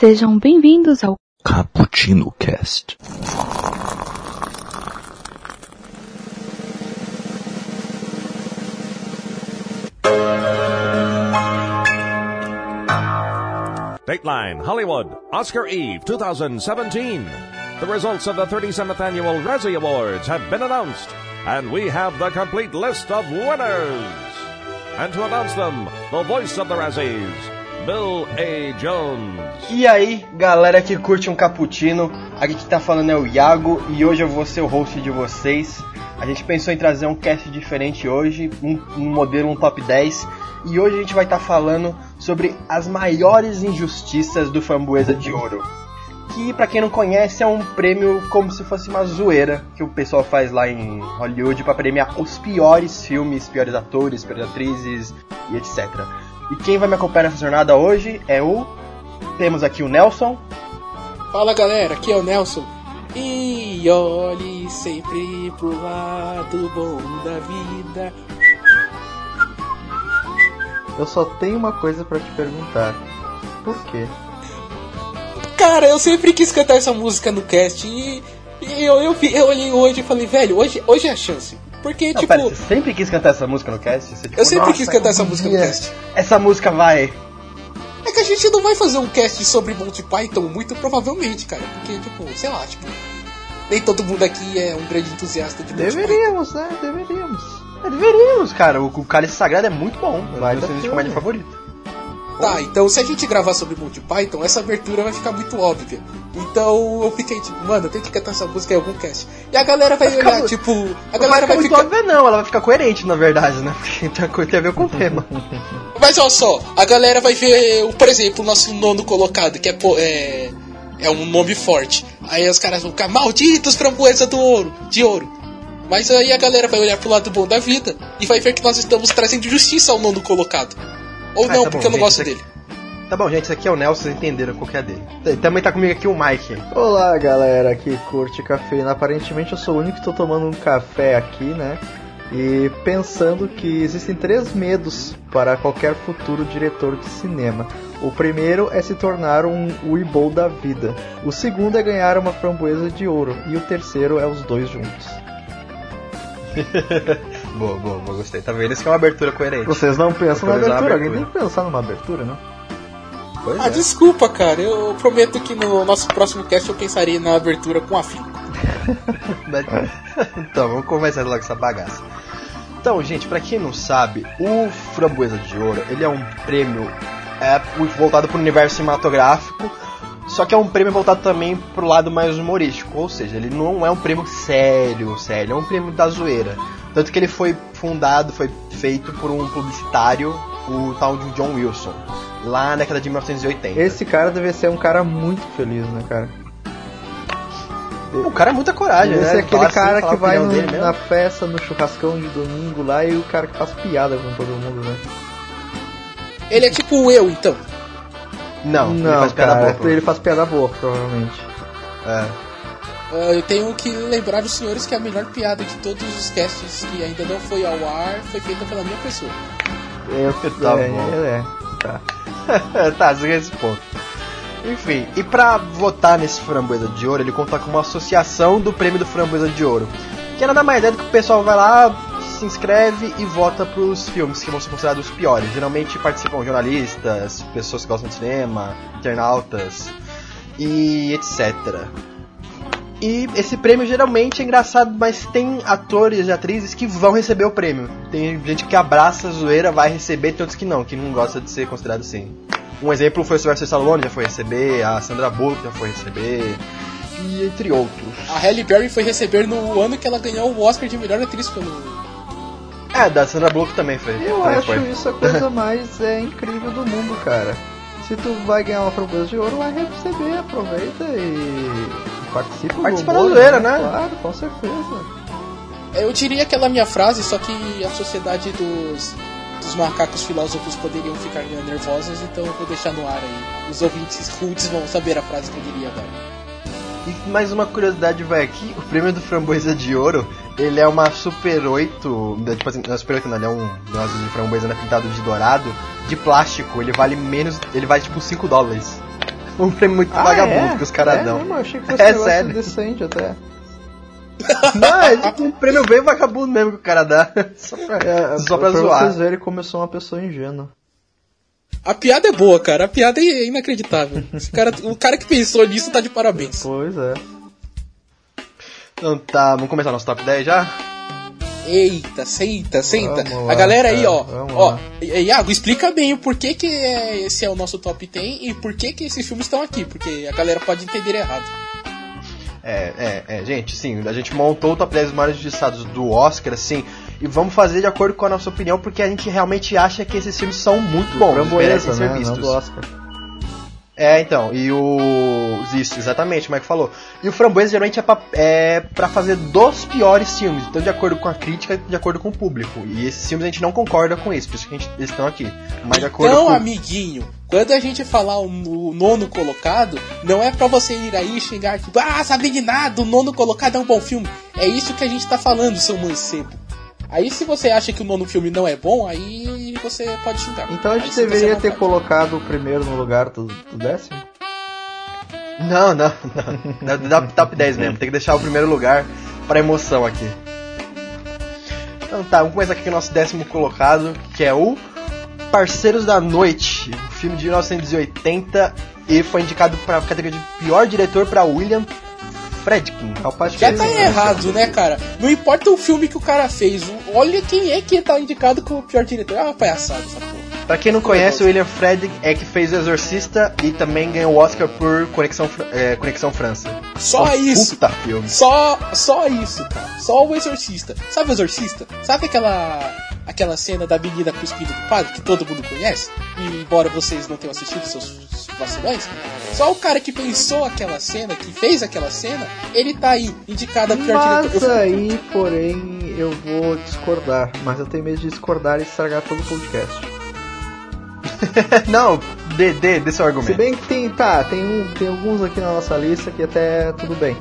Sejam bem-vindos ao Cappuccino Cast. Dateline, Hollywood, Oscar Eve 2017. The results of the 37th Annual Razzie Awards have been announced, and we have the complete list of winners. And to announce them, the voice of the Razzies, Bill A. Jones. E aí, galera que curte um cappuccino, aqui que tá falando é o Iago e hoje eu vou ser o host de vocês. A gente pensou em trazer um cast diferente hoje, um, um modelo, um top 10, e hoje a gente vai estar falando sobre as maiores injustiças do Framboesa de Ouro. Que, pra quem não conhece, é um prêmio como se fosse uma zoeira que o pessoal faz lá em Hollywood para premiar os piores filmes, piores atores, piores atrizes e etc. E quem vai me acompanhar nessa jornada hoje é o. Temos aqui o Nelson. Fala galera, aqui é o Nelson. E olhe sempre pro lado bom da vida. Eu só tenho uma coisa pra te perguntar. Por quê? Cara, eu sempre quis cantar essa música no cast e, e eu, eu, eu olhei hoje e falei, velho, hoje, hoje é a chance. Porque, Não, tipo, pera, você sempre quis cantar essa música no cast? Você, tipo, eu sempre "Nossa, quis cantar essa música no cast. Essa música vai. É que a gente não vai fazer um cast sobre Monty Python, muito provavelmente, cara. Porque, tipo, sei lá, tipo, nem todo mundo aqui é um grande entusiasta de Monty Python. Deveríamos, né? Deveríamos. É, deveríamos, cara. O, o Cálice Sagrado é muito bom. É Vai meu filme de comédia favorito. Tá, então se a gente gravar sobre Monty Python, essa abertura vai ficar muito óbvia. Então eu fiquei tipo, mano, eu tenho que cantar essa música em algum cast. E a galera vai Vai ficar olhar, tipo, a Não vai galera ficar vai muito ficar. óbvia, não. Ela vai ficar coerente, na verdade, né? Porque tem coisa a ver com o tema. Mas olha só, a galera vai ver, por exemplo, o nosso nono colocado, que é, é, é um nome forte. Aí os caras vão ficar, malditos framboesa do ouro, de ouro. Mas aí a galera vai olhar pro lado bom da vida e vai ver que nós estamos trazendo justiça ao nono colocado. Ou Ah, não, tá bom, porque eu não gente, gosto dele. Tá bom, gente. Esse aqui é o Nelson, vocês entenderam qual que é dele. Também tá comigo aqui o Mike. Olá, galera que curte cafeína. Aparentemente eu sou o único que tô tomando um café aqui, né? E pensando que existem três medos para qualquer futuro diretor de cinema. O primeiro é se tornar um Weeble da vida. O segundo é ganhar uma framboesa de ouro. E o terceiro é os dois juntos. Boa, boa, boa, gostei. Tá vendo? Isso que é uma abertura coerente. Vocês não pensam na Improvisar a abertura? Alguém abertura. tem que pensar numa abertura, não? Pois Ah, é. desculpa, cara. Eu prometo que no nosso próximo cast eu pensarei na abertura com afinco. então, vamos começar logo essa bagaça. Então, gente, pra quem não sabe, o Framboesa de Ouro, ele é um prêmio é, voltado pro universo cinematográfico, só que é um prêmio voltado também pro lado mais humorístico, ou seja, ele não é um prêmio sério, sério, é um prêmio da zoeira. Tanto que ele foi fundado, foi feito por um publicitário, o tal de John Wilson, lá na década de 1980. Esse cara deve ser um cara muito feliz, né, cara? O cara é muita coragem, Esse né? é aquele assim, cara falar que vai no- na festa, no churrascão de domingo lá e o cara que faz piada com todo mundo, né? Ele é tipo eu, então. Não, ele Não, faz piada cara, boa, ele faz piada boa, provavelmente. É. Ah, eu tenho que lembrar os senhores que a melhor piada de todos os casts que ainda não foi ao ar foi feita pela minha pessoa. Eu, Tá é, bom. ele é. Tá. tá, esse ponto. Enfim, e pra votar nesse Framboesa de Ouro, ele conta com uma associação do prêmio do Framboesa de Ouro. Que nada mais é do que o pessoal vai lá, se inscreve e vota pros filmes que vão ser considerados os piores. Geralmente participam jornalistas, pessoas que gostam de cinema, internautas e etc. E esse prêmio geralmente é engraçado, mas tem atores e atrizes que vão receber o prêmio. Tem gente que abraça a zoeira, vai receber, tem outros que não, que não gosta de ser considerado assim. Um exemplo foi o Sylvester Stallone, já foi receber, a Sandra Bullock já foi receber, e entre outros. A Halle Berry foi receber no ano que ela ganhou o Oscar de melhor atriz pelo. É, da Sandra Bullock também foi. Eu também acho foi. isso a coisa mais é, incrível do mundo, cara. Se tu vai ganhar uma framboesa de ouro, vai receber, aproveita e participa do Participa humor, da zoeira, né? Claro, com certeza. Eu diria aquela minha frase, só que a sociedade dos, dos macacos filósofos poderiam ficar nervosos, então eu vou deixar no ar aí. Os ouvintes rudes vão saber a frase que eu diria agora. E mais uma curiosidade vai aqui, o prêmio do Framboesa de Ouro, ele é uma Super 8, né, tipo assim, não é Super 8 não, ele é um negócio de framboesa né, pintado de dourado, de plástico, ele vale menos, ele vale tipo 5 dólares. Um prêmio muito Ah, vagabundo é? que os caras é dão. Mesmo? Eu achei que fosse É um sério. decente até. Não, é tipo um prêmio bem vagabundo mesmo que o cara dá. Só pra, É, só pra, pra zoar. vocês verem como eu sou uma pessoa ingênua. A piada é boa, cara. A piada é inacreditável. Esse cara, o cara que pensou nisso tá de parabéns. Pois é. Então tá, vamos começar nosso top 10 já? Eita, senta, senta. Lá, a galera aí, cara, ó. vamos Ó. I- Iago, explica bem o porquê que é- esse é o nosso top 10 e por que que esses filmes estão aqui, porque a galera pode entender errado. É, é, é, gente, sim, a gente montou o top 10 dos maiores injustiçados do Oscar, assim, e vamos fazer de acordo com a nossa opinião, porque a gente realmente acha que esses filmes são muito bons, merecem ser né? Não vistos. do Oscar. É, então, e o. Isso, exatamente, o Mike falou. E o Framboesa geralmente é pra, é pra fazer dos piores filmes, então de acordo com a crítica, de acordo com o público. E esses filmes a gente não concorda com isso, por isso que a gente, eles estão aqui. Mas de acordo Então, com. amiguinho, quando a gente falar o, o nono colocado, não é pra você ir aí e xingar tipo, ah, sabe de nada, o nono colocado é um bom filme. É isso que a gente tá falando, seu mancebo. Aí se você acha que o nono filme não é bom, aí você pode xingar. Então a Aí gente você deveria ter pode. colocado o primeiro no lugar do, do décimo? Não, não, não. Dá, dá top 10 mesmo, tem que deixar o primeiro lugar pra emoção aqui. Então tá, vamos começar aqui com o nosso décimo colocado, que é o Parceiros da Noite, um filme de 1980 e foi indicado pra categoria de pior diretor pra William Fredkin. Pat Já tá errado, né, cara? Não importa o filme que o cara fez, olha quem é que tá indicado como pior diretor. É uma palhaçada essa porra. Pra quem não conhece, o William Fredkin é que fez O Exorcista e também ganhou o Oscar por Conexão, é, Conexão França. Só Um isso. Puta filme. Só, só isso, cara. Só o Exorcista. Sabe o Exorcista? Sabe aquela aquela cena da menina cuspindo do padre que todo mundo conhece? E, embora vocês não tenham assistido seus vacilões, só o cara que pensou aquela cena, que fez aquela cena, ele tá aí, indicado a pior Mas diretor. Eu- aí, porém, eu vou discordar. Mas eu tenho medo de discordar e estragar todo o podcast. não, dê, dê, dê seu Se argumento. bem que tem, tá, tem, um, tem alguns aqui na nossa lista que até tudo bem.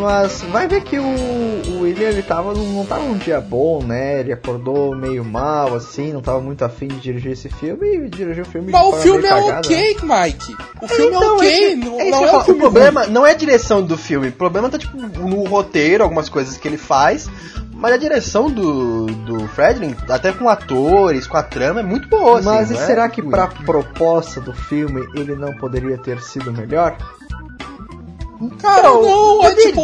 Mas vai ver que o, o William ele tava, num- não tava num dia bom, né? Ele acordou meio mal, assim, não tava muito afim de dirigir esse filme e dirigiu o filme de Mas o filme meio é cagada, né? ok, Mike. O filme é Então, ok, esse- não, é isso não é um falo. filme O problema não é a direção do filme, o problema tá tipo no roteiro, algumas coisas que ele faz, mas a direção do, do Fredlin, até com atores, com a trama, é muito boa. assim, Mas e não é será que pra proposta do filme ele não poderia ter sido melhor? Cara, Então, não, é tipo,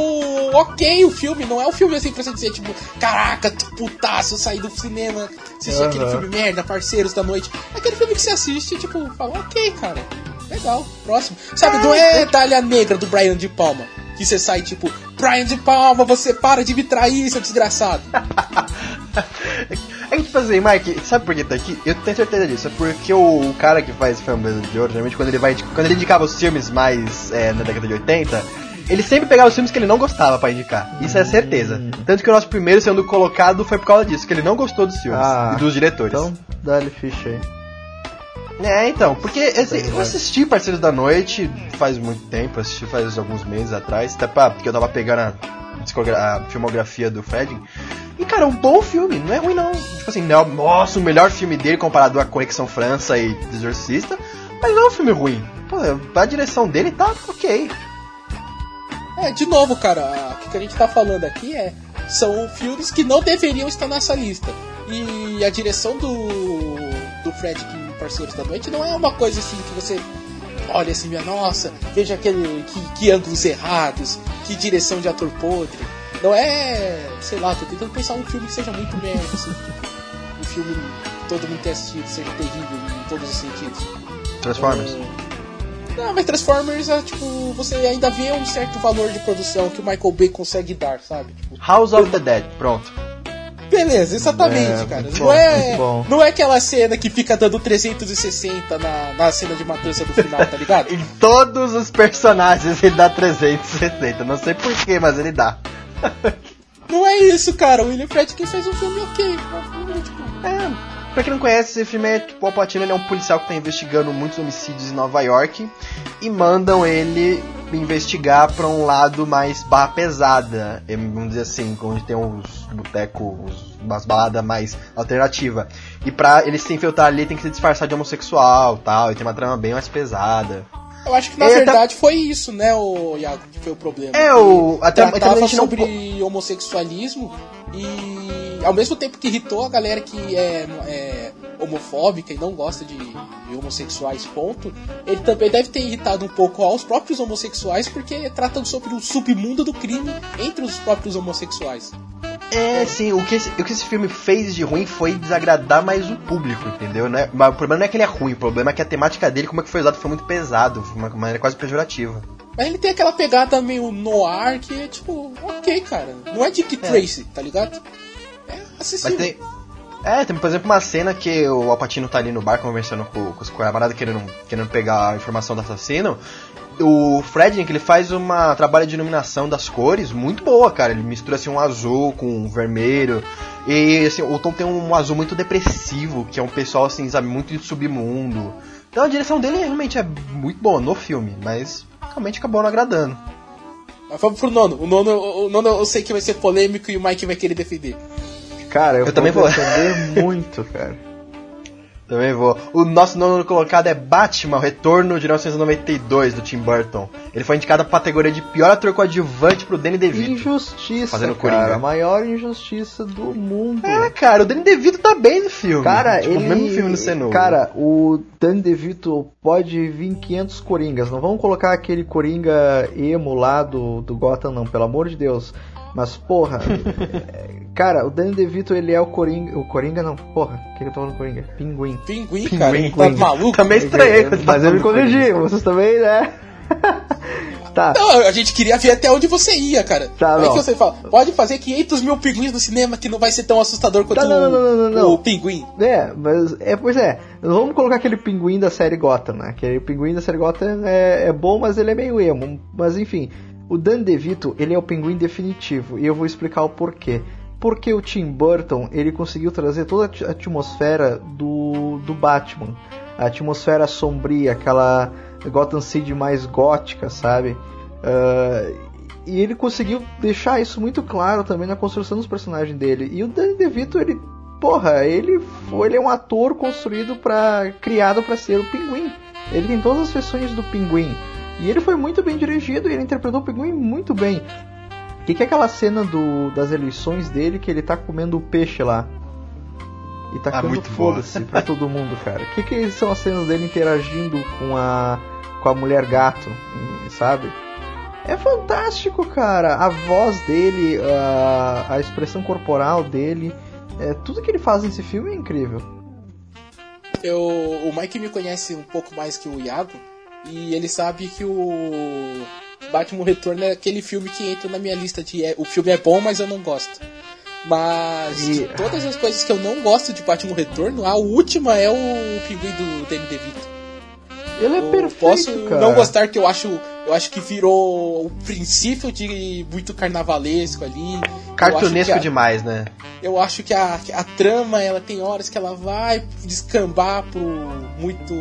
ok o filme, não é um filme assim pra você dizer, tipo, caraca, putaço, eu saí do cinema, assisti aquele Aham. filme merda, parceiros da noite. É aquele filme que você assiste, tipo, fala, ok, cara, legal, próximo. Sabe, não é Dália Negra do Brian de Palma, que você sai, tipo, Brian de Palma, você para de me trair, seu desgraçado. É que tipo assim, Mike, sabe por que tá aqui? Eu tenho certeza disso. É porque o, o cara que faz Framboesa de Ouro, geralmente quando ele vai. Quando ele indicava os filmes mais é, na década de 80, ele sempre pegava os filmes que ele não gostava pra indicar. Isso é certeza. Tanto que o nosso primeiro sendo colocado foi por causa disso, que ele não gostou dos filmes Ah, e dos diretores. Então, dá-lhe ficha aí. É, então, porque esse- eu assisti Parceiros da Noite faz muito tempo, assisti faz alguns meses atrás, até pra, porque eu tava pegando a, a filmografia do Fred. E cara, é um bom filme, não é ruim não. Tipo assim, não é, nossa, o melhor filme dele comparado a Conexão França e Exorcista, mas não é um filme ruim. Pô, a direção dele tá ok. É, de novo, cara, o que a gente tá falando aqui é. São filmes que não deveriam estar nessa lista. E a direção do. do Fred em Parceiros da Noite não é uma coisa assim que você olha assim, minha nossa, veja aquele. Que, que ângulos errados, que direção de ator podre. Não é. sei lá, tô tentando pensar um filme que seja muito merda, assim. Um filme que todo mundo tenha assistido, seja terrível em todos os sentidos. Transformers. Não, mas Transformers é tipo, você ainda vê um certo valor de produção que o Michael Bay consegue dar, sabe? Tipo, House of the Dead, pronto. Beleza, exatamente, É, cara. muito Não bom, é, bom. não é aquela cena que fica dando 360 na, na cena de matança do final, tá ligado? Em todos os personagens ele dá 360, não sei porquê, mas ele dá. não é isso, cara. O William Friedkin fez um filme ok. tipo, É, pra quem não conhece, esse filme é tipo, o é um policial que tá investigando muitos homicídios em Nova York e mandam ele investigar pra um lado mais barra pesada, eh, vamos dizer assim, onde tem uns botecos, umas baladas mais alternativa. E pra ele se infiltrar ali tem que se disfarçar de homossexual tal, e tem uma trama bem mais pesada. Eu acho que na É, tá- verdade foi isso, né, o Iago, que foi o problema. É, o. Até, até tratava a gente não. sobre homossexualismo e ao mesmo tempo que irritou a galera que é, é homofóbica e não gosta de, de homossexuais, ponto, ele também deve ter irritado um pouco aos próprios homossexuais porque tratam sobre o submundo do crime entre os próprios homossexuais. É, sim, o que, esse, o que esse filme fez de ruim foi desagradar mais o público, entendeu? Né? Mas o problema não é que ele é ruim, o problema é que a temática dele, como é que foi usado, foi muito pesado, foi uma maneira quase pejorativa. Mas ele tem aquela pegada meio noir que é tipo, ok, cara. Não é Dick Tracy, tá ligado? É Mas acessível. tem. É, tem, por exemplo, uma cena que o Alpatino tá ali no bar conversando com, com os camaradas querendo, querendo pegar a informação do assassino. O Fred, que ele faz uma trabalho de iluminação das cores muito boa, cara. Ele mistura assim um azul com um vermelho. E assim, o Tom tem um azul muito depressivo, que é um pessoal assim, sabe, muito de submundo. Então a direção dele realmente é muito boa no filme, mas realmente acabou não agradando. Mas vamos pro nono. O nono, o nono eu sei que vai ser polêmico e o Mike vai querer defender. Cara, eu, Eu também vou. defender muito, cara. Também vou. O nosso nono colocado é Batman, o Retorno de 1992 do Tim Burton. Ele foi indicado pra categoria de pior ator coadjuvante pro Danny DeVito. Injustiça, Fazendo cara. Coringa. A maior injustiça do mundo. É, cara, o Danny DeVito tá bem no filme. Cara, tipo, ele. o mesmo filme no Cenoura. Cara, o Danny DeVito pode vir 500 Coringas. Não vamos colocar aquele Coringa emo lá do, do Gotham, não, pelo amor de Deus. Mas, porra. é, cara, o Danny DeVito, ele é o Coringa. O Coringa não, porra. O que, que eu tô falando Coringa? Pinguim. Pinguim, Pinguim, cara. Pinguim. Tá maluco? Também estranhei. Mas tá eu me falando corrigi, vocês também, né? tá. Não, a gente queria ver até onde você ia, cara. Tá, Aí não. que você fala, pode fazer 500 mil pinguins no cinema que não vai ser tão assustador quanto Tá, não, não, não, não, não. o pinguim. É, mas é, pois é, vamos colocar aquele pinguim da série Gotham, né? Aquele pinguim da série Gotham é, é bom, mas ele é meio emo. Mas enfim, o Dan DeVito, ele é o pinguim definitivo, e eu vou explicar o porquê. Porque o Tim Burton, ele conseguiu trazer toda a atmosfera do, do Batman. A atmosfera sombria, aquela Gotham City mais gótica, sabe? Ah, e ele conseguiu deixar isso muito claro também na construção dos personagens dele. E o Danny DeVito, ele, porra, ele foi, ele é um ator construído para criado para ser o Pinguim. Ele tem todas as versões do Pinguim. E ele foi muito bem dirigido e ele interpretou o Pinguim muito bem. O que, que é aquela cena do, das eleições dele que ele tá comendo o peixe lá? E tá Ah, muito foda-se pra todo mundo, cara. O que, que são as cenas dele interagindo com a, com a mulher gato, sabe? É fantástico, cara. A voz dele, a, a expressão corporal dele, é, tudo que ele faz nesse filme é incrível. Eu, o Mike me conhece um pouco mais que o Iago e ele sabe que o Batman Retorno é aquele filme que entra na minha lista de é, o filme é bom, mas eu não gosto. Mas E- de todas as coisas que eu não gosto de Batman Retorno, a última é o pinguim do Danny DeVito. Ele é Eu perfeito, posso cara. não gostar que eu acho, eu acho que virou o princípio de muito carnavalesco ali. Cartunesco a- demais, né? eu acho que a, a trama, ela tem horas que ela vai descambar pro muito.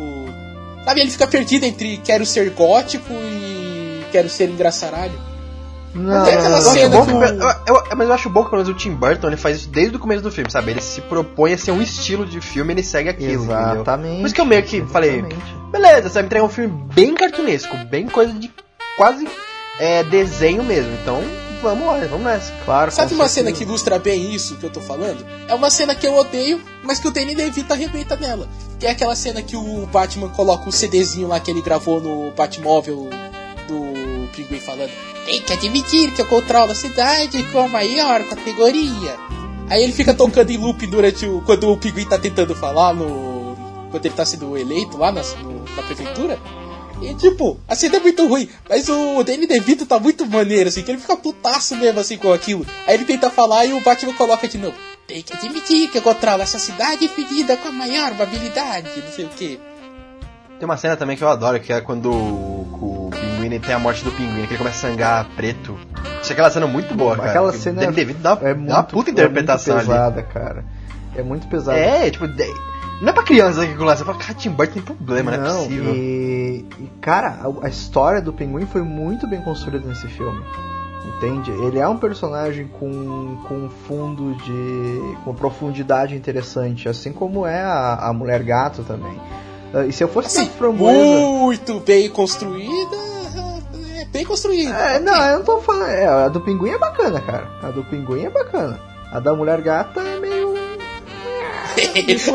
Sabe, ele fica perdido entre quero ser gótico e quero ser engraçaralho. Não, Até aquela não, Eu acho cena bom que que- o- eu- eu- mas eu acho bom que pelo menos o Tim Burton ele faz isso desde o começo do filme, sabe? Ele se propõe a ser um estilo de filme, ele segue aquilo, entendeu? Exatamente. Por isso que eu meio que falei, exatamente. beleza, você vai me entregar um filme bem cartunesco, bem coisa de quase é, desenho mesmo. Então, vamos lá, vamos nessa. Claro, Sabe uma certeza. cena que ilustra bem isso que eu tô falando? É uma cena que eu odeio, mas que o Danny DeVito arrebenta nela. Que é aquela cena que o Batman coloca o CDzinho lá que ele gravou no Batmóvel do Pinguim falando Tem que admitir que eu controlo a cidade com a maior categoria. Aí ele fica tocando em loop durante o. quando o Pinguim tá tentando falar no. quando ele tá sendo eleito lá na, no- na prefeitura. E tipo, a cena é muito ruim, mas o Danny DeVito tá muito maneiro, assim, que ele fica putaço mesmo, assim, com aquilo. Aí ele tenta falar e o Batman coloca de novo. Tem que admitir que eu controlo essa cidade ferida com a maior habilidade, não sei o que. Tem uma cena também que eu adoro, que é quando o, o pinguim tem a morte do pinguim, que ele começa a sangar preto. Achei aquela cena muito boa, cara. Aquela cena Danny DeVito dá, é dá muito, uma puta interpretação é ali. muito pesada, cara. É muito pesada. É, tipo, não é pra criança que lá. Você fala, cara, Tim Burton tem problema, não, é possível. E, e, cara, a, a história do pinguim foi muito bem construída nesse filme. Entende? Ele é um personagem com, com fundo de. com profundidade interessante, assim como é a, a mulher gato também. Ah, E se eu fosse Assim, framboesa. muito bem construída. É bem construída. É, não, eu não tô falando. É, a do pinguim é bacana, cara. A do pinguim é bacana. A da mulher gata é.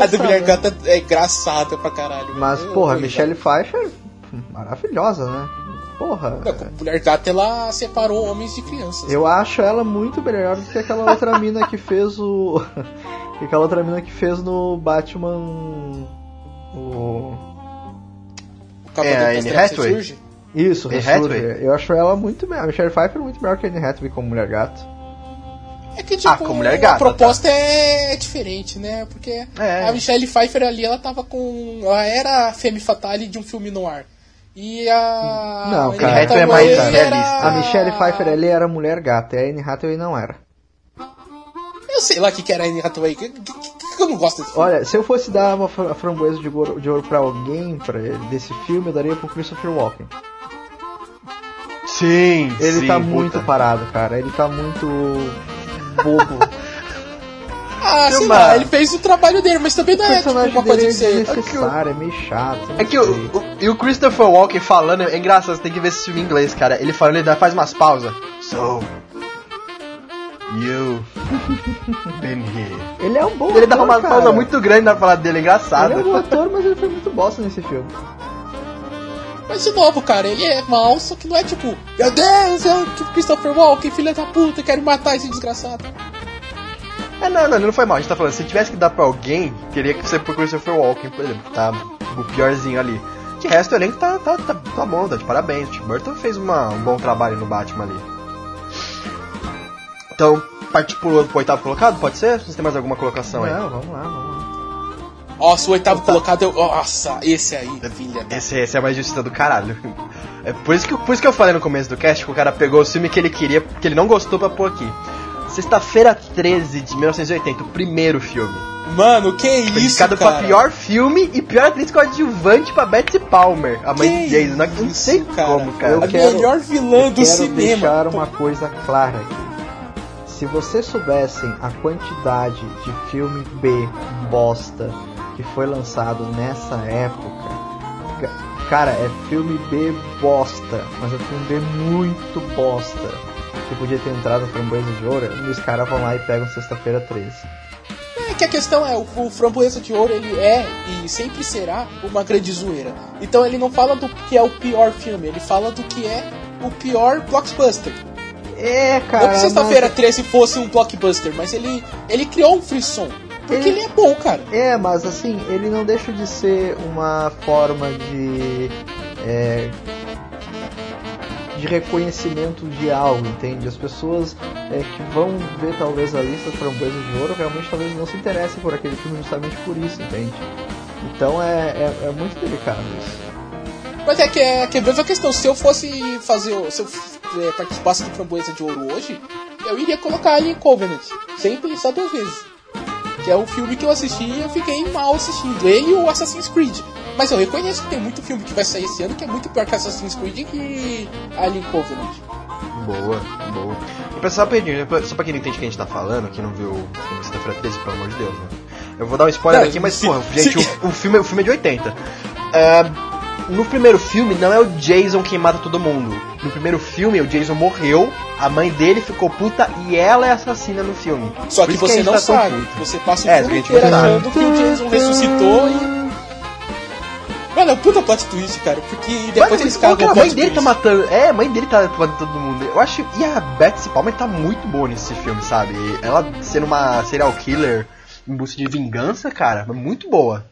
A do Mulher Gata é engraçada pra caralho. Mas, porra, tô Michelle Pfeiffer, maravilhosa, né? Porra. Não, a Mulher Gata ela separou homens de crianças. Eu acho ela muito melhor do que aquela outra mina que fez o. que aquela outra mina que fez no Batman. O. O É, do a Anne Hathaway? Isso. Hathaway? Eu acho ela muito melhor. A Michelle Pfeiffer é muito melhor que a Anne Hathaway como mulher gato. É que, tipo, Ah, com Mulher Gata, a proposta é diferente, né? Porque É. a Michelle Pfeiffer ali, ela tava com... Ela era a Femme Fatale de um filme no ar. E a... Não, Anne cara. Hathaway é mais era- realista. A Michelle Pfeiffer ali era mulher gata e a Anne Hathaway não era. Eu sei lá o que, que era a Anne Hathaway. Que, que, que- eu não gosto desse filme. Olha, se eu fosse dar uma fra- framboesa de ouro, de ouro pra alguém pra, desse filme, eu daria pro Christopher Walken. Sim, Ele sim, tá puta. muito parado, cara. Ele tá muito bobo. Ah, sei lá, ele fez o trabalho dele, mas também não é tipo, personagem uma coisa dele de é desnecessário, é meio chato. É que o, o- e o Christopher Walken falando é engraçado, você tem que ver esse filme em inglês, cara. Ele falando, ele dá- faz umas pausas. So, you been here. Ele é um bom Ele dá ator, uma cara. pausa muito grande na fala dele, é engraçado. Ele é um bom ator, mas ele foi muito bosta nesse filme. Mas de novo, cara, ele é mal, só que não é tipo, meu Deus, é o Christopher Walken, filha da puta, quero matar esse desgraçado. É, não, não, não foi mal. A gente tá falando, se tivesse que dar pra alguém, teria que ser pro Christopher Walken, por exemplo, tá o piorzinho ali. De resto, o elenco tá, tá, tá, tá bom, tá de parabéns. O Tim Burton fez uma, um bom trabalho no Batman ali. Então, partir pro, pro oitavo colocado, pode ser? Vocês têm mais alguma colocação aí? Não, vamos lá, vamos lá. Nossa, o oitavo colocado, eu... Nossa, esse aí, filha da... Esse, esse é mais justiça do caralho. É por isso, que, por isso que eu falei no começo do cast que o cara pegou o filme que ele queria, que ele não gostou pra pôr aqui. Sexta-feira 13 de 1980, o primeiro filme. Mano, que Foi isso, indicado cara? pra pior filme e pior atriz coadjuvante pra Betsy Palmer, a mãe de Que Jason. Não, sei cara? como, cara. Eu A quero- melhor vilã Eu do quero cinema. deixar uma coisa clara aqui. Se vocês soubessem a quantidade de filme B bosta que foi lançado nessa época, ca- cara, é filme B bosta, mas é filme B muito bosta. Que podia ter entrado Framboesa de Ouro, e os caras vão lá e pegam sexta-feira 13. É que a questão é, o, o Framboesa de Ouro, ele é e sempre será uma grande zoeira. Então ele não fala do que é o pior filme, ele fala do que é o pior blockbuster. É, não cara. que Sexta-feira 13 fosse um blockbuster, mas ele, ele criou um frisson. Porque Ele- ele é bom, cara. É, mas assim, ele não deixa de ser uma forma de. é, de reconhecimento de algo, entende? As pessoas é, que vão ver talvez a lista de framboesa de ouro realmente talvez não se interessem por aquele filme justamente por isso, entende? Então é, é, é muito delicado isso. Mas é que é que é a mesma questão. Se eu fosse fazer. Se eu é, participasse do Framboesa de Ouro hoje, eu iria colocar ele em Covenant. Sem pensar duas vezes. Que é um filme que eu assisti e eu fiquei mal assistindo. Ele e o Assassin's Creed. Mas eu reconheço que tem muito filme que vai sair esse ano que é muito pior que Assassin's Creed que Alien Covenant. Boa, boa. E pra, só, pra, só pra quem não entende o que a gente tá falando, que não viu o filme Sexta-feira 13, pelo amor de Deus, né? Eu vou dar um spoiler Não, aqui, mas, se- porra, gente, se- o, o filme, o filme é de 80. É, no primeiro filme, não é o Jason quem mata todo mundo. No primeiro filme, o Jason morreu, a mãe dele ficou puta e ela é assassina no filme. Só que a você não tá sabe. Você passa o É, filme inteiro achando que o Jason ressuscitou e. Mano, é um puta plot twist, cara. Porque depois Mano, eles cagam que o a mãe dele tá twist. matando. É, a mãe dele tá matando todo mundo. Eu acho. E a Betsy Palmer tá muito boa nesse filme, sabe? Ela sendo uma serial killer em busca de vingança, cara, é muito boa.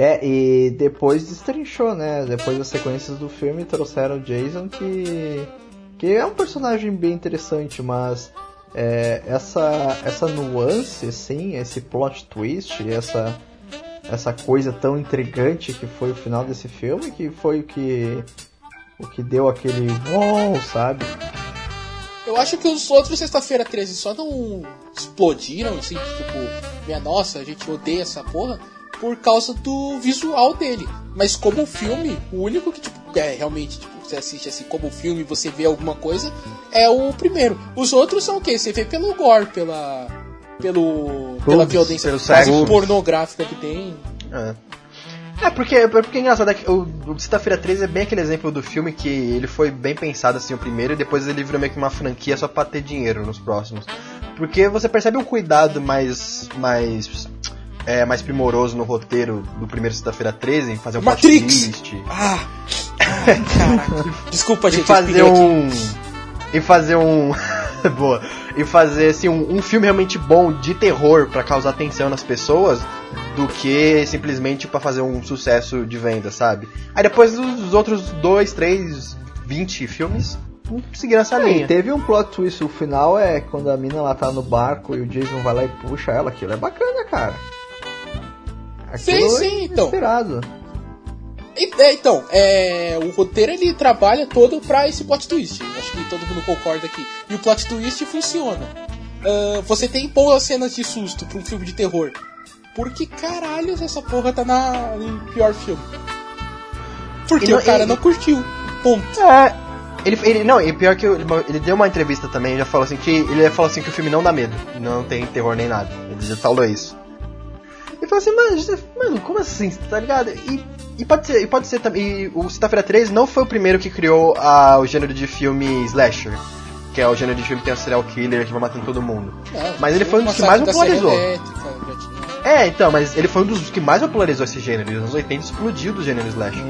É, e depois destrinchou, né? Depois das sequências do filme trouxeram o Jason que. que é um personagem bem interessante, mas é, essa, essa nuance, assim, esse plot twist, essa, essa coisa tão intrigante que foi o final desse filme, que foi o que. o que deu aquele wow, sabe? Eu acho que os outros Sexta-feira 13 só não explodiram, assim, tipo, minha nossa, a gente odeia essa porra, por causa do visual dele. Mas como filme, o único que, tipo, é realmente, tipo, você assiste assim como filme você vê alguma coisa, é o primeiro. Os outros são o quê? Você vê pelo gore, pela. pelo. pela violência pelo pornográfica que tem. É. É, porque, é porque é engraçado, é que o, o Sexta-feira 13 é bem aquele exemplo do filme que ele foi bem pensado assim o primeiro e depois ele virou meio que uma franquia só pra ter dinheiro nos próximos. Porque você percebe um cuidado mais. mais. É, mais primoroso no roteiro do primeiro Sexta-feira 13, em fazer um plot Matrix! twist. Ah! Caraca. Desculpa, E gente. fazer pirei aqui. um. E fazer um. Boa. E fazer assim um, um filme realmente bom de terror pra causar atenção nas pessoas do que simplesmente pra fazer um sucesso de venda, sabe? Aí depois os outros dois, três, 20 filmes seguiram essa linha. e teve um plot twist, o final é quando a mina lá tá no barco e o Jason vai lá e puxa ela, aquilo é bacana, cara. Sim, sim, então. Inspirado. E- é, então, é, o roteiro ele trabalha todo pra esse plot twist. Acho que todo mundo concorda aqui. E o plot twist funciona. Ah, você tem boas cenas de susto pra um filme de terror. Por que caralhos essa porra tá na, em pior filme? Porque não- o cara e- não curtiu. Ponto. É. Ele, ele não, e pior que ele, ele deu uma entrevista também, já falou assim que ele falou assim que o filme não dá medo, não tem terror nem nada. Ele já falou isso. E falou assim, mano, mano, como assim, tá ligado? E, e pode ser, e pode ser também. O Sexta-feira 13 não foi o primeiro que criou a, o gênero de filme slasher, que é o gênero de filme que tem um serial killer que vai matando todo mundo. Não, Mas ele foi um dos que mais popularizou. É, então, mas ele foi um dos que mais popularizou esse gênero. Nos anos 80 explodiu do gênero slasher.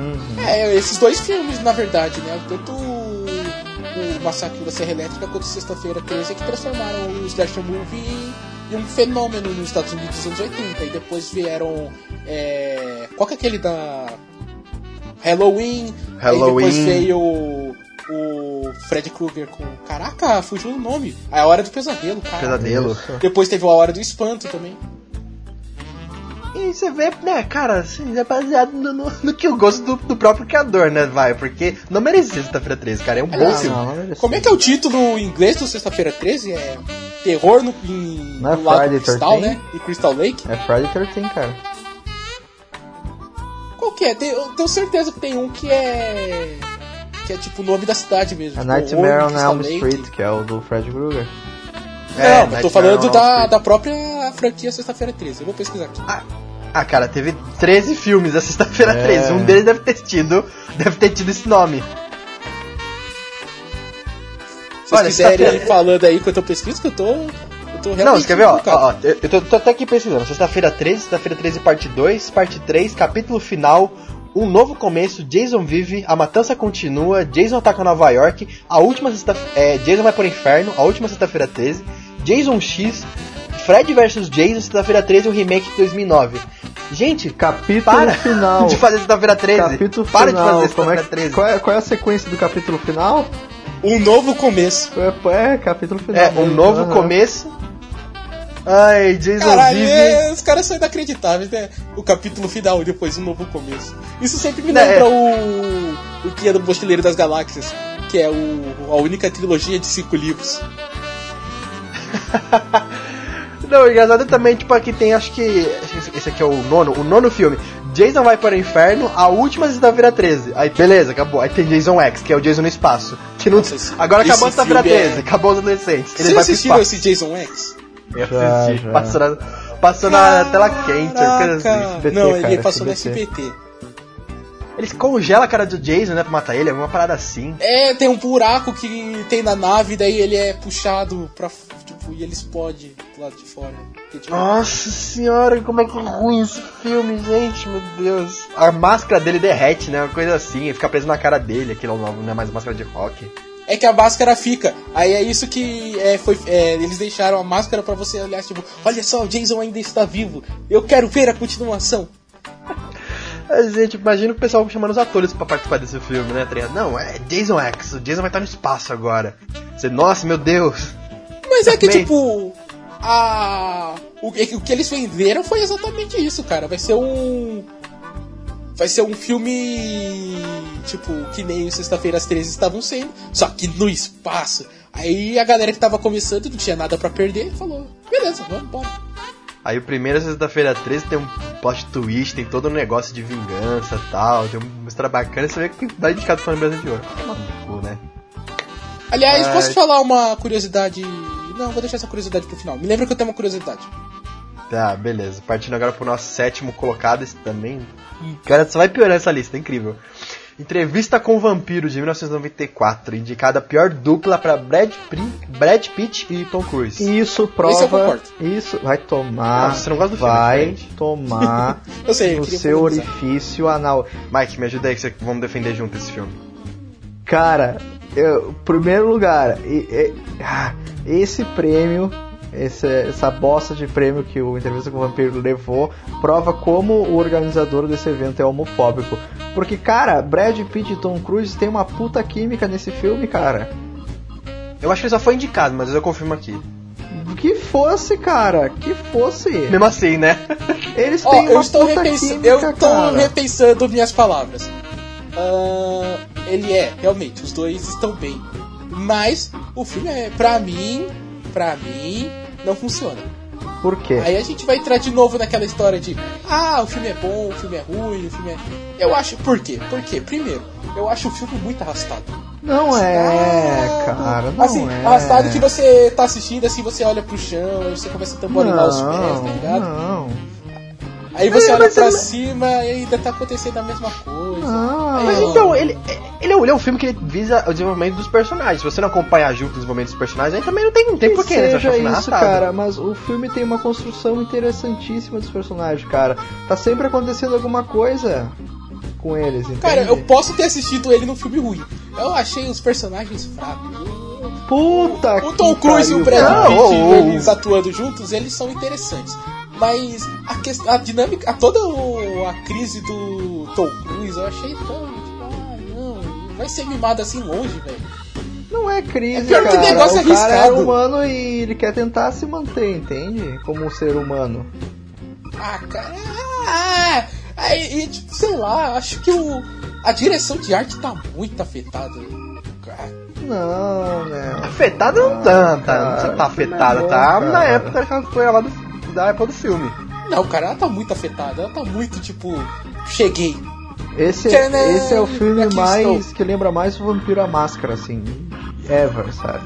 É, esses dois filmes, na verdade, né? Tanto o, o Massacre da Serra Elétrica quanto Sexta-feira 13 é que transformaram o Slasher Movie em um fenômeno nos Estados Unidos dos anos 80. E depois vieram. É, qual que é aquele da. Halloween. Halloween. Aí depois veio o, o Fred Krueger com. Caraca, fugiu o nome. A Hora do Pesadelo, cara. Pesadelo. Depois teve a Hora do Espanto também. E você vê, né, cara, assim, é baseado no, no, no que o gosto do, do próprio criador, né, vai? Porque não merecia Sexta-feira 13, cara, é um bom Ah, filme. não, não merecia. Como é que é o título em inglês do Sexta-feira 13? É Terror no, em, Não é no Friday Crystal, 13? né? Em Crystal Lake? É Friday 13, cara. Qual que é? Tem- eu tenho certeza que tem um que é... Que é tipo o nome da cidade mesmo. A tipo, Nightmare on Elm. Street, que é o do Fred Krueger. Não, É, eu tô falando da, da própria franquia Sexta-feira 13. Eu vou pesquisar aqui. Ah, cara, teve 13 filmes da Sexta-feira É. 13, um deles deve ter tido, deve ter tido esse nome. Se vocês Olha, quiserem ir falando aí enquanto eu pesquiso, que eu tô... Eu tô realmente Não, você quer ver, ó, ó, eu, eu tô, tô até aqui pesquisando, Sexta-feira 13, Sexta-feira 13 parte 2, parte 3, capítulo final, um novo começo, Jason vive, a matança continua, Jason ataca Nova York, a última sexta é, Jason vai pro inferno, a última Sexta-feira 13, Jason X, Fred vs Jason, Sexta-feira 13, o remake de 2009. Gente, Capítulo para final. de fazer Sexta-feira 13. Capítulo para final. de fazer como é Sexta-feira que- 13. qual, é, qual é a sequência do capítulo final? Um novo começo. É, é, capítulo final. É, um novo Aham. começo. Ai, Jason Caralho, vive. é, os caras são inacreditáveis, né? O capítulo final e depois um novo começo. Isso sempre me Né, lembra é. o. O que é do Mochileiro das Galáxias, que é o, a única trilogia de cinco livros. Não, engraçado também, tipo, aqui tem, acho que. esse- aqui é o nono, o nono filme. Jason vai para o inferno, a última sexta-feira 13. Aí, beleza, acabou. Aí tem Jason X, que é o Jason no espaço. Que não... Nossa, Agora acabou a sexta-feira filme é- 13, acabou os adolescentes. Vocês assistiram espaço. esse Jason X? Eu assisti, já. Passou na, passou na tela quente, assim. SBT, Não, cara, ele passou no SBT. Eles congelam a cara do Jason, né, pra matar ele, alguma parada assim. É, tem um buraco que tem na nave, daí ele é puxado pra. Tipo, e ele explode do lado de fora. Que, tipo, Nossa senhora, como é que é ruim esse filme, gente, meu Deus. A máscara dele derrete, né, uma coisa assim, ele fica preso na cara dele, aquilo não é mais máscara de rock. É que a máscara fica. Aí é isso que é, foi, é, eles deixaram a máscara pra você olhar, tipo, olha só, o Jason ainda está vivo. Eu quero ver a continuação. Mas, gente, imagina o pessoal chamando os atores pra participar desse filme, né? tá? Não, é Jason X, o Jason vai estar no espaço agora. Você, nossa, meu Deus. Mas é que, tipo, a. O, que- o que eles venderam foi exatamente isso, cara. Vai ser um. Vai ser um filme. Tipo, que nem o Sexta-feira às 13 estavam sendo, só que no espaço. Aí a galera que tava começando não tinha nada pra perder falou: beleza, vamos embora. Aí o primeiro, sexta-feira 13, tem um plot twist, tem todo um negócio de vingança e tal, tem uma história bacana, você vê que vai indicado pra Brasileiro de ouro. Cu, né? Aliás, Ai. posso falar uma curiosidade. Não, vou deixar essa curiosidade pro final. Me lembra que eu tenho uma curiosidade. Tá, beleza. Partindo agora pro nosso sétimo colocado, esse também Cara, só vai piorar essa lista, é incrível. Entrevista com o Vampiro de 1994, indicada a pior dupla para Brad, Brad Pitt e Tom Cruise. Isso prova. Isso vai tomar. Não, você não gosta do filme, vai gente. tomar Eu sei, eu queria seu orifício anal. Mike, me ajuda aí que você- vamos defender junto esse filme. Cara, eu, primeiro lugar, e- e- ah, esse prêmio, esse- essa bosta de prêmio que o Entrevista com o Vampiro levou, prova como o organizador desse evento é homofóbico. Porque, cara, Brad Pitt e Tom Cruise tem uma puta química nesse filme, cara. Eu acho que ele só foi indicado, mas eu confirmo aqui. Que fosse, cara, que fosse. Mesmo assim, né? Eles têm eu uma estou, puta química, eu estou repensando minhas palavras. Ah, ele é, realmente, os dois estão bem. Mas o filme é, pra mim, pra mim, não funciona. Por quê? Aí a gente vai entrar de novo naquela história de ah, o filme é bom, o filme é ruim, o filme é. Eu acho. Por quê? Por quê? Primeiro, eu acho o filme muito arrastado. Não é, Arrastado. cara, não assim, é. arrastado que você tá assistindo, assim, você olha pro chão, aí você começa a tamborilar os pés, tá Não, ligado? não. Aí você É, olha pra cima e ainda tá acontecendo a mesma coisa. Não. Mas Aí, então, ele, ele, é, um- ele é um filme que ele visa o desenvolvimento dos personagens. Se você não acompanhar junto o desenvolvimento dos personagens, aí também não tem, não tem Que porquê, né? Você o isso, arrastado. cara, mas o filme tem uma construção interessantíssima dos personagens, cara. Tá sempre acontecendo alguma coisa com eles, entende? Cara, eu posso ter assistido ele num filme ruim. Eu achei os personagens fracos. Puta O Tom que Cruise e o Brad. Pitt, eles atuando juntos, eles são interessantes. Mas a, questão, a dinâmica, a toda o- a crise do Tom Cruise, eu achei tão. Tipo, ah, não, vai ser mimado assim longe, velho. Não é crise, É pior que cara. negócio o cara é humano e ele quer tentar se manter, entende? Como um ser humano. Ah, cara. Ah, aí, e, tipo, sei lá, acho que o, a direção de arte tá muito afetada. Cara, Não, né? Afetado não tá, tá, cara, tá que afetado, não, tá cara. na época que ela foi lá do, da época do filme. Não, cara, ela tá muito afetada. Ela tá muito, tipo, cheguei. Esse, Tcharam! esse é o filme Aqui mais estou. que lembra mais o Vampiro à Máscara, assim, ever, sabe?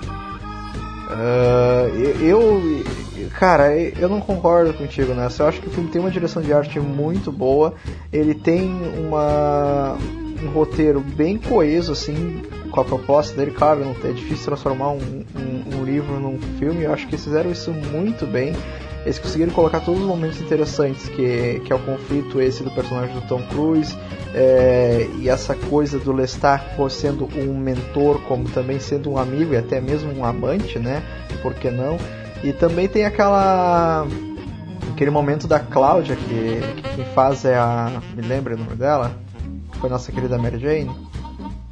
Ah, eu, eu- cara, eu não concordo contigo nessa. Eu acho que o filme tem uma direção de arte muito boa. Ele tem uma um roteiro bem coeso, assim, com a proposta dele. Claro, não- é difícil transformar um, um- um livro num filme. Eu acho que fizeram isso muito bem. Eles conseguiram colocar todos os momentos interessantes, que, que é o conflito esse do personagem do Tom Cruise, é, e essa coisa do Lestat como sendo um mentor, como também sendo um amigo e até mesmo um amante, né? Por que não? E também tem aquela aquele momento da Cláudia que, que quem faz é a me lembra o nome dela? Foi nossa querida Mary Jane,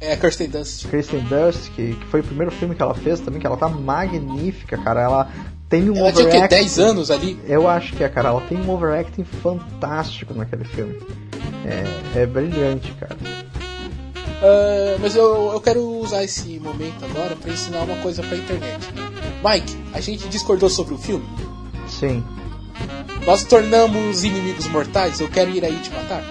É a Kirsten Dunst. Dunst, que, que foi o primeiro filme que ela fez também, que ela tá magnífica, cara. Ela tem um Ela tinha o quê? overacting- 10 anos ali? eu acho que é, cara. Ela tem um overacting fantástico naquele filme. É, é brilhante, cara. Ah, mas eu, eu quero usar esse momento agora pra ensinar uma coisa pra internet. Mike, a gente discordou sobre o filme? Sim. Nós tornamos inimigos mortais? Eu quero ir aí te matar?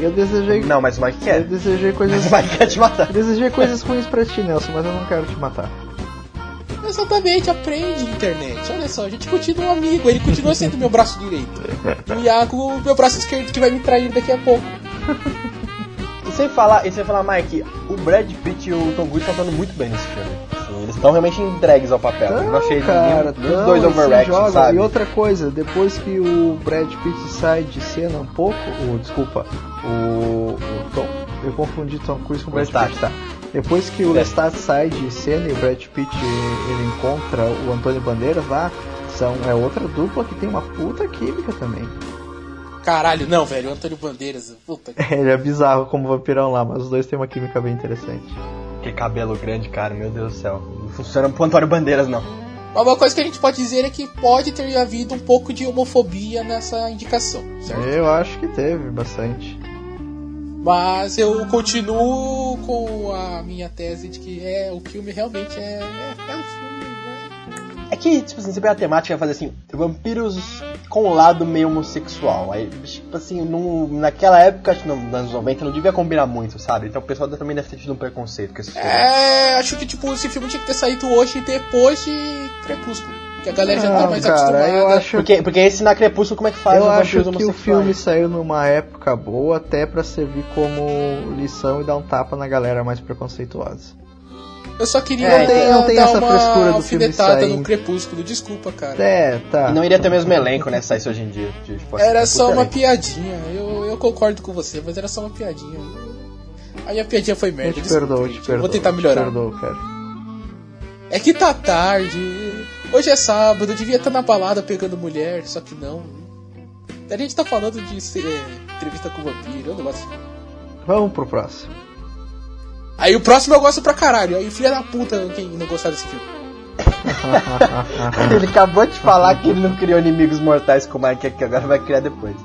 Eu desejei. Não, mas o Mike Eu quer. desejei coisas. Mas o Mike quer te matar. Eu desejei coisas ruins pra ti, Nelson, mas eu não quero te matar. Exatamente, aprende internet. Olha só, a gente continua um amigo, ele continua sendo meu braço direito. E o Iago, meu braço esquerdo, que vai me trair daqui a pouco. E sem falar, e sem falar, Mike, o Brad Pitt e o Tom Cruise estão atuando muito bem nesse filme. Assim, eles estão realmente entregues ao papel. eu não achei cara, nenhum, não, dois overacting, sabe? E outra coisa, depois que o Brad Pitt sai de cena um pouco, o, desculpa, o, o Tom, eu confundi Tom Cruise com o Brad. Pitt, tá? Depois que o É. Lestat sai de cena e o Brad Pitt ele encontra o Antônio Bandeiras lá, são, é outra dupla que tem uma puta química também. Caralho, não, velho, o Antônio Bandeiras, puta que. Ele é bizarro como vampirão lá, mas os dois têm uma química bem interessante. Que cabelo grande, cara, meu Deus do céu. Não funciona pro Antônio Bandeiras, não. Uma coisa que a gente pode dizer é que pode ter havido um pouco de homofobia nessa indicação, certo? Eu acho que teve bastante. Mas eu continuo com a minha tese de que é o filme realmente é, é, é um filme. né? É que, tipo assim, sempre a temática vai fazer assim, vampiros com um lado meio homossexual. Aí, tipo assim, num- naquela época, acho que nos anos 90, não devia combinar muito, sabe? Então o pessoal também deve ter tido um preconceito com esse filme. É, acho que tipo esse filme tinha que ter saído hoje depois de Crepúsculo. Que a galera já Não, tá mais cara, acostumada. eu acho Porque, porque esse na Crepúsculo, como é que faz Eu acho que o filme saiu numa época boa até pra servir como lição e dar um tapa na galera mais preconceituosa. Eu só queria É, não tem- não tem dar essa uma frescura do filme alfinetada sair. no Crepúsculo. Desculpa, cara. É, tá. E não iria ter o mesmo elenco, né, se saísse hoje em dia. Tipo, Era assim, só puta uma elenco. piadinha. Eu, eu concordo com você, mas era só uma piadinha. A minha piadinha foi Eu merda. te desculpa, perdoo, eu te. Eu perdoo. Vou tentar te melhorar. perdoo, cara. É que tá tarde. Hoje é sábado, eu devia estar na balada pegando mulher, só que não. A gente tá falando de ser, é, entrevista com vampiro, eu não gosto. Vamos pro próximo. Aí o próximo eu gosto pra caralho. Aí filha da puta quem não gostar desse filme. Ele acabou de falar que ele não criou inimigos mortais como é que que agora vai criar depois.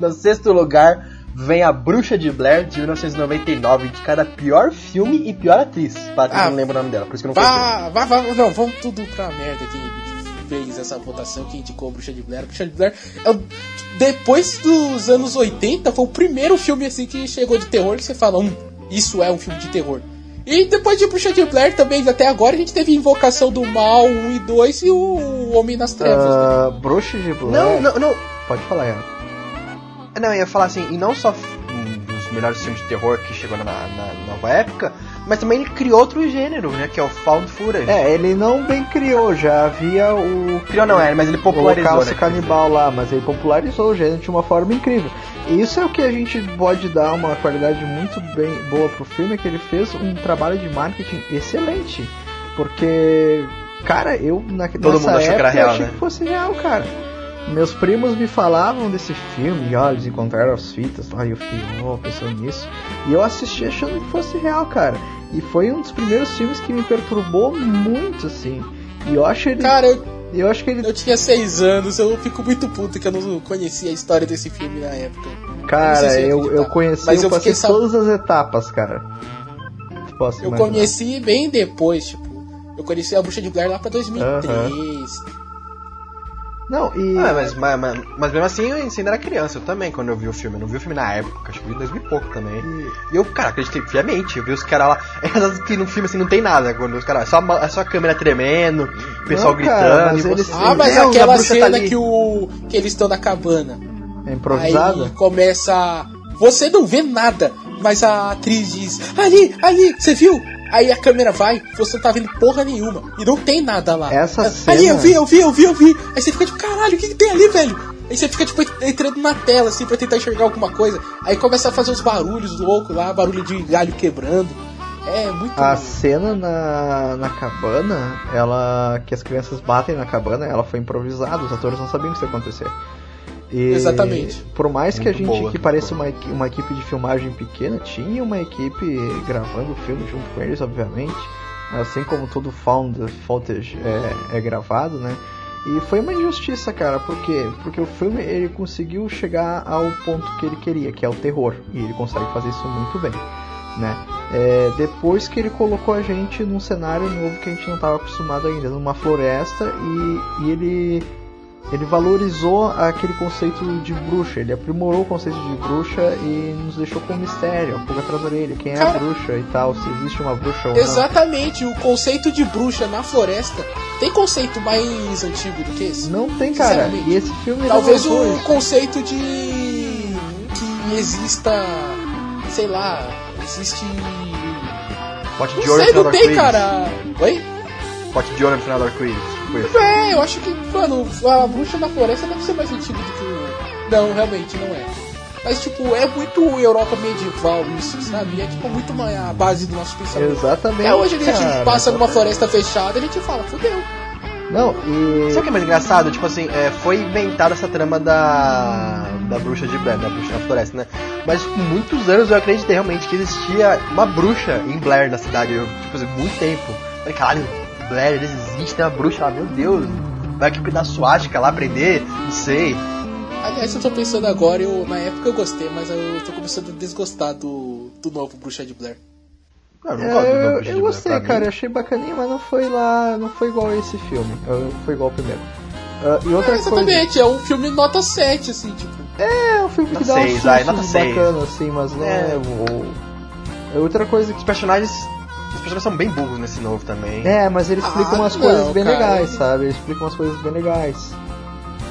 No sexto lugar vem A Bruxa de Blair, de 1999, indicada pior filme e pior atriz. Para quem Ah, não lembra o nome dela, por isso que eu não. Vá, vá, vá, não, vamos tudo pra merda quem fez essa votação, quem indicou a Bruxa de Blair. A Bruxa de Blair é o- depois dos anos 80 foi o primeiro filme assim que chegou de terror que você fala, hum, isso é um filme de terror. E depois de Bruxa de Blair também, até agora a gente teve Invocação do Mal 1 e 2 e o Homem nas Trevas. né? Ah, Bruxa de Blair. Não, não, não. Pode falar, Ian. Não, eu ia falar assim, e não só um dos melhores filmes de terror que chegou na, na nova época, mas também ele criou outro gênero, né? Que é o Found Footage. É, ele não bem criou, já havia o Criou não é, mas ele o popularizou, Holocausto né? Canibal lá, mas ele popularizou o gênero de uma forma incrível. E isso é o que a gente pode dar uma qualidade muito bem boa pro filme, é que ele fez um trabalho de marketing excelente. Porque, cara, eu na, Todo nessa mundo achou que era real, achei né? que fosse real, cara. Meus primos me falavam desse filme, e olha, eles encontraram as fitas e eu fiquei, oh, pensando nisso. E eu assisti achando que fosse real, cara. E foi um dos primeiros filmes que me perturbou muito, assim. E eu acho ele. Cara, eu, eu acho que ele eu tinha 6 anos, eu fico muito puto que eu não conhecia a história desse filme na época. Cara, se eu ia eu, eu acreditar. conheci, Mas eu eu passei sab- todas as etapas, cara. Posso Eu imaginar. conheci bem depois, tipo. Eu conheci a Bruxa de Blair lá pra 2003. Não, e. Ah, mas, mas, mas, mas mesmo assim eu ainda era criança, eu também, quando eu vi o filme. Eu não vi o filme na época, acho que eu vi em 2000 e pouco também. E eu, cara, acreditei fiamente. Eu vi os caras lá. É engraçado que no filme assim não tem nada. Quando os caras. É só, é só a câmera tremendo, o pessoal Não, cara, gritando. mas e eles- você, Ah, mas Deus, aquela tá cena que o. que eles estão na cabana. É improvisada? Aí começa. Você não vê nada, mas a atriz diz: Ali, ali, você viu? Aí a câmera vai, você não tá vendo porra nenhuma. E não tem nada lá. Essa cena- Ali, eu vi, eu vi, eu vi, eu vi. Aí você fica tipo, caralho, o que, que tem ali, velho? Aí você fica, tipo, entrando na tela, assim, pra tentar enxergar alguma coisa. Aí começa a fazer uns barulhos loucos lá, barulho de galho quebrando. É muito. A cena na, na cabana, ela. que as crianças batem na cabana, ela foi improvisada, os atores não sabiam que isso ia acontecer. E, Exatamente. Por mais que a Muito gente boa. que pareça uma, uma equipe de filmagem pequena, tinha uma equipe gravando o filme junto com eles, obviamente. Assim como todo found footage é, é gravado, né? E foi uma injustiça, cara, por quê? Porque o filme ele conseguiu chegar ao ponto que ele queria, que é o terror, e ele consegue fazer isso muito bem, né? É, depois que ele colocou a gente num cenário novo que a gente não estava acostumado ainda, numa floresta, e, e ele ele valorizou aquele conceito de bruxa, ele aprimorou o conceito de bruxa e nos deixou com um mistério, um pouco atrás da orelha, quem é a Cara- bruxa e tal, se existe uma bruxa ou não. Exatamente, o conceito de bruxa na floresta. Tem conceito mais antigo do que esse? Não tem, cara. E esse filme Talvez o conceito de que exista, sei lá, existe. Pote Não de ouro no final não tem, cara. Oi? Pote de ouro no final arco-íris. É, eu acho que, mano, a bruxa na floresta deve ser mais antigo do que o. Não, realmente não é. Mas, tipo, é muito Europa medieval isso, sabe? É, tipo, muito a base do nosso pensamento. Exatamente. Até hoje a gente cara. passa numa floresta fechada e a gente fala, fudeu. Não, e. Sabe o que é mais engraçado? Tipo assim, é, foi inventada essa trama da. da bruxa de Blair, da bruxa na floresta, né? Mas por muitos anos eu acreditei realmente que existia uma bruxa em Blair na cidade. Eu, tipo assim, muito tempo. Falei, caralho, Blair, existe uma bruxa lá, meu Deus. Vai aqui da suástica lá aprender, não sei. Aliás, eu tô pensando agora, eu, na época eu gostei, mas eu tô começando a desgostar do, do novo Bruxa de Blair. Não, eu não É, gosto do eu, eu Blair, gostei, mim. cara, eu achei bacaninha, mas não foi lá, não foi igual a esse filme, foi igual ao primeiro. Ah, e outra É, coisa, exatamente, é um filme nota 7, assim, tipo. é um filme que Nota dá um seis, vai, susto nota seis. bacana, assim, mas não é, É. o- é outra coisa que Os personagens Os personagens são bem burros nesse novo também. É, mas ele explica Ah, umas não, coisas bem cara. legais, sabe? Ele explica umas coisas bem legais.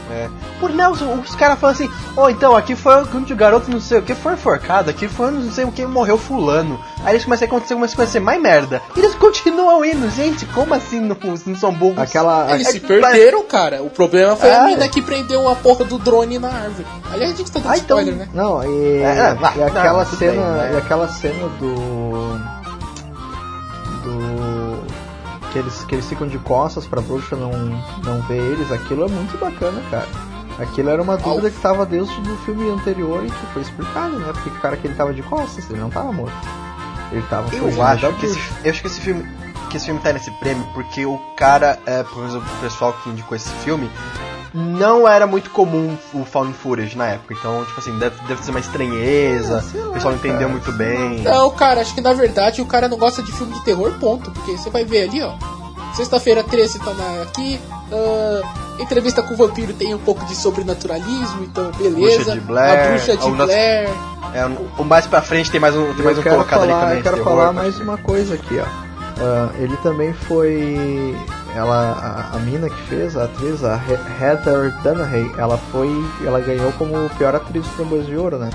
É. Por Nelson, os caras falam assim, ó, então, aqui foi o garoto não sei o que foi enforcado, aqui foi não sei o que morreu fulano. Aí eles começam a acontecer, começa a acontecer mais merda. E eles continuam indo, gente, como assim não, não são burros? Aquela. Eles a- se perderam, cara. O problema foi É. a mina que prendeu a porra do drone na árvore. Aliás, a gente tá dando Ah, então- spoiler, né? Não, e, É, vai, e aquela não, cena. bem, né? E aquela cena do. Do. Que eles, que eles ficam de costas pra bruxa não, não ver eles, aquilo é muito bacana, cara. Aquilo era uma dúvida que tava desde o filme anterior e que foi explicado, né? Porque o cara que ele tava de costas, ele não tava morto. Ele tava Eu acho que esse, eu acho que esse filme que esse filme tá nesse prêmio porque o cara, é, pelo menos o pessoal que indicou esse filme, não era muito comum o found footage na época. Então, tipo assim, deve, deve ser uma estranheza, o pessoal não entendeu muito bem. Não, cara, acho que na verdade o cara não gosta de filme de terror, ponto. Porque você vai ver ali, ó. Sexta-feira 13 tá na- aqui. ah, entrevista com o vampiro tem um pouco de sobrenaturalismo, então beleza. Bruxa de Blair, a bruxa de nosso- Blair. É, o mais pra frente tem mais um, tem mais um colocado falar, ali também. Eu quero de terror, falar mais uma coisa aqui, ó. Ah, ele também foi. Ela, a, a mina que fez, a atriz, a He- Heather Dunaway, ela foi. Ela ganhou como pior atriz do Framboesa de Ouro, né?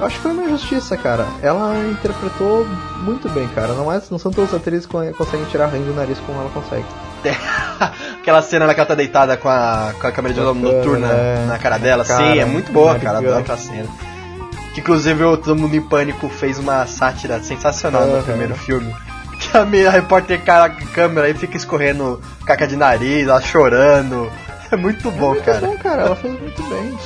Eu acho que foi uma injustiça, cara. Ela interpretou muito bem, cara. Não, é, não são todas as atrizes que conseguem tirar ranho do nariz como ela consegue. Aquela cena lá que ela tá deitada com a, com a câmera de Com a noturna é. na cara dela. Cara, Sim, é muito boa, muito cara. Adoro aquela cena. Que inclusive o Todo Mundo em Pânico fez uma sátira sensacional no Aham. primeiro filme. A, minha, repórter cara câmera e fica escorrendo caca de nariz, ela chorando. É muito bom, muito cara. bom, cara. Ela fez muito bem.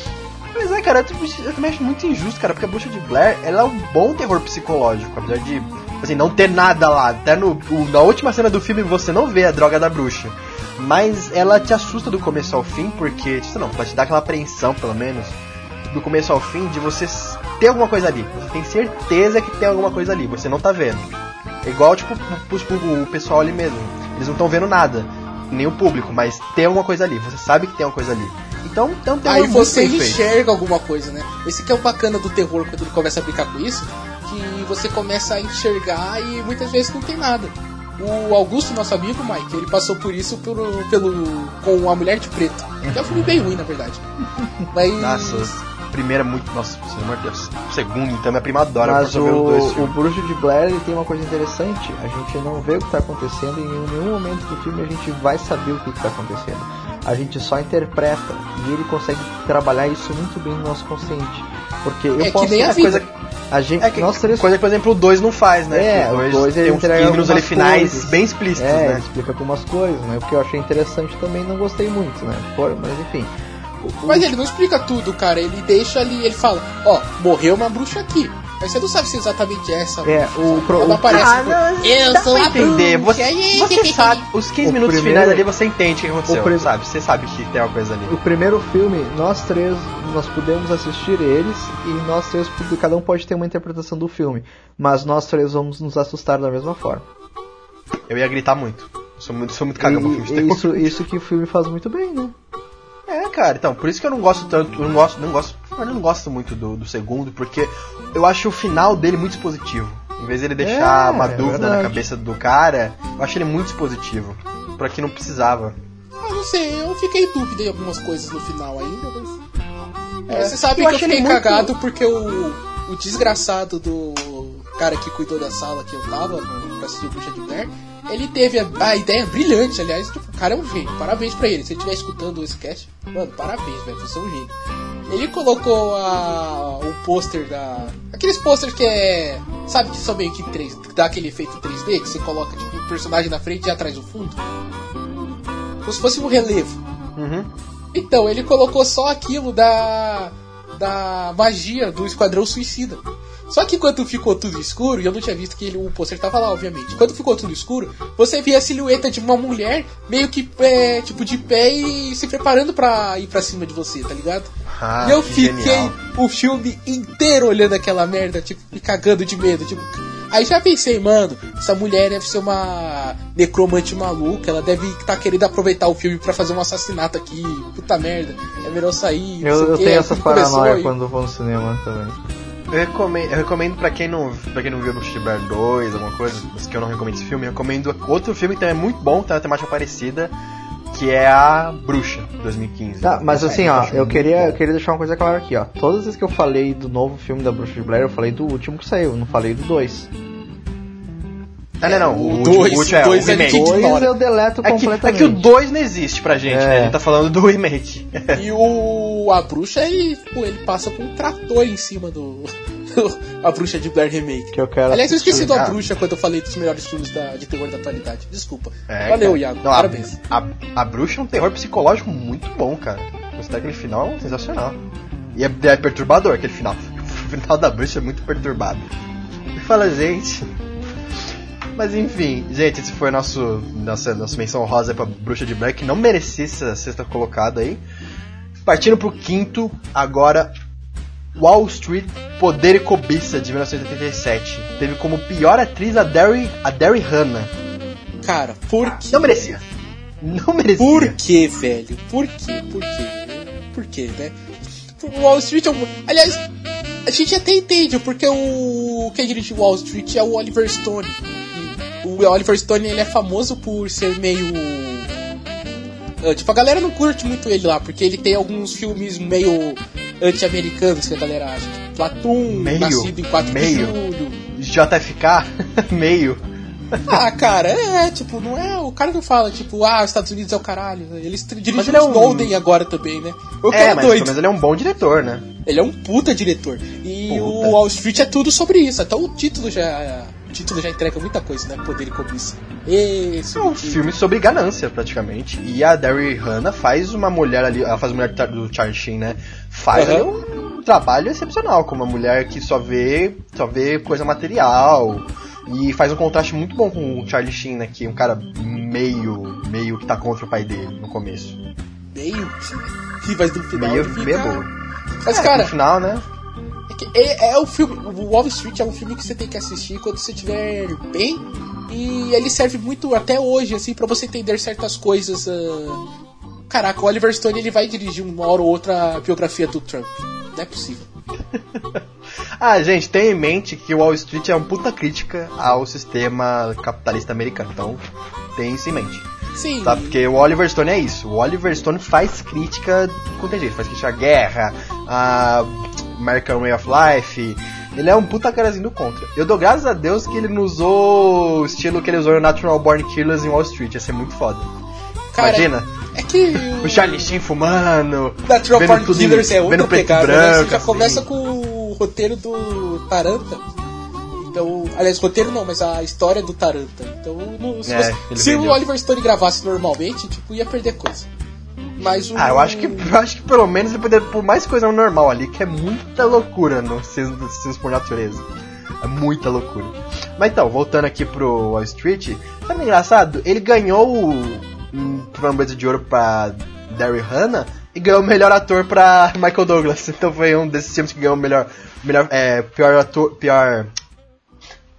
Mas é, cara, eu, tipo, eu também acho muito injusto, cara, porque a Bruxa de Blair, ela é um bom terror psicológico, apesar de, assim, não ter nada lá. Até no, na última cena do filme você não vê a droga da bruxa. Mas ela te assusta do começo ao fim, porque, sei não, vai te dar aquela apreensão, pelo menos, do começo ao fim, de você ter alguma coisa ali. Você tem certeza que tem alguma coisa ali, você não tá vendo. É igual, tipo, o pessoal ali mesmo. Eles não estão vendo nada, nem o público, mas tem alguma coisa ali. Você sabe que tem alguma coisa ali. Então, tem um terror Aí você bem feito. enxerga alguma coisa, né? Esse que é o bacana do terror quando ele começa a brincar com isso, que você começa a enxergar e muitas vezes não tem nada. O Augusto, nosso amigo, Mike, ele passou por isso pelo, pelo com a Mulher de Preto. Que é um filme bem ruim, na verdade. Mas Nossa, o primeiro é muito. Nossa, pelo amor de Deus. O segundo, então, minha prima adora Mas dois o, o. Bruxo de Blair ele tem uma coisa interessante. A gente não vê o que está acontecendo e em nenhum momento do filme a gente vai saber o que está acontecendo. A gente só interpreta e ele consegue trabalhar isso muito bem no nosso consciente. Porque eu É que posso nem a vida. coisa, a gente é que, nós três coisa que, por exemplo, o 2 não faz, né? É, o o 2 dois ele tem uns entrega pílulas ali algumas finais coisas. bem explícitos, é, né? explica algumas coisas, né? O que eu achei interessante também não gostei muito, né? Por- mas enfim. Mas ele não explica tudo, cara. Ele deixa ali, ele fala, ó, morreu uma bruxa aqui. Mas você não sabe se exatamente é essa. É, o pro- Ela o- aparece. Ah, tipo, não, eu dá sou pra a entender. bruxa. Você, você sabe, os 15 O minutos primeiro- finais ali você entende o que aconteceu, o prim- sabe? Você sabe que tem uma coisa ali. O primeiro filme, nós três, nós pudemos assistir eles e nós três, cada um pode ter uma interpretação do filme, mas nós três vamos nos assustar da mesma forma. Eu ia gritar muito. Sou muito, sou muito cagão pra filme de terror. isso, isso que o filme faz muito bem, né? É, cara, então, por isso que eu não gosto tanto, eu não gosto, não gosto, eu não gosto muito do, do segundo, porque eu acho o final dele muito expositivo. Em vez de ele deixar É, uma é dúvida na verdade. cabeça do cara, eu acho ele muito expositivo. Pra que não precisava. Ah, não sei, eu fiquei em dúvida em algumas coisas no final ainda, mas. É, você sabe eu que eu fiquei muito- cagado porque o, o desgraçado do cara que cuidou da sala que eu tava no- pra assistir o Bruxa de Blair, ele teve a, a ideia brilhante, aliás, tipo, o cara é um gênio, parabéns pra ele. Se ele estiver escutando esse cast, mano, parabéns, velho, você é um gênio. Ele colocou a, o pôster da. Aqueles pôsteres que é. Sabe que são meio que 3 que dá aquele efeito 3D, que você coloca tipo, o personagem na frente e atrás do fundo? Como se fosse um relevo. Uhum. Então, ele colocou só aquilo da. da magia do Esquadrão Suicida. Só que quando ficou tudo escuro, e eu não tinha visto que ele, o pôster tava lá, obviamente. Quando ficou tudo escuro, você via a silhueta de uma mulher meio que é, tipo de pé e se preparando pra ir pra cima de você, tá ligado? Ah, e eu que fiquei genial. o filme inteiro olhando aquela merda, tipo, me cagando de medo, tipo. Aí já pensei, mano, essa mulher deve ser uma necromante maluca, ela deve estar querendo aproveitar o filme pra fazer um assassinato aqui, puta merda, é melhor sair. Eu, eu tenho essa começou paranoia quando vou no cinema também. Eu recomendo, eu recomendo pra quem não, pra quem não viu Bruxa de Blair 2, alguma coisa, mas que eu não recomendo esse filme, eu recomendo outro filme que também é muito bom, tem uma temática parecida, que é a Bruxa, 2015. Tá, mas assim, ó, acho eu muito queria, eu queria deixar uma coisa clara aqui, ó. Todas as vezes que eu falei do novo filme da Bruxa de Blair, eu falei do último que saiu, não falei do 2. Ah, não, não, o, O último- dois- o último é o a gente remake. Dois ignora. eu deleto É que, é completamente. que o 2 não existe pra gente, É. né? A gente tá falando do remake. E o. A bruxa, ele, pô, ele passa com um trator em cima do. a bruxa de Blair Remake. Que eu quero Aliás, eu esqueci do A Ah. Bruxa quando eu falei dos melhores filmes da, de terror da atualidade. Desculpa. É, Valeu, cara. Iago. Não, a- Parabéns. A, a, Bruxa é um terror psicológico muito bom, cara. Gostei daquele final é sensacional. E é, é perturbador aquele final. O final da Bruxa é muito perturbado. E fala, gente. Mas enfim, gente, esse foi nosso nossa, nossa menção rosa pra Bruxa de que não merecia essa sexta colocada aí. Partindo pro quinto, agora Wall Street Poder e Cobiça de 1987. Teve como pior atriz a Derry, a Derry Hannah. Cara, por que. Não merecia. Não merecia. Por que, velho? Por que? Por que? Por que, né? Wall Street é um... Aliás, a gente até entende, porque o quem dirige Wall Street é o Oliver Stone. O Oliver Stone ele é famoso por ser meio. Ah, Tipo, a galera não curte muito ele lá, porque ele tem alguns filmes meio anti-americanos que a galera acha. Tipo, Platoon, Meio, Nascido em 4 meio. de julho. JFK, meio. Ah, cara, é, tipo, não é. O cara não fala, tipo, ah, os Estados Unidos é o caralho. Eles dirigem Mas o ele é um- Snowden agora também, né? O cara é, é, mas doido. menos ele é um bom diretor, né? Ele é um puta diretor. E Puta. o Wall Street é tudo sobre isso. Até o título já. O título já entrega muita coisa, né? Poder e cobiça. Esse É um filme sobre ganância, praticamente. E a Derry Hannah faz uma mulher ali, ela faz a mulher do Charlie Sheen, né? Faz ali um trabalho excepcional, como uma mulher que só vê, só vê coisa material. E faz um contraste muito bom com o Charlie Sheen, né? Que é um cara meio, meio que tá contra o pai dele no começo. meio. E mas no final Meio, fica... meio boa. Mas, É, cara, no final, né? É, é, o filme. O Wall Street é um filme que você tem que assistir quando você estiver bem. E ele serve muito até hoje, assim, pra você entender certas coisas. ah. Caraca, o Oliver Stone ele vai dirigir uma hora ou outra a biografia do Trump. Não é possível. Ah, gente, tenha em mente que o Wall Street é uma puta crítica ao sistema capitalista americano. Então, tenha isso em mente. Sim. Tá? Porque o Oliver Stone é isso. O Oliver Stone faz crítica com tem jeito, faz crítica à guerra, a American Way of Life. Ele é um puta carazinho do contra. Eu dou graças a Deus que ele não usou o estilo que ele usou no Natural Born Killers em Wall Street. Ia ser muito foda. Cara, Imagina, É que o Charlie Sheen fumando. Natural Born Killers é outra pegada, né? branco, Você já assim. começa com o roteiro do Taranta. Então, aliás, roteiro não, mas a história do Taranta. Então, no- se, É, você- se o. Oliver Stone gravasse normalmente, tipo, ia perder coisa. Mas o Ah, eu acho que eu acho que pelo menos ele poderia pôr mais coisa no normal ali, que é muita loucura no Cisnes por Natureza. É muita loucura. Mas então, voltando aqui pro Wall Street, sabe o engraçado? Ele ganhou um Framboesa de Ouro pra Derry Hannah e ganhou o melhor ator pra Michael Douglas. Então foi um desses filmes que ganhou o melhor, melhor é, pior ator, pior...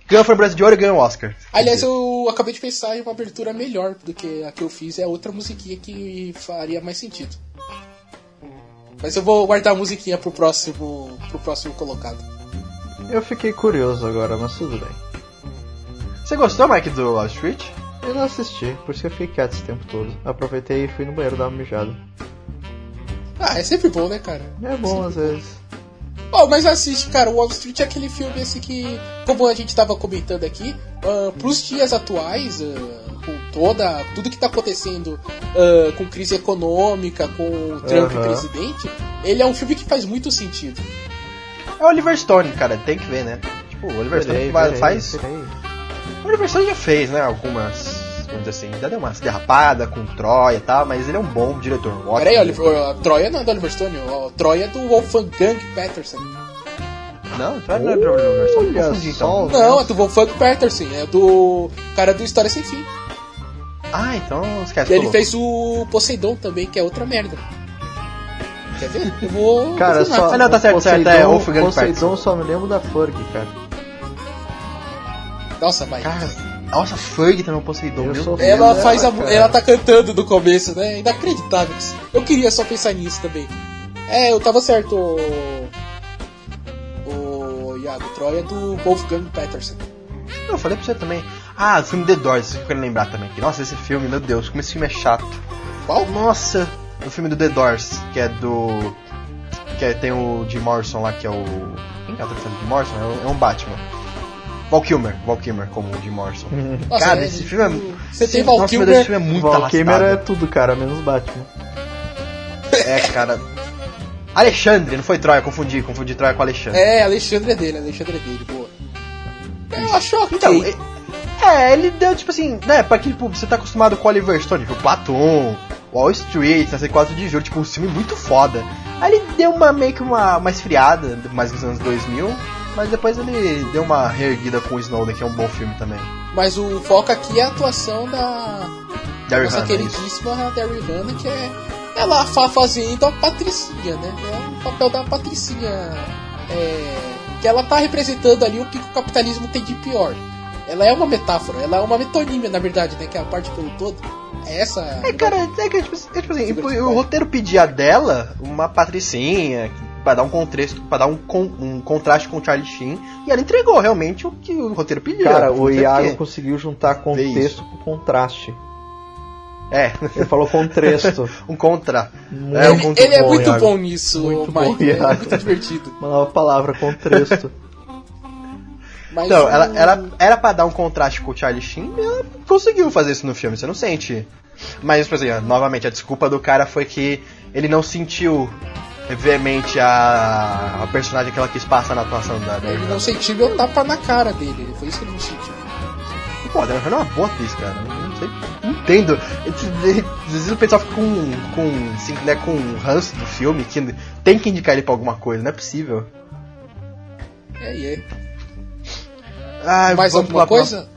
Ganhou o Framboesa de Ouro e ganhou o Oscar. Aliás, eu acabei de pensar em uma abertura melhor do que a que eu fiz. É outra musiquinha que faria mais sentido. Mas eu vou guardar a musiquinha pro próximo, pro próximo colocado. Eu fiquei curioso agora, mas tudo bem. Você gostou, Mike, do Wall Street? Eu não assisti, por isso que eu fiquei quieto esse tempo todo. Aproveitei e fui no banheiro dar uma mijada. Ah, é sempre bom, né, cara? É bom às vezes. Oh, mas assiste, cara, Wall Street é aquele filme esse que, como a gente tava comentando aqui, ah, pros dias atuais, ah, com toda, tudo que tá acontecendo ah, com crise econômica, com o Trump Aham. presidente, ele é um filme que faz muito sentido. É o Oliver Stone, cara, tem que ver, né? Tipo, o Oliver Stone faz... O Oliver Stone já fez, né, algumas, vamos dizer assim, já deu umas derrapadas com Troia e tal, mas ele é um bom diretor. Um Peraí, diretor. Oliver, a Troia não é do Oliver Stone, a Troia é do Wolfgang Peterson. Não, Troia não é do Oliver Stone, Olha confundi só. então. Não, é do Wolfgang Peterson, é do cara do História Sem Fim. Ah, então esquece. E ele fez o Poseidon também, que é outra merda. Quer ver? Eu vou. Cara, só. Ah, não, tá certo, certo, é Poseidon- Wolfgang Poseidon só me lembro da Ferg, cara. Nossa, vai. louco. Cara, nossa, Ferg também é um Poseidon. Ela Deus, faz a, ela tá cantando no começo, né? Inacreditável. Eu queria só pensar nisso também. É, eu tava certo. O, o equivocado. Troia é do Wolfgang Peterson. Eu falei pra você também. Ah, o filme The Doors, eu quero lembrar também. Que, nossa, esse filme, meu Deus, como esse filme é chato. Qual? Nossa, o filme do The Doors, que é do. Que é- tem o Jim Morrison lá, que é o. Quem é o que o Jim Morrison? É É um Batman. Val Kilmer, Val Kilmer como o Jim Morrison. Nossa, Cara, é, esse filme é. Você tem Nossa, Val meu Deus, esse Kilmer. filme é muito Val Kilmer é tudo, cara, menos Batman. É, cara. Alexandre, não foi Troia, confundi, confundi Troia com Alexandre. É, Alexandre é dele, Alexandre é dele, boa. Eu acho ok. Então, e- é, ele deu tipo assim, né, pra que tipo, você tá acostumado com Oliver Stone, tipo, Platon, Wall Street, na 4 de julho, tipo, um filme muito foda. Aí ele deu uma meio que uma, uma esfriada, mais nos anos 2000, mas depois ele deu uma reerguida com o Snowden, que é um bom filme também. Mas o foco aqui é a atuação da Daryl nossa Hannah, isso. queridíssima Derry Hannah, que é ela fa fazendo a Patricinha, né? É o papel da Patricinha. é, que ela tá representando ali o que o capitalismo tem de pior. Ela é uma metáfora, ela é uma metonímia, na verdade, né? Que é a parte pelo todo. É essa. É, cara, é que tipo, é, tipo assim, o roteiro pedia dela uma patricinha, pra dar um contexto, para dar um, con- um contraste com o Charlie Sheen, e ela entregou realmente o que o roteiro pedia. Cara, o Iago conseguiu juntar contexto com contraste. É, Ele falou contexto. um contra. Muito É, um ele conto ele é bom, muito Iago. bom nisso, Muito bom, Mike. é Iago. muito divertido. Uma nova palavra, contexto. Mas Então, o- ela, ela era pra dar um contraste com o Charlie Sheen e ela conseguiu fazer isso no filme, você não sente. Mas, por exemplo, novamente, a desculpa do cara foi que ele não sentiu veemente a, a personagem que ela quis passar na atuação da da Ele não sentiu meu tapa na cara dele. Foi isso que ele não sentiu. Pô, a Hannah é uma boa atriz, cara. Eu Não sei, não entendo. Às vezes o pessoal fica com, com, assim, né, com ranço do filme, que tem que indicar ele pra alguma coisa, não é possível. É, e é. Ah, Mais alguma coisa? Ah,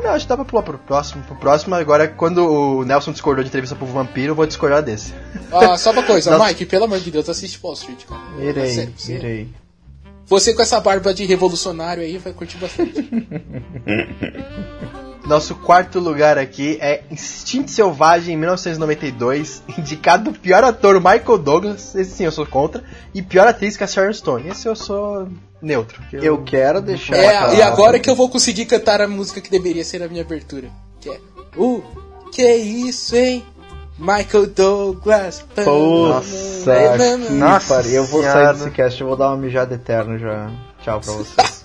não, acho que dá pra pular pro próximo. Pro próximo, agora, quando o Nelson discordou de entrevista pro vampiro, eu vou discordar desse. Ah, só uma coisa, Nossa. Mike, pelo amor de Deus, assiste Wall Street, cara. Irei, Sério, você, irei. você com essa barba de revolucionário aí vai curtir bastante. Nosso quarto lugar aqui é Instinto Selvagem, em 1992, indicado o pior ator, Michael Douglas, esse sim eu sou contra, e pior atriz que a Sharon Stone. Esse eu sou neutro. que Eu quero deixar. é, e agora que eu vou conseguir cantar a música que deveria ser a minha abertura. Que é. Uh, que isso, hein? Michael Douglas. Nossa, Nossa pariu. Eu vou senhora. sair desse cast, eu vou dar uma mijada eterna já. Tchau pra vocês.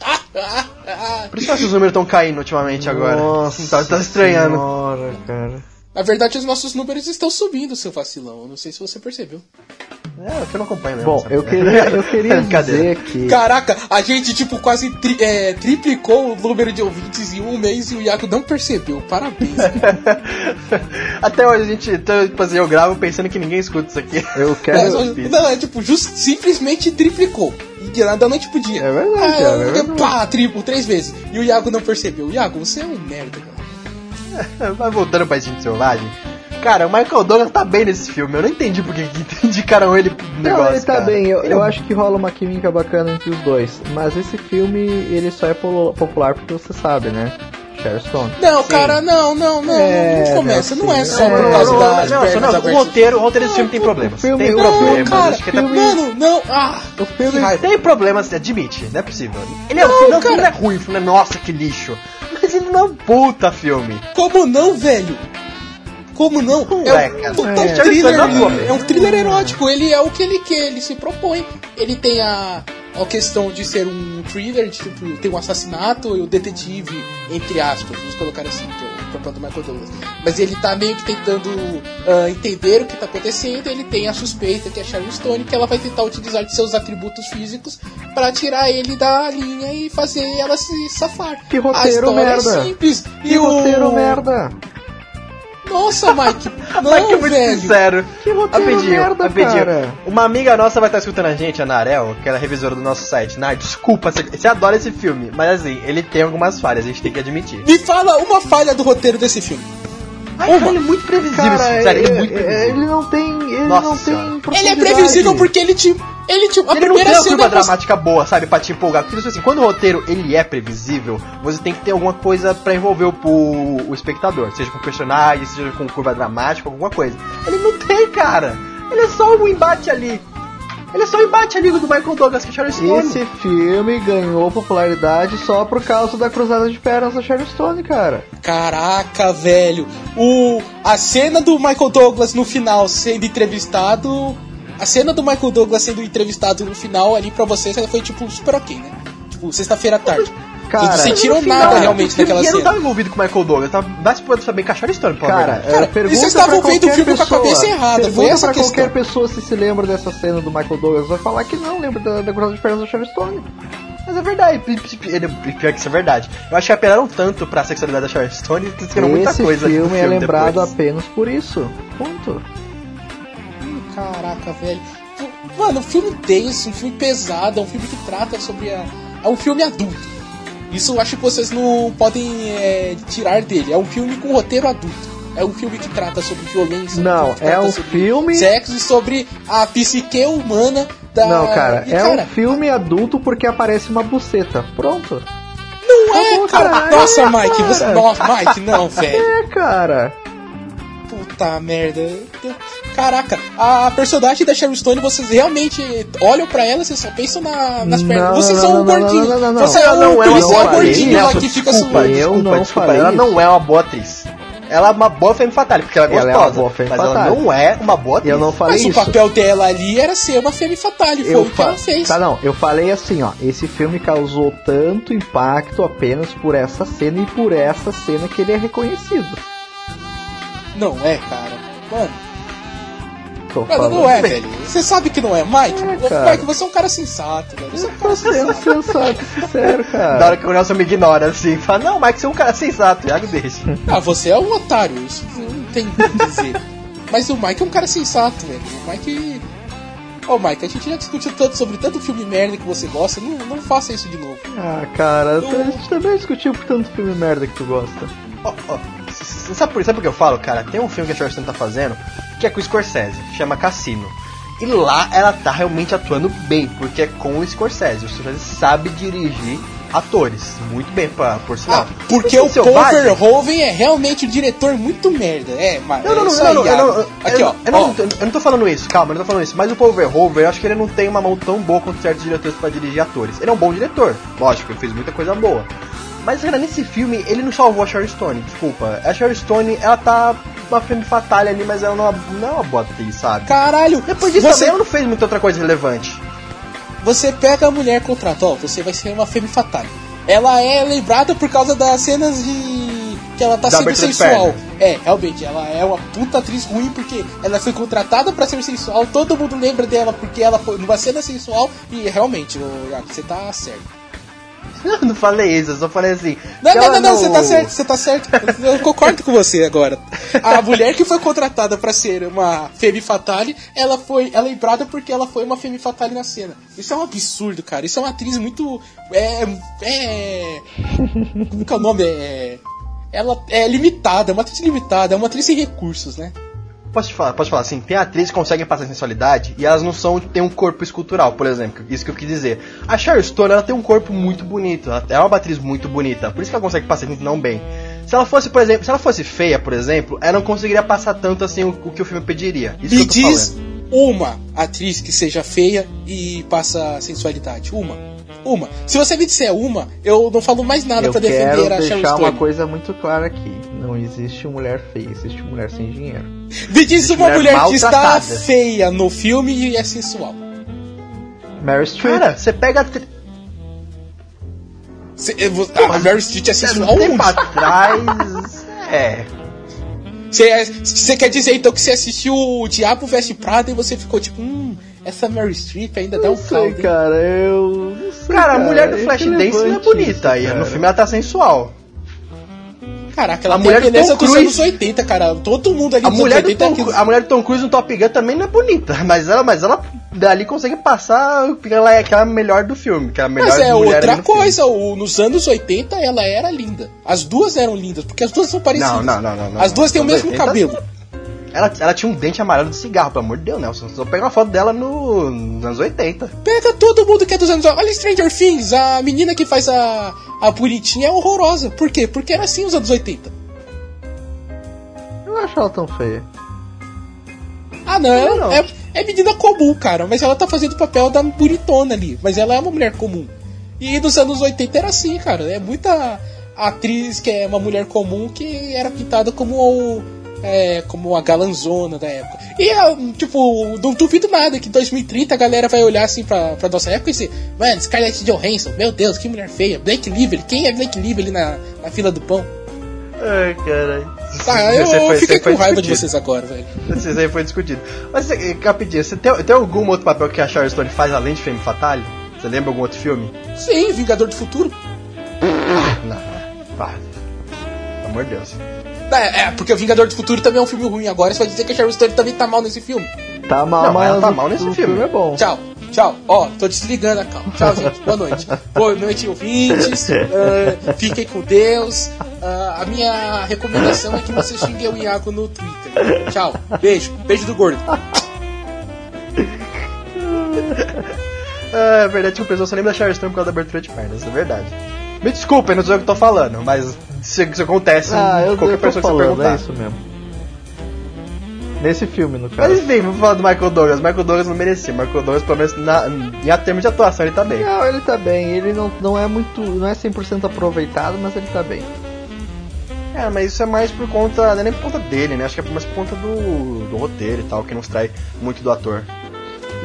Por isso que nossos números estão caindo ultimamente agora. Nossa, tá, tá estranhando. Senhora, cara. Na verdade, os nossos números estão subindo, seu vacilão. Eu não sei se você percebeu. É, eu que não acompanho mesmo. Bom, eu queria, eu queria dizer que. Caraca, a gente, tipo, quase tri- é, triplicou o número de ouvintes em um mês e o Iago não percebeu. Parabéns. Até hoje a gente, então, tipo assim, eu gravo pensando que ninguém escuta isso aqui. Eu É, quero. só- não, é tipo, just, simplesmente triplicou. E de lá da noite pro dia. É verdade, Ah, cara, eu- é verdade. Pá, triplo, três vezes. E o Iago não percebeu. Iago, você é um merda, cara. Mas voltando pra Instinto Selvagem. Cara, o Michael Douglas tá bem nesse filme. Eu não entendi porque que indicaram ele pro negócio. Não, ele tá cara. bem, eu, Ele é eu um- acho que rola uma química bacana entre os dois. Mas esse filme, ele só é popular porque você sabe, né? Sharon Stone. Não, cara, não, não, não. É, não começa. não, Não é sim. só É, por Não, causa não, das não, não, pernas não, o roteiro, o roteiro desse filme tem problemas. filme- tem problemas. Não, cara, acho que tá- mano, não. Ah, O filme. raiva. Tem problemas, admite, não é possível. Ele é, Não, o filme, não, o filme cara. não é ruim, o filme é nossa, que lixo. Mas ele não é um puta filme. Como não, velho? Como não? É é, um É. thriller. É um thriller erótico. Ele é o que ele quer, ele se propõe. Ele tem a, a questão de ser um thriller, de, tipo, tem um assassinato e o detetive, entre aspas, vamos colocar assim, que é o papel do Michael Douglas. Mas ele tá meio que tentando ah, entender o que tá acontecendo. Ele tem a suspeita que é a Sharon Stone, que ela vai tentar utilizar de seus atributos físicos pra tirar ele da linha e fazer ela se safar. Que roteiro história merda. é simples. Que e o roteiro merda. Nossa, Mike, não, que é muito velho. sincero. Que roteiro Rapidinho, merda, rapidinho. cara. Uma amiga nossa vai estar escutando a gente, a Narel, que ela é revisora do nosso site. Nar, desculpa, você, você adora esse filme, mas assim, ele tem algumas falhas, a gente tem que admitir. Me fala uma falha do roteiro desse filme. Ai, cara, ele é muito previsível, Cara, sério, ele é é- muito é- previsível. ele não tem. Ele Nossa não senhora. tem Ele é previsível porque ele te. Ele te. A Ele não tem uma curva dramática boa, sabe, pra te empolgar. Porque, tipo assim, quando o roteiro ele é previsível, você tem que ter alguma coisa pra envolver o, o, o espectador. Seja com personagem, seja com curva dramática, alguma coisa. Ele não tem, cara. Ele é só um embate ali. Ele é só embate amigo do Michael Douglas, que é Sharon Stone. Esse filme ganhou popularidade só por causa da Cruzada de Pernas da Sharon Stone, cara. Caraca, velho. O, a cena do Michael Douglas no final sendo entrevistado. A cena do Michael Douglas sendo entrevistado no final ali pra vocês foi tipo super ok, né? Tipo, sexta-feira à tarde. Cara, Vocês não sentiram final, nada realmente naquela Ele não cena. tava envolvido com o Michael Douglas, tava mais pra saber que a pô. Cara, Cara, é, pergunta e vocês estavam vendo o qualquer filme com a pessoa, cabeça errada, foi Pergunta essa a pra qualquer questão. pessoa se se lembra dessa cena do Michael Douglas, vai falar que não lembra da, da Cruzada de Pernas da Sharon Stone. Mas é verdade, ele- pior que isso é verdade. Eu acho que apelaram tanto pra sexualidade da Sharon Stone que esqueceram muita Esse coisa. filme, do é lembrado depois. apenas por isso. Ponto. Caraca, velho. Mano, um filme denso, um filme pesado, é um filme que trata sobre a. É um filme adulto. Isso eu acho que vocês não podem é, tirar dele. É um filme com roteiro adulto. É um filme que trata sobre violência. Não, é um sobre filme- Sexo e sobre a psique humana da. Não, cara, E, é um filme adulto porque aparece uma buceta. Pronto. Não é, cara. cara. Nossa, É, Mike, você. cara. Nossa, Mike, não, velho. É, cara. Puta merda. Caraca, a personagem da Sharon Stone, vocês realmente olham pra ela, vocês só pensam na- nas Não, pernas. não, Vocês não, são um não, gordinho. não, não, não, Você é um não é gordinho lá que fica desculpa, suando. Eu desculpa, não desculpa, falei Ela isso. não é uma boa atriz. Ela é uma boa femme fatale, porque ela é Ela é gostosa. uma boa femme mas fatale. ela não é uma boa atriz. Eu não falei Mas isso. o papel dela ali era ser uma femme fatale, foi eu o que fa- ela fez. Tá, não, eu falei assim, ó. Esse filme causou tanto impacto apenas por essa cena e por essa cena que ele é reconhecido. Não é, cara. Mano, mano, não é, velho. Você sabe que não é. Mike, É, cara. Mike, você é um cara sensato, velho. Você é um cara Tô sendo sensato. sensato, sincero, Da cara. hora que o Nelson me ignora assim, fala, não, Mike, você é um cara sensato, Iago deixa. Ah, você é um otário, isso não tem o que dizer. Mas o Mike é um cara sensato, velho. O Mike. Ô, Mike, a gente já discutiu tanto sobre tanto filme merda que você gosta, não, não faça isso de novo. Ah, cara, a gente também discutiu por tanto filme merda que tu gosta. Ó, ó, c- c- sabe, por, sabe por que eu falo, cara? Tem um filme que a Sharon Stone tá fazendo, que é com o Scorsese, chama Cassino. E lá ela tá realmente atuando bem, porque é com o Scorsese. O Scorsese sabe dirigir atores, muito bem, pra, por sinal. Ah, porque o Paul Verhoeven é realmente um diretor muito merda. É, mas Não, não, é não, não, não, não, Aqui, eu, ó. eu não, ó. eu não tô falando isso, calma, eu não tô falando isso. Mas o Paul Verhoeven, eu acho que ele não tem uma mão tão boa quanto certos diretores pra dirigir atores. Ele é um bom diretor, lógico, ele fez muita coisa boa. Mas, cara, nesse filme, ele não salvou a Sharon Stone, desculpa. A Sharon Stone, ela tá uma femme fatale ali, mas ela não, é- não é uma boa atriz, sabe? Caralho, Depois disso você, também, ela não fez muita outra coisa relevante. você pega a mulher contrata, ó, você vai ser uma femme fatale. Ela é lembrada por causa das cenas de que ela tá Da sendo sensual. É, realmente, ela é uma puta atriz ruim porque ela foi contratada pra ser sensual, todo mundo lembra dela porque ela foi numa cena sensual e realmente, Iago, você tá certo. Eu não falei isso, eu só falei assim. Não, não, não, não, você tá certo, você tá certo. Eu concordo com você agora. A mulher que foi contratada pra ser uma Femme Fatale, ela foi é lembrada porque ela foi uma Femme Fatale na cena. Isso é um absurdo, cara. Isso é uma atriz muito. É. É. Como que é o nome? É. Ela é limitada, é uma atriz limitada, é uma atriz sem recursos, né? Posso te falar, posso te falar assim, tem atrizes que conseguem passar sensualidade e elas não são, tem um corpo escultural, por exemplo, isso que eu quis dizer. A Sharon Stone, ela tem um corpo muito bonito, ela é uma atriz muito bonita, por isso que ela consegue passar não bem. Se ela fosse, por exemplo, se ela fosse feia, por exemplo, ela não conseguiria passar tanto assim o, o que o filme pediria. Isso Me que eu tô diz falando. Uma atriz que seja feia e passa sensualidade. Uma. Uma. Se você me disser uma, eu não falo mais nada Eu pra quero defender a Sharon deixar uma Stone. coisa muito clara aqui. Não existe mulher feia, existe mulher sem dinheiro. Me diz uma mulher mulher que está feia no filme e é sensual. Mary Streep. Cara, você pega. a tri- Cê- eu vou- a Mary Street é sensual Um tempo onde? atrás. É. Você quer dizer então que você assistiu o Diabo Veste Prada e você ficou tipo, hum, essa Mary Streep ainda dá Não um sei, caldo. hein? cara, eu. Não sei, Cara, a mulher do Flashdance não é bonita, isso, e no cara. filme ela tá sensual. Caraca, ela A mulher beleza Tom dos Cruise. anos 80, cara. Todo mundo ali A mulher, anos do 80 Tom, é a mulher do Tom Cruise no Top Gun também não é bonita, mas ela, mas ela dali consegue passar porque ela é aquela melhor do filme, que é a melhor Mas é outra no coisa, o- nos anos 80 ela era linda. As duas eram lindas, porque as duas são parecidas. Não, não, não, não. As duas têm o mesmo 80, cabelo. Ela, ela tinha um dente amarelo de cigarro, pelo amor de Deus, Nelson. Só pega uma foto dela no, nos anos 80. Pega todo mundo que é dos anos. Olha Stranger Things, a menina que faz a, a bonitinha é horrorosa. Por quê? Porque era assim nos anos 80. Eu não acho ela tão feia. Ah, não, Eu não. É, é menina comum, cara, mas ela tá fazendo o papel da bonitona ali, mas ela é uma mulher comum. E nos anos 80 era assim, cara, é muita atriz que é uma mulher comum que era pintada como o, é, como a galanzona da época. E, ah, tipo, não duvido nada que em 2030 a galera vai olhar assim pra, pra nossa época e dizer, mano, Scarlett Johansson, meu Deus, que mulher feia. Blake Lively, quem é Blake Lively ali na, na fila do pão? Ai, caralho. Ah, eu, foi- fiquei com raiva de discutido. vocês agora, velho. Isso aí foi discutido. Mas, eh, rapidinho, você tem, tem algum outro papel que a Sharon Stone faz além de Femme Fatale? Você lembra algum outro filme? Sim, Vingador do Futuro. Não, pá. Pelo amor de Deus. É, é, porque o Vingador do Futuro também é um filme ruim agora, você vai dizer que a Sharon Stone também tá mal nesse filme. Tá mal, Não, mas ela tá mal nesse o filme. é bom. Tchau, tchau. Ó, tô desligando a calma. Tchau, gente. Boa noite. Boa noite, ouvintes. Ah, fiquem com Deus. Ah, a minha recomendação é que você xingue o Iago no Twitter. Tchau. Beijo. Beijo do gordo. É verdade que o pessoal só lembra da Sharon Stone por causa da abertura de pernas, é verdade. Me desculpem, não sei o que eu tô falando, mas isso, isso acontece Ah, em eu, qualquer eu pessoa que você falando, perguntar. é isso mesmo. Nesse filme, no Mas caso. enfim, vamos falar do Michael Douglas. Michael Douglas não merecia. Michael Douglas, pelo menos na, em a termos de atuação, ele tá bem. Não, ele tá bem. Ele não, não é muito. não é 100% aproveitado, mas ele tá bem. É, mas isso é mais por conta. Não é nem por conta dele, né? Acho que é mais por conta do, do roteiro e tal, que não extrai muito do ator.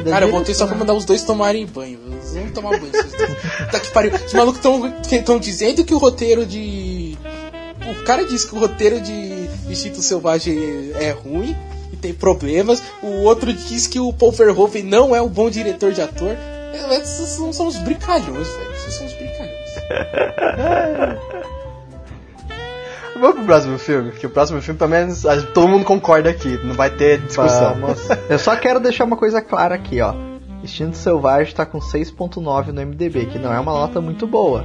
Cara, eu voltei só pra mandar os dois tomarem banho. Eles vão tomar banho. Vocês dois. Tá que pariu. Os malucos estão dizendo que o roteiro de. O cara disse que o roteiro de Instinto Selvagem é ruim e tem problemas. O outro diz que o Paul Verhoeven não é um bom diretor de ator. É, Esses são, são uns brincalhões, velho. Esses são uns brincalhões. Vamos pro próximo filme, porque o próximo filme, pelo menos, todo mundo concorda aqui, não vai ter discussão. Vamos. Eu só quero deixar uma coisa clara aqui, ó. Instinto Selvagem tá com 6.9 no MDB, que não é uma nota muito boa.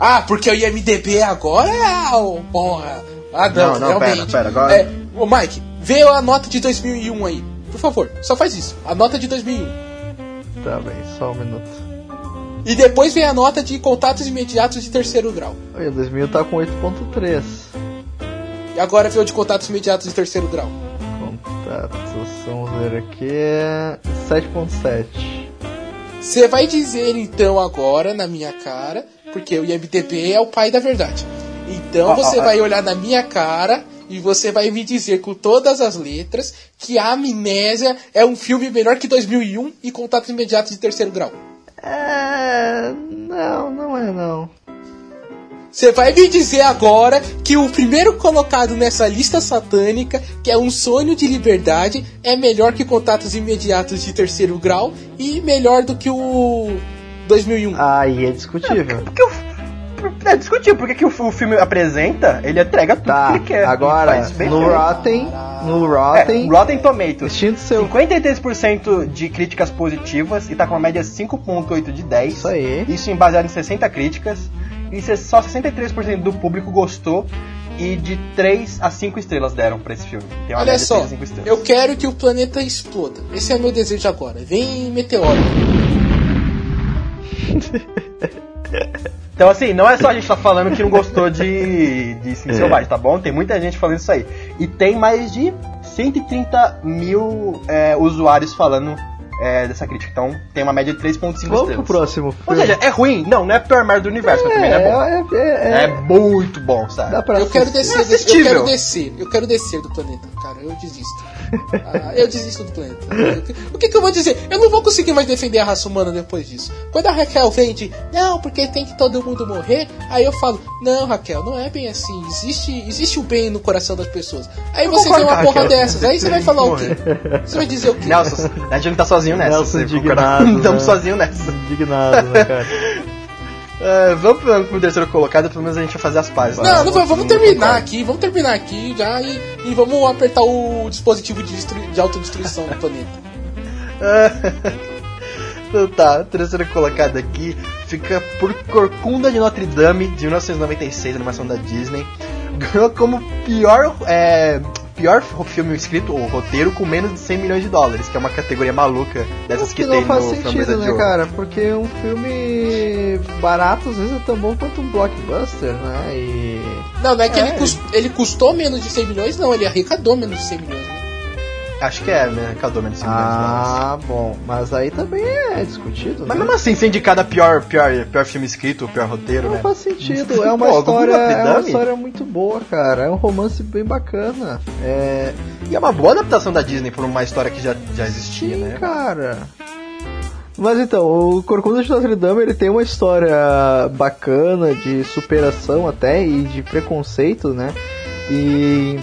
Ah, porque o IMDB agora é. Oh, porra. Ah, não, Não, não, realmente. pera, pera, agora- É, ô Mike, vê a nota de 2001 aí. Por favor, só faz isso. A nota de 2001. Tá bem, só um minuto. E depois vem a nota de contatos imediatos de terceiro grau. Olha, 2000 tá com 8.3. E agora vem o de contatos imediatos de terceiro grau. Contatos, vamos ver aqui. 7.7. Você vai dizer então agora na minha cara, porque o IMDB é o pai da verdade. Então Ó, você ó. vai olhar na minha cara e você vai me dizer com todas as letras que a Amnésia é um filme melhor que 2001 e Contatos Imediatos de Terceiro Grau. É. Não, não é não. Você vai me dizer agora que o primeiro colocado nessa lista satânica, que é um sonho de liberdade, é melhor que Contatos Imediatos de Terceiro Grau e melhor do que o 2001. Aí é discutível. Porque o. É discutível, porque que o, o filme apresenta, ele entrega tudo Tá, que ele quer. agora, no feito. Rotten, no É, Rotten, Rotten Tomatoes. Seu... 53% de críticas positivas e tá com uma média 5.8 de 10. Isso aí. Isso em baseado em 60 críticas. E só 63% do público gostou e de 3 a 5 estrelas deram pra esse filme. Tem uma Olha só, 3 a 5 estrelas. eu quero que o planeta exploda. Esse é o meu desejo agora. Vem meteoro. Então assim, não é só a gente tá falando que não gostou de, de Sim Selvagem, tá bom? Tem muita gente falando isso aí. E tem mais de 130 mil é, usuários falando é, dessa crítica. Então tem uma média de 3.5 Vamos estrelas. pro próximo filme. Ou seja, é ruim? Não, não é a pior merda do universo, mas também não é bom. é, é, É é, muito bom, sabe? dá pra Eu quero descer, desse, eu quero descer, eu quero descer do planeta, cara, eu desisto. Ah, eu desisto do planeta. O que, que eu vou dizer? Eu não vou conseguir mais defender a raça humana depois disso. Quando a Raquel vem de, não, porque tem que todo mundo morrer, aí eu falo, não, Raquel, não é bem assim. Existe, existe o bem no coração das pessoas. Aí Eu você vê uma porra Raquel. dessa, aí você vai falar o quê? Você vai dizer o quê? Nelson, a gente não tá sozinho nessa. Nelson você indignado, estamos né? sozinhos nessa. Indignado, né, cara? É, vamos pro, pro terceiro colocado, pelo menos a gente vai fazer as pazes. Não, né? não, vamos, vamos Não terminar aqui, vamos terminar aqui já e, e vamos apertar o dispositivo de, de autodestruição do planeta. então tá, terceiro colocado aqui fica por Corcunda de Notre Dame, de 1996, animação da Disney. Ganhou como pior, é, pior filme escrito, ou roteiro, com menos de 100 milhões de dólares, que é uma categoria maluca dessas que, que tem não faz no sentido, né, cara? Porque um filme barato às vezes é tão bom quanto um blockbuster, né? E. Não, não é que É. ele, cus- ele custou menos de 100 milhões, não, ele arrecadou menos de 100 milhões. Acho que é, né? Casou menos 5 milhões de dólares. Ah, bom. Mas aí também é discutido, Mas né? mesmo assim, ser indicado a pior, pior, pior filme escrito, pior roteiro, Não né? faz sentido, é uma Pô, história, é uma história muito boa, cara. É um romance bem bacana. É, E é uma boa adaptação da Disney por uma história que já, já existia, sim, né? cara. Mas então, o Corcunda de Notre Dame ele tem uma história bacana de superação até e de preconceito, né? E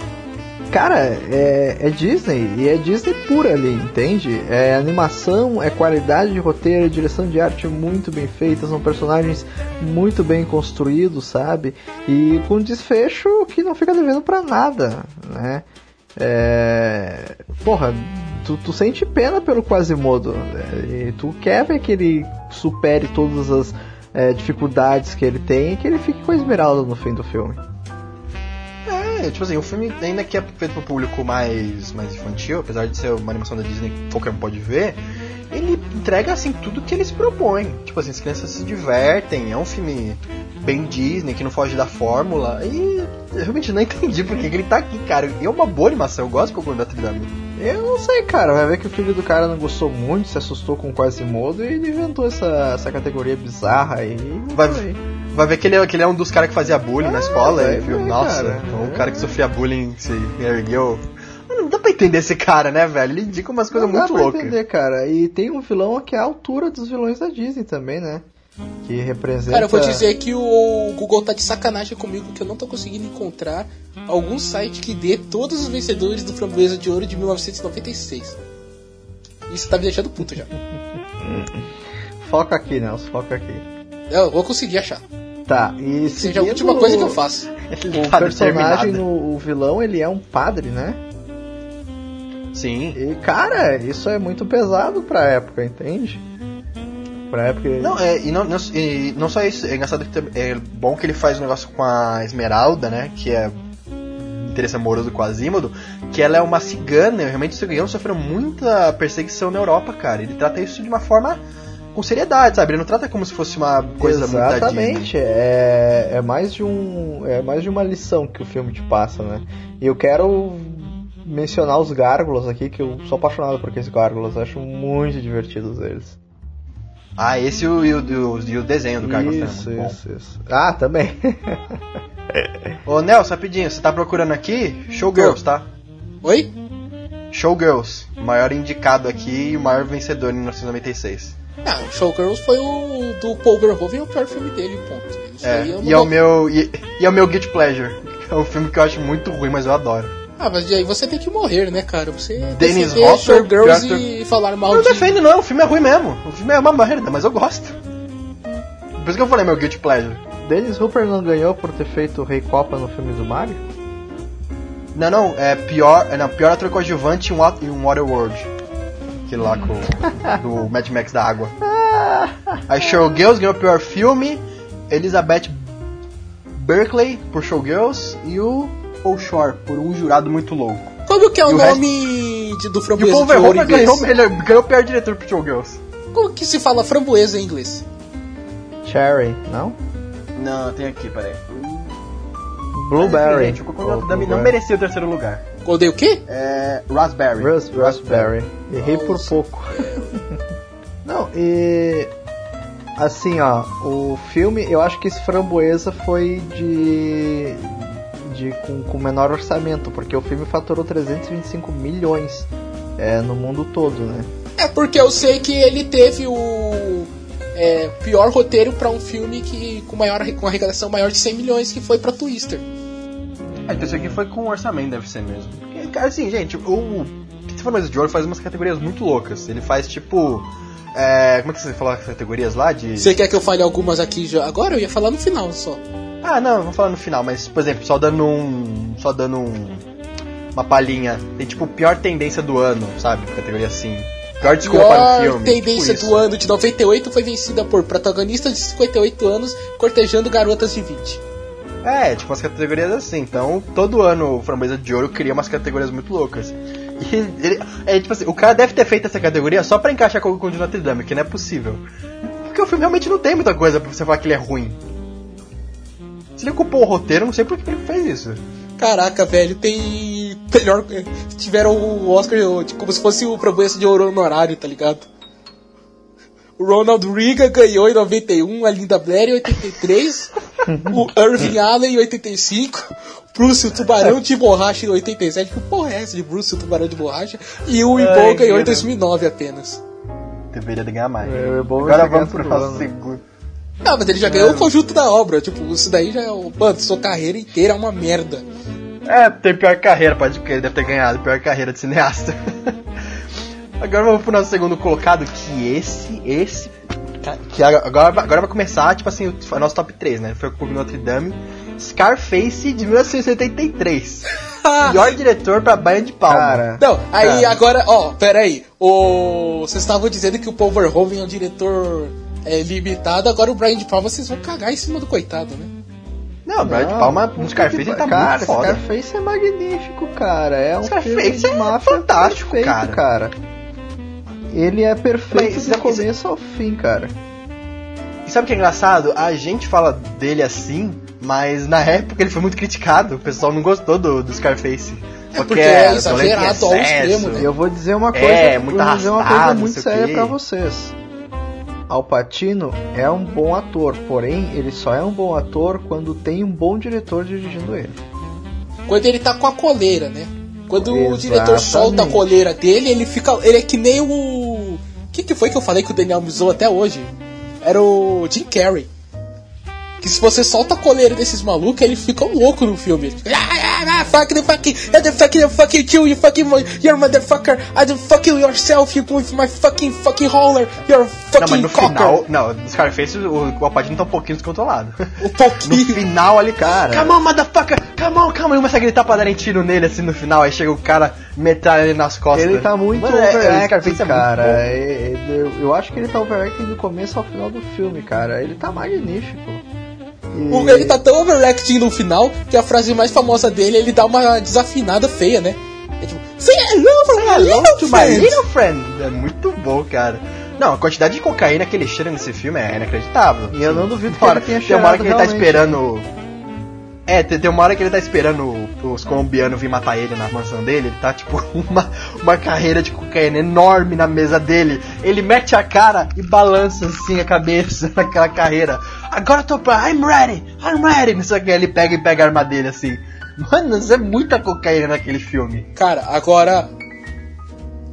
cara, é, é Disney e é Disney pura ali, entende? É animação, é qualidade de roteiro, é direção de arte muito bem feita, são personagens muito bem construídos, sabe? E com desfecho que não fica devendo pra nada, né? É... Porra, tu, tu sente pena pelo Quasimodo. né? E tu quer ver que ele supere todas as é, dificuldades que ele tem e que ele fique com a Esmeralda no fim do filme. É, tipo assim, o filme ainda que é feito pro público mais, mais infantil, apesar de ser uma animação da Disney que qualquer um pode ver, ele entrega assim tudo que ele se propõe. Tipo assim, as crianças se divertem, é um filme bem Disney, que não foge da fórmula, e eu realmente não entendi porque que ele tá aqui, cara. E é uma boa animação, eu gosto de Cocô Notre Dame. Eu não sei, cara. Vai ver que o filho do cara não gostou muito, se assustou com o Quasimodo e ele inventou essa, essa categoria bizarra aí. e Vai- foi. Vai ver que ele, é- que ele é um dos caras que fazia bullying na escola, e viu, ver, nossa, cara. o É. cara que sofria bullying se ergueu. Não dá pra entender esse cara, né, velho? Ele indica umas coisas Não dá muito pra loucas. entender, cara. E tem um vilão que é a altura dos vilões da Disney também, né? Que representa. Cara, eu vou dizer que o Google tá de sacanagem comigo que eu não tô conseguindo encontrar algum site que dê todos os vencedores do Framboesa de Ouro de 1996. Isso tá me deixando puto já. Foca aqui, Nelson, foca aqui. Eu vou conseguir achar. Tá, e Seja a última coisa que eu faço. O tá personagem, no, o vilão, ele é um padre, né? Sim. E, cara, isso é muito pesado pra época, entende? Pra época. Não, é, e não, não, e não só isso, é engraçado que é bom que ele faz um negócio com a Esmeralda, né? Que é interesse amoroso com a Asímodo, que ela é uma cigana, e realmente os ciganos sofreram muita perseguição na Europa, cara. Ele trata isso de uma forma com seriedade, sabe? Ele não trata como se fosse uma coisa. Exatamente, é, é mais de um é mais de uma lição que o filme te passa, né? E eu quero mencionar os gárgulas aqui, que eu sou apaixonado por aqueles gárgulas, acho muito divertidos eles. Ah, esse e o, e o, e o desenho do Carlos isso, também. é muito isso, isso. Ah, também. Ô, Nelson, rapidinho, você tá procurando aqui Showgirls, tá? Oi? Showgirls, o maior indicado aqui e o maior vencedor em 1996. Ah, Showgirls foi o do Paul Verhoeven, é o pior filme dele, ponto. Isso É, não e é o meu e, e é o meu Guilty Pleasure. É um filme que eu acho muito ruim, mas eu adoro. Ah, mas aí você tem que morrer, né, cara? Você Dennis defender Hopper, Showgirls Piotr- e falar mal Eu não de... defendo não, o filme é ruim mesmo. O filme é uma merda, mas eu gosto. Por isso que eu falei meu Guilty Pleasure. Dennis Hooper não ganhou por ter feito o Rei Copa no filme do Mario? Não, não, é pior, é, não, pior ator coadjuvante em Wa- em um Waterworld. Aquele lá com, do Mad Max da água. Aí Showgirls ganhou o pior filme, Elizabeth Berkeley por Showgirls e o Paul Shore por um jurado muito louco. Como que é o o nome de- do E o framboesa Paul Verhoeven ganhou, ganhou o pior diretor por Showgirls. Como que se fala framboesa em inglês? Cherry, não? Não, tem aqui, peraí. Blueberry. Gente, o Dame não merecia o terceiro lugar. Odeio o quê? É. Raspberry. Rus- Raspberry. Errei por Nossa. pouco. Não, e. Assim, ó, o filme, eu acho que esse Framboesa foi de. de com, com menor orçamento, porque o filme faturou 325 milhões é, no mundo todo, né? É porque eu sei que ele teve o é, pior roteiro pra um filme que com maior com arrecadação maior de 100 milhões que foi pra Twister. Ah, então isso aqui foi com orçamento, deve ser mesmo. Porque, cara, assim, gente, o Pizza Formosa de Ouro faz umas categorias muito loucas. Ele faz tipo. É, como é que você falou as categorias lá? De. Você quer que eu fale algumas aqui já? Agora eu ia falar no final só. Ah, não, vou falar no final, mas, por exemplo, só dando um. Só dando um. Uma palhinha. Tem tipo pior tendência do ano, sabe? Categoria assim. Pior desculpa para o pior filme. tendência tipo do ano de 98 foi vencida por protagonistas de 58 anos cortejando garotas de 20. É, tipo umas categorias assim. Então, todo ano o Framboesa de Ouro cria umas categorias muito loucas. E ele, é tipo assim, o cara deve ter feito essa categoria só pra encaixar com o de Notre Dame, que não é possível. Porque o filme realmente não tem muita coisa pra você falar que ele é ruim. Se ele ocupou o roteiro, não sei por que ele fez isso. Caraca, velho, tem melhor. Tiveram o Oscar tipo, como se fosse o Framboesa de Ouro honorário, tá ligado? O Ronald Reagan ganhou em 91, a Linda Blair em 83, o Irving Allen em 85, Bruce o Tubarão de Borracha em 87. Que porra é essa de Bruce o Tubarão de Borracha? E o Ibol ganhou em meu Deus. 2009 apenas. Deveria ganhar mais. É, é bom Agora vamos pro nosso segundo. Ah, mas ele já ganhou o conjunto da obra. Tipo, isso daí já é. o- Mano, sua carreira inteira é uma merda. É, tem pior carreira, pode crer, deve ter ganhado pior carreira de cineasta. agora vamos pro nosso segundo colocado, que esse, esse. Que agora, agora vai começar, tipo assim, o nosso top 3, né? Foi o Clube Notre Dame. Scarface de 1983. Pior diretor pra Brian de Palma. Cara, Não, aí Cara. agora, ó, pera aí. O... Vocês estavam dizendo que o Paul Verhoeven é um diretor é, limitado, agora o Brian de Palma vocês vão cagar em cima do coitado, né? Não, o Brian de Palma no Scarface que ele tá cara, muito foda. Scarface é magnífico, cara. É um Scarface filme de é máfia fantástico, perfeito, cara. Ele é perfeito Mas do começo ao fim, cara. E sabe o que é engraçado? A gente fala dele assim, mas na época ele foi muito criticado. O pessoal não gostou do, do Scarface. É porque é exagerado ao excesso. extremo, né? E eu vou dizer uma coisa, É, muito vou dizer uma arrastado, coisa muito séria pra vocês. Al Pacino é um bom ator, porém ele só é um bom ator quando tem um bom diretor dirigindo ele. Quando ele tá com a coleira, né? Quando o Exatamente. diretor solta a coleira dele, ele fica. Ele é que nem o. O que, que foi que eu falei que o Daniel me zoou até hoje? Era o Jim Carrey. Que se você solta a coleira desses malucos, ele fica louco no filme. Ah, ah, ah, fuck the fucking, I the fucking, fucking kill you, fucking, you're motherfucker, I the fucking yourself, you with my fucking, fucking roller, you're fucking Não, mas no cocker. final, não, no Scarface o, o Alpatino tá um pouquinho descontrolado. O No pouquinho. final ali, Cara. come on, motherfucker, come on, come on, e começa a gritar pra darem tiro nele assim no final, aí chega o cara metralha ele nas costas. Ele tá muito Mano, é- é, overacting, Scarface é muito cara. bom. É- é- eu, eu acho que ele tá overacting do começo ao final do filme, cara. Ele tá magnífico. O- Ele tá tão overacting no final que a frase mais famosa dele ele dá uma desafinada feia, né? É tipo, say hello my Hello little to my friend." little friend. É muito bom, cara. Não, a quantidade de cocaína que ele cheira nesse filme é inacreditável. E eu não duvido que ele tenha tem uma hora que ele tá cheirado esperando. É, tem, uma hora que ele tá esperando os colombianos vir matar ele na mansão dele. Ele tá tipo uma, uma carreira de cocaína enorme na mesa dele. Ele mete a cara e balança assim a cabeça naquela carreira. Agora eu tô pra. I'm ready! I'm ready! Não sei o que. Ele pega e pega a arma dele assim. Mano, isso é muita cocaína naquele filme. Cara, agora.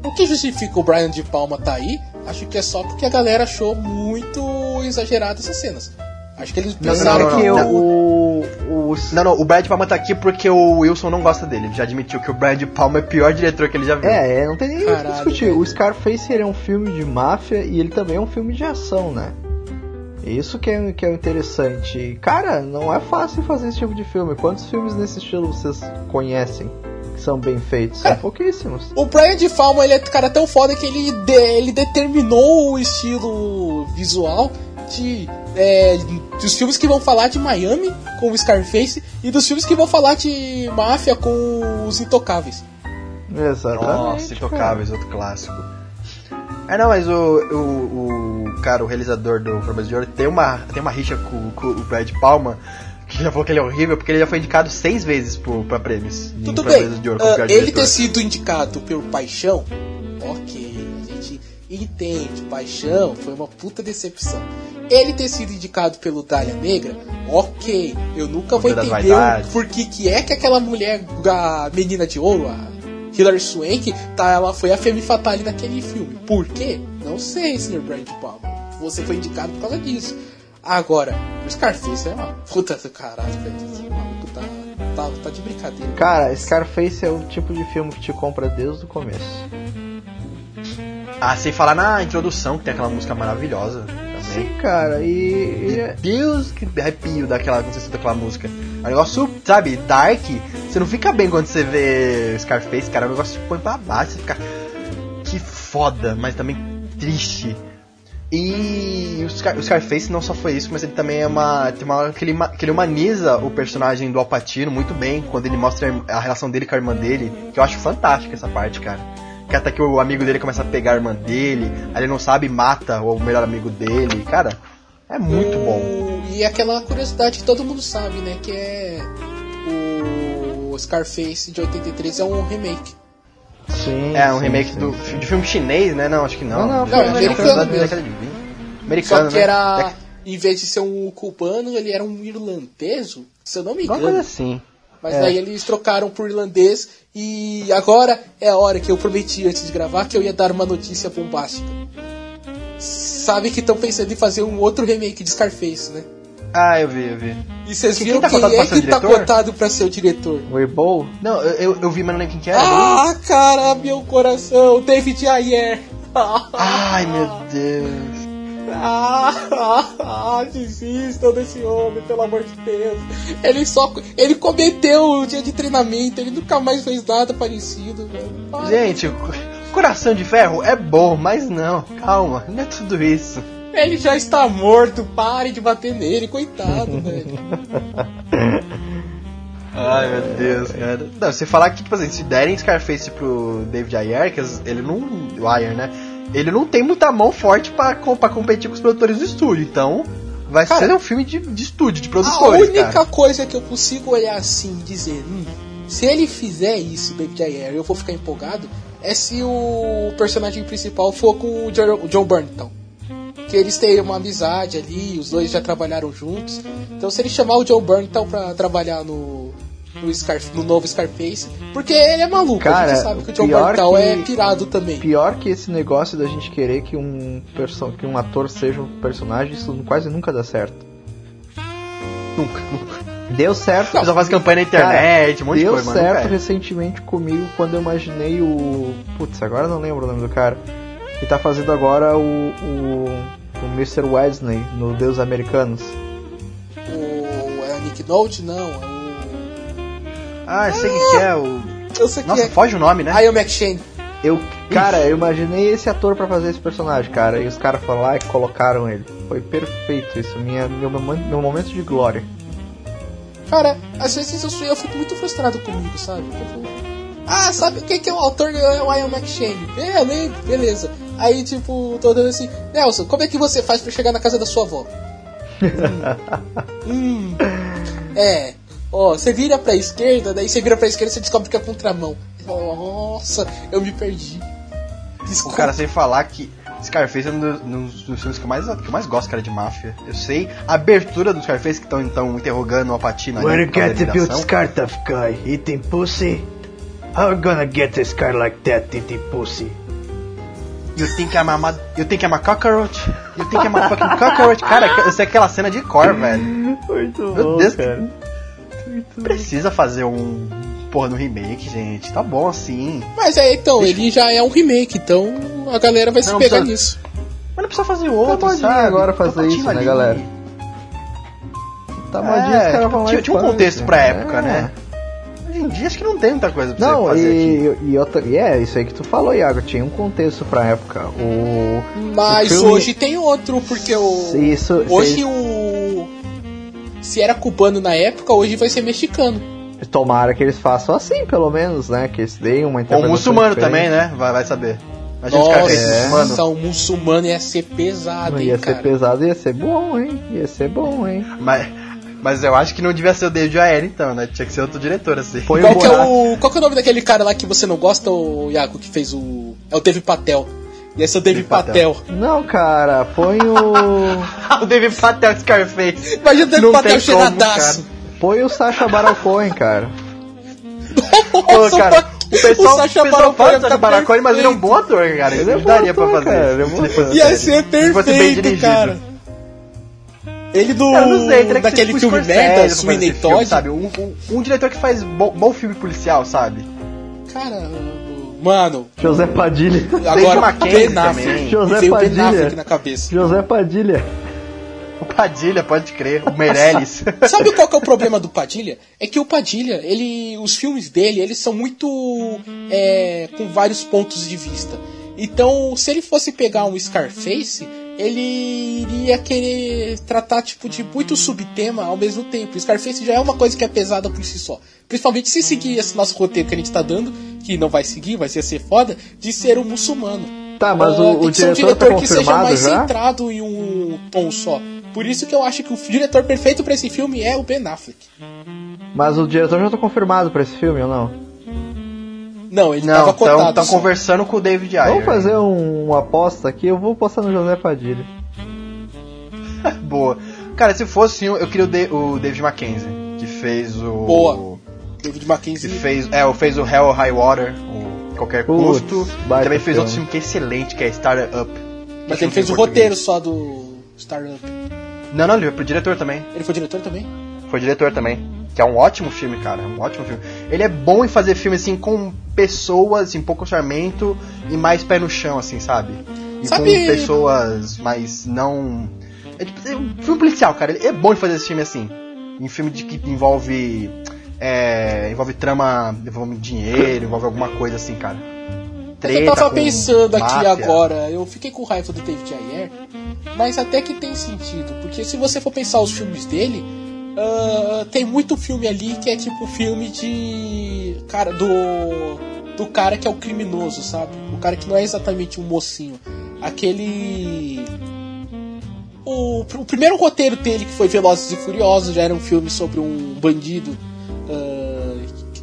O que justifica o Brian de Palma tá aí? Acho que é só porque a galera achou muito exagerado essas cenas. Acho que eles Não, pensaram não, não, que não. o, o, Não, não, o Brian de Palma tá aqui porque o Wilson não gosta dele. Ele já admitiu que o Brian de Palma é o pior diretor que ele já viu. É, é, não tem nem o que discutir. velho. O Scarface ele é um filme de máfia e ele também é um filme de ação, né? Isso que é, que é interessante. Cara, não é fácil fazer esse tipo de filme. Quantos filmes nesse estilo vocês conhecem que são bem feitos? São É. pouquíssimos. O Brian de Palma ele é cara tão foda que ele, de- ele determinou o estilo visual de é, dos filmes que vão falar de Miami com o Scarface e dos filmes que vão falar de máfia com os Intocáveis. Exatamente. Nossa, Intocáveis, outro clássico. É, não, mas o, o, o cara, o realizador do Formas de Ouro, tem uma, tem uma rixa com, com o Brad Palma, que já falou que ele é horrível, porque ele já foi indicado seis vezes pro, pra prêmios. Tudo bem, de Ouro ah, pior ele diretor. ter sido indicado por Paixão, ok, a gente entende, Paixão foi uma puta decepção. Ele ter sido indicado pelo Dália Negra, ok, eu nunca vou entender por que que é que aquela mulher, a menina de ouro, a Hilary Swank, tá, ela foi a femme fatale naquele filme. Por quê? Não sei, Sr. Brad Palma. Você foi indicado por causa disso. Agora, o Scarface é uma puta do caralho, velho. Esse maluco tá, tá, tá de brincadeira. Cara, Scarface é o tipo de filme que te compra desde o começo. Ah, sem falar na introdução, que tem aquela música maravilhosa. Sim, cara, e. é- Deus, que arrepio daquela, quando você escuta aquela música. É um negócio, sabe, dark. Você não fica bem quando você vê Scarface, cara. É um negócio que põe pra baixo. Você fica. Que foda, mas também triste. E o, Scar- o Scarface não só foi isso, mas ele também é uma. Tem uma hora que ele, que ele humaniza o personagem do Alpatino muito bem, quando ele mostra a relação dele com a irmã dele, que eu acho fantástica essa parte, cara. Que até que o amigo dele começa a pegar a irmã dele, aí ele não sabe e mata o melhor amigo dele. Cara, é muito bom. O- E aquela curiosidade que todo mundo sabe, né? Que é. O Scarface de 83 é um remake. Sim. É, um sim, remake sim. do, de filme chinês, né? Não, acho que não. Não, não, Não, americano mesmo. década de 20. Americano, Só que né? era. Em vez de ser um cubano, ele era um irlandês, se eu não me Uma engano. coisa assim. Mas É. daí eles trocaram por irlandês e agora é a hora que eu prometi antes de gravar que eu ia dar uma notícia bombástica. Sabe que estão pensando em fazer um outro remake de Scarface, né? Ah, eu vi, eu vi. E vocês Quem viram tá quem é que tá diretor? cotado pra ser o diretor? O Ebol? Não, eu, eu, eu vi, mas não lembro quem que era. Ah, cara, meu coração, David Ayer. Ai, meu Deus. Ah, ah, ah, desistam desse homem, pelo amor de Deus. Ele só. Ele cometeu o dia de treinamento, ele nunca mais fez nada parecido, velho. Ai, Gente, Coração de Ferro é bom, mas não, calma, não é tudo isso. Ele já está morto, pare de bater nele, coitado, velho. Ai, meu Deus, cara. Não, você falar que, tipo assim, se derem Scarface pro David Ayer, que ele não. O Ayer, né? Ele não tem muita mão forte pra competir com os produtores do estúdio, então. Vai Cara, ser um filme de, de estúdio, de A produtores. única cara. coisa que eu consigo olhar assim e dizer, hum, se ele fizer isso, David Ayer, eu vou ficar empolgado, é se o personagem principal for com o Jo- o John Burnton. Que eles têm uma amizade ali, os dois já trabalharam juntos. Então se ele chamar o John Burnton pra trabalhar no, no, Scar, no novo Scarface, porque ele é maluco, a Cara, gente sabe que o John Burnton que- é pirado também. Pior que esse negócio da gente querer que um, perso que um ator seja um personagem, isso quase nunca dá certo. Nunca, nunca. Deu certo. O pessoal faz campanha na internet, um monte de Deu coisa, mas certo é. recentemente comigo quando eu imaginei o. Putz, agora eu não lembro o nome do cara. Que tá fazendo agora o. o, o Mr. Wesley no Deus Americanos. O, é o Nick Note? Não, é o. Ah, eu sei quem que é o. Eu sei que Nossa, é. foge o nome, né? Ian McShane. Eu, cara, eu imaginei esse ator pra fazer esse personagem, cara. E os caras foram lá e colocaram ele. Foi perfeito isso, minha, meu, meu momento de glória. Cara, às vezes eu, eu fico muito frustrado comigo, sabe? Fico, ah, sabe quem que é o autor? É o Ian McShane. É, beleza. Aí, tipo, tô dando assim, Nelson, como é que você faz pra chegar na casa da sua avó? hum, hum, é, ó, você vira pra esquerda, daí você vira pra esquerda e você descobre que é contramão. Nossa, eu me perdi. O Desculpa. cara sem falar que Scarface é um dos, um dos filmes que eu mais, que eu mais gosto, cara, de máfia. Eu sei a abertura do Scarface que estão então interrogando o por causa da ligação. car tough guy eating pussy? How gonna get this car like that eating pussy? You think I'm a, ma- you think I'm a cockroach? You think I'm a fucking cockroach? Cara, eu sei aquela cena de cor, velho. Muito Meu Deus, Precisa fazer um porra no remake, gente. Tá bom assim. Mas é, então, ele já é um remake, então a galera vai se Não, pegar precisa- nisso. Mas não precisa fazer outro, modinha sabe? agora Tá fazer patinho isso, né, ali. galera? Tá É, lá tinha, e tinha um contexto pra época, É. né? Hoje em dia acho que não tem muita coisa pra Não, você fazer aqui. e, e, outra, e é isso aí que tu falou, Iago. Tinha um contexto pra época. O. Mas o filme- hoje tem outro, porque o. Isso, hoje se- o. Se era cubano na época, hoje vai ser mexicano. Tomara que eles façam assim, pelo menos, né? Que eles deem uma Ou interpretação muçulmano diferente. também, né? Vai, vai saber. Imagina Nossa, fazem muçulmano. o muçulmano ia ser pesado, Não hein, ia cara. ser pesado, ia ser bom, hein? Ia ser bom, hein? Mas, mas eu acho que não devia ser o David Ayer, então, né? Tinha que ser outro diretor, assim. Põe Qual o que, é o, qual que é o nome daquele cara lá que você não gosta, o Iago, que fez o. É o Dave Patel. Ia ser o Dave Dave Patel. Patel. Não, cara, põe o. o David Patel Scarface. Imagina o Dave Não Patel cheiradaço. põe o Sacha Baron Cohen, cara. Pô, cara, o pessoal, o Sacha Baron Cohen tá Baron Cohen, mas ele é um bom ator, cara. Ele é Ele daria pra ator, fazer. cara, ele é. Ia sério. ser perfeito, cara. Ele do. Eu não sei, teria que daquele tipo filme merda, pra Sweeney esse filme, Todd. sabe? Um, um, um diretor que faz bom, bom filme policial, sabe? Cara, mano, José Padilha. agora Ben Affleck. José veio Ben Padilha. Affleck na cabeça. José Padilha. O Padilha, pode crer. O Meirelles. Sabe qual que é o problema do Padilha? É que o Padilha, ele, os filmes dele, eles são muito é, com vários pontos de vista. Então, se ele fosse pegar um Scarface, ele iria querer tratar tipo de muito subtema ao mesmo tempo. Scarface já é uma coisa que é pesada por si só. Principalmente se seguir esse nosso roteiro que a gente tá dando, que não vai seguir, vai ser ser foda, de ser um muçulmano. Tá, mas o, tem o que ser um diretor tá diretor que seja mais já? centrado em um tom só. Por isso que eu acho que o diretor perfeito pra esse filme é o Ben Affleck. Mas o diretor já tá confirmado pra esse filme ou não? Não, ele Não, tava cotado. estão só. conversando com o David Ayer. Vamos fazer um- uma aposta aqui, eu vou postar no José Padilha. Boa. Cara, se fosse um, eu queria o, Da- o David Mackenzie, que fez o... Boa. David Mackenzie. fez, é, fez o Hell or High Water, o Qualquer Putz, Custo. Também fez outro filme que é excelente, que é Startup. Up. Mas ele filme fez o roteiro só do Startup. Não, não, ele foi pro diretor também. Ele foi diretor também? Foi diretor também. Que é um ótimo filme, cara. Um ótimo filme. Ele é bom em fazer filme assim com pessoas em pouco orçamento e mais pé no chão, assim, sabe? E Sabe- com pessoas mais não. É, tipo, é um filme policial, cara. Ele é bom em fazer esse filme assim. Em filme de que envolve. É, envolve trama, envolve dinheiro, envolve alguma coisa assim, cara. Mas eu tava pensando aqui máfia. agora, eu fiquei com raiva do David Ayer, mas até que tem sentido, porque se você for pensar os filmes dele, ah, tem muito filme ali que é tipo filme de. Cara, do. Do cara que é o criminoso, sabe? O cara que não é exatamente um mocinho. Aquele. O, o primeiro roteiro dele, que foi Velozes e Furiosos, já era um filme sobre um bandido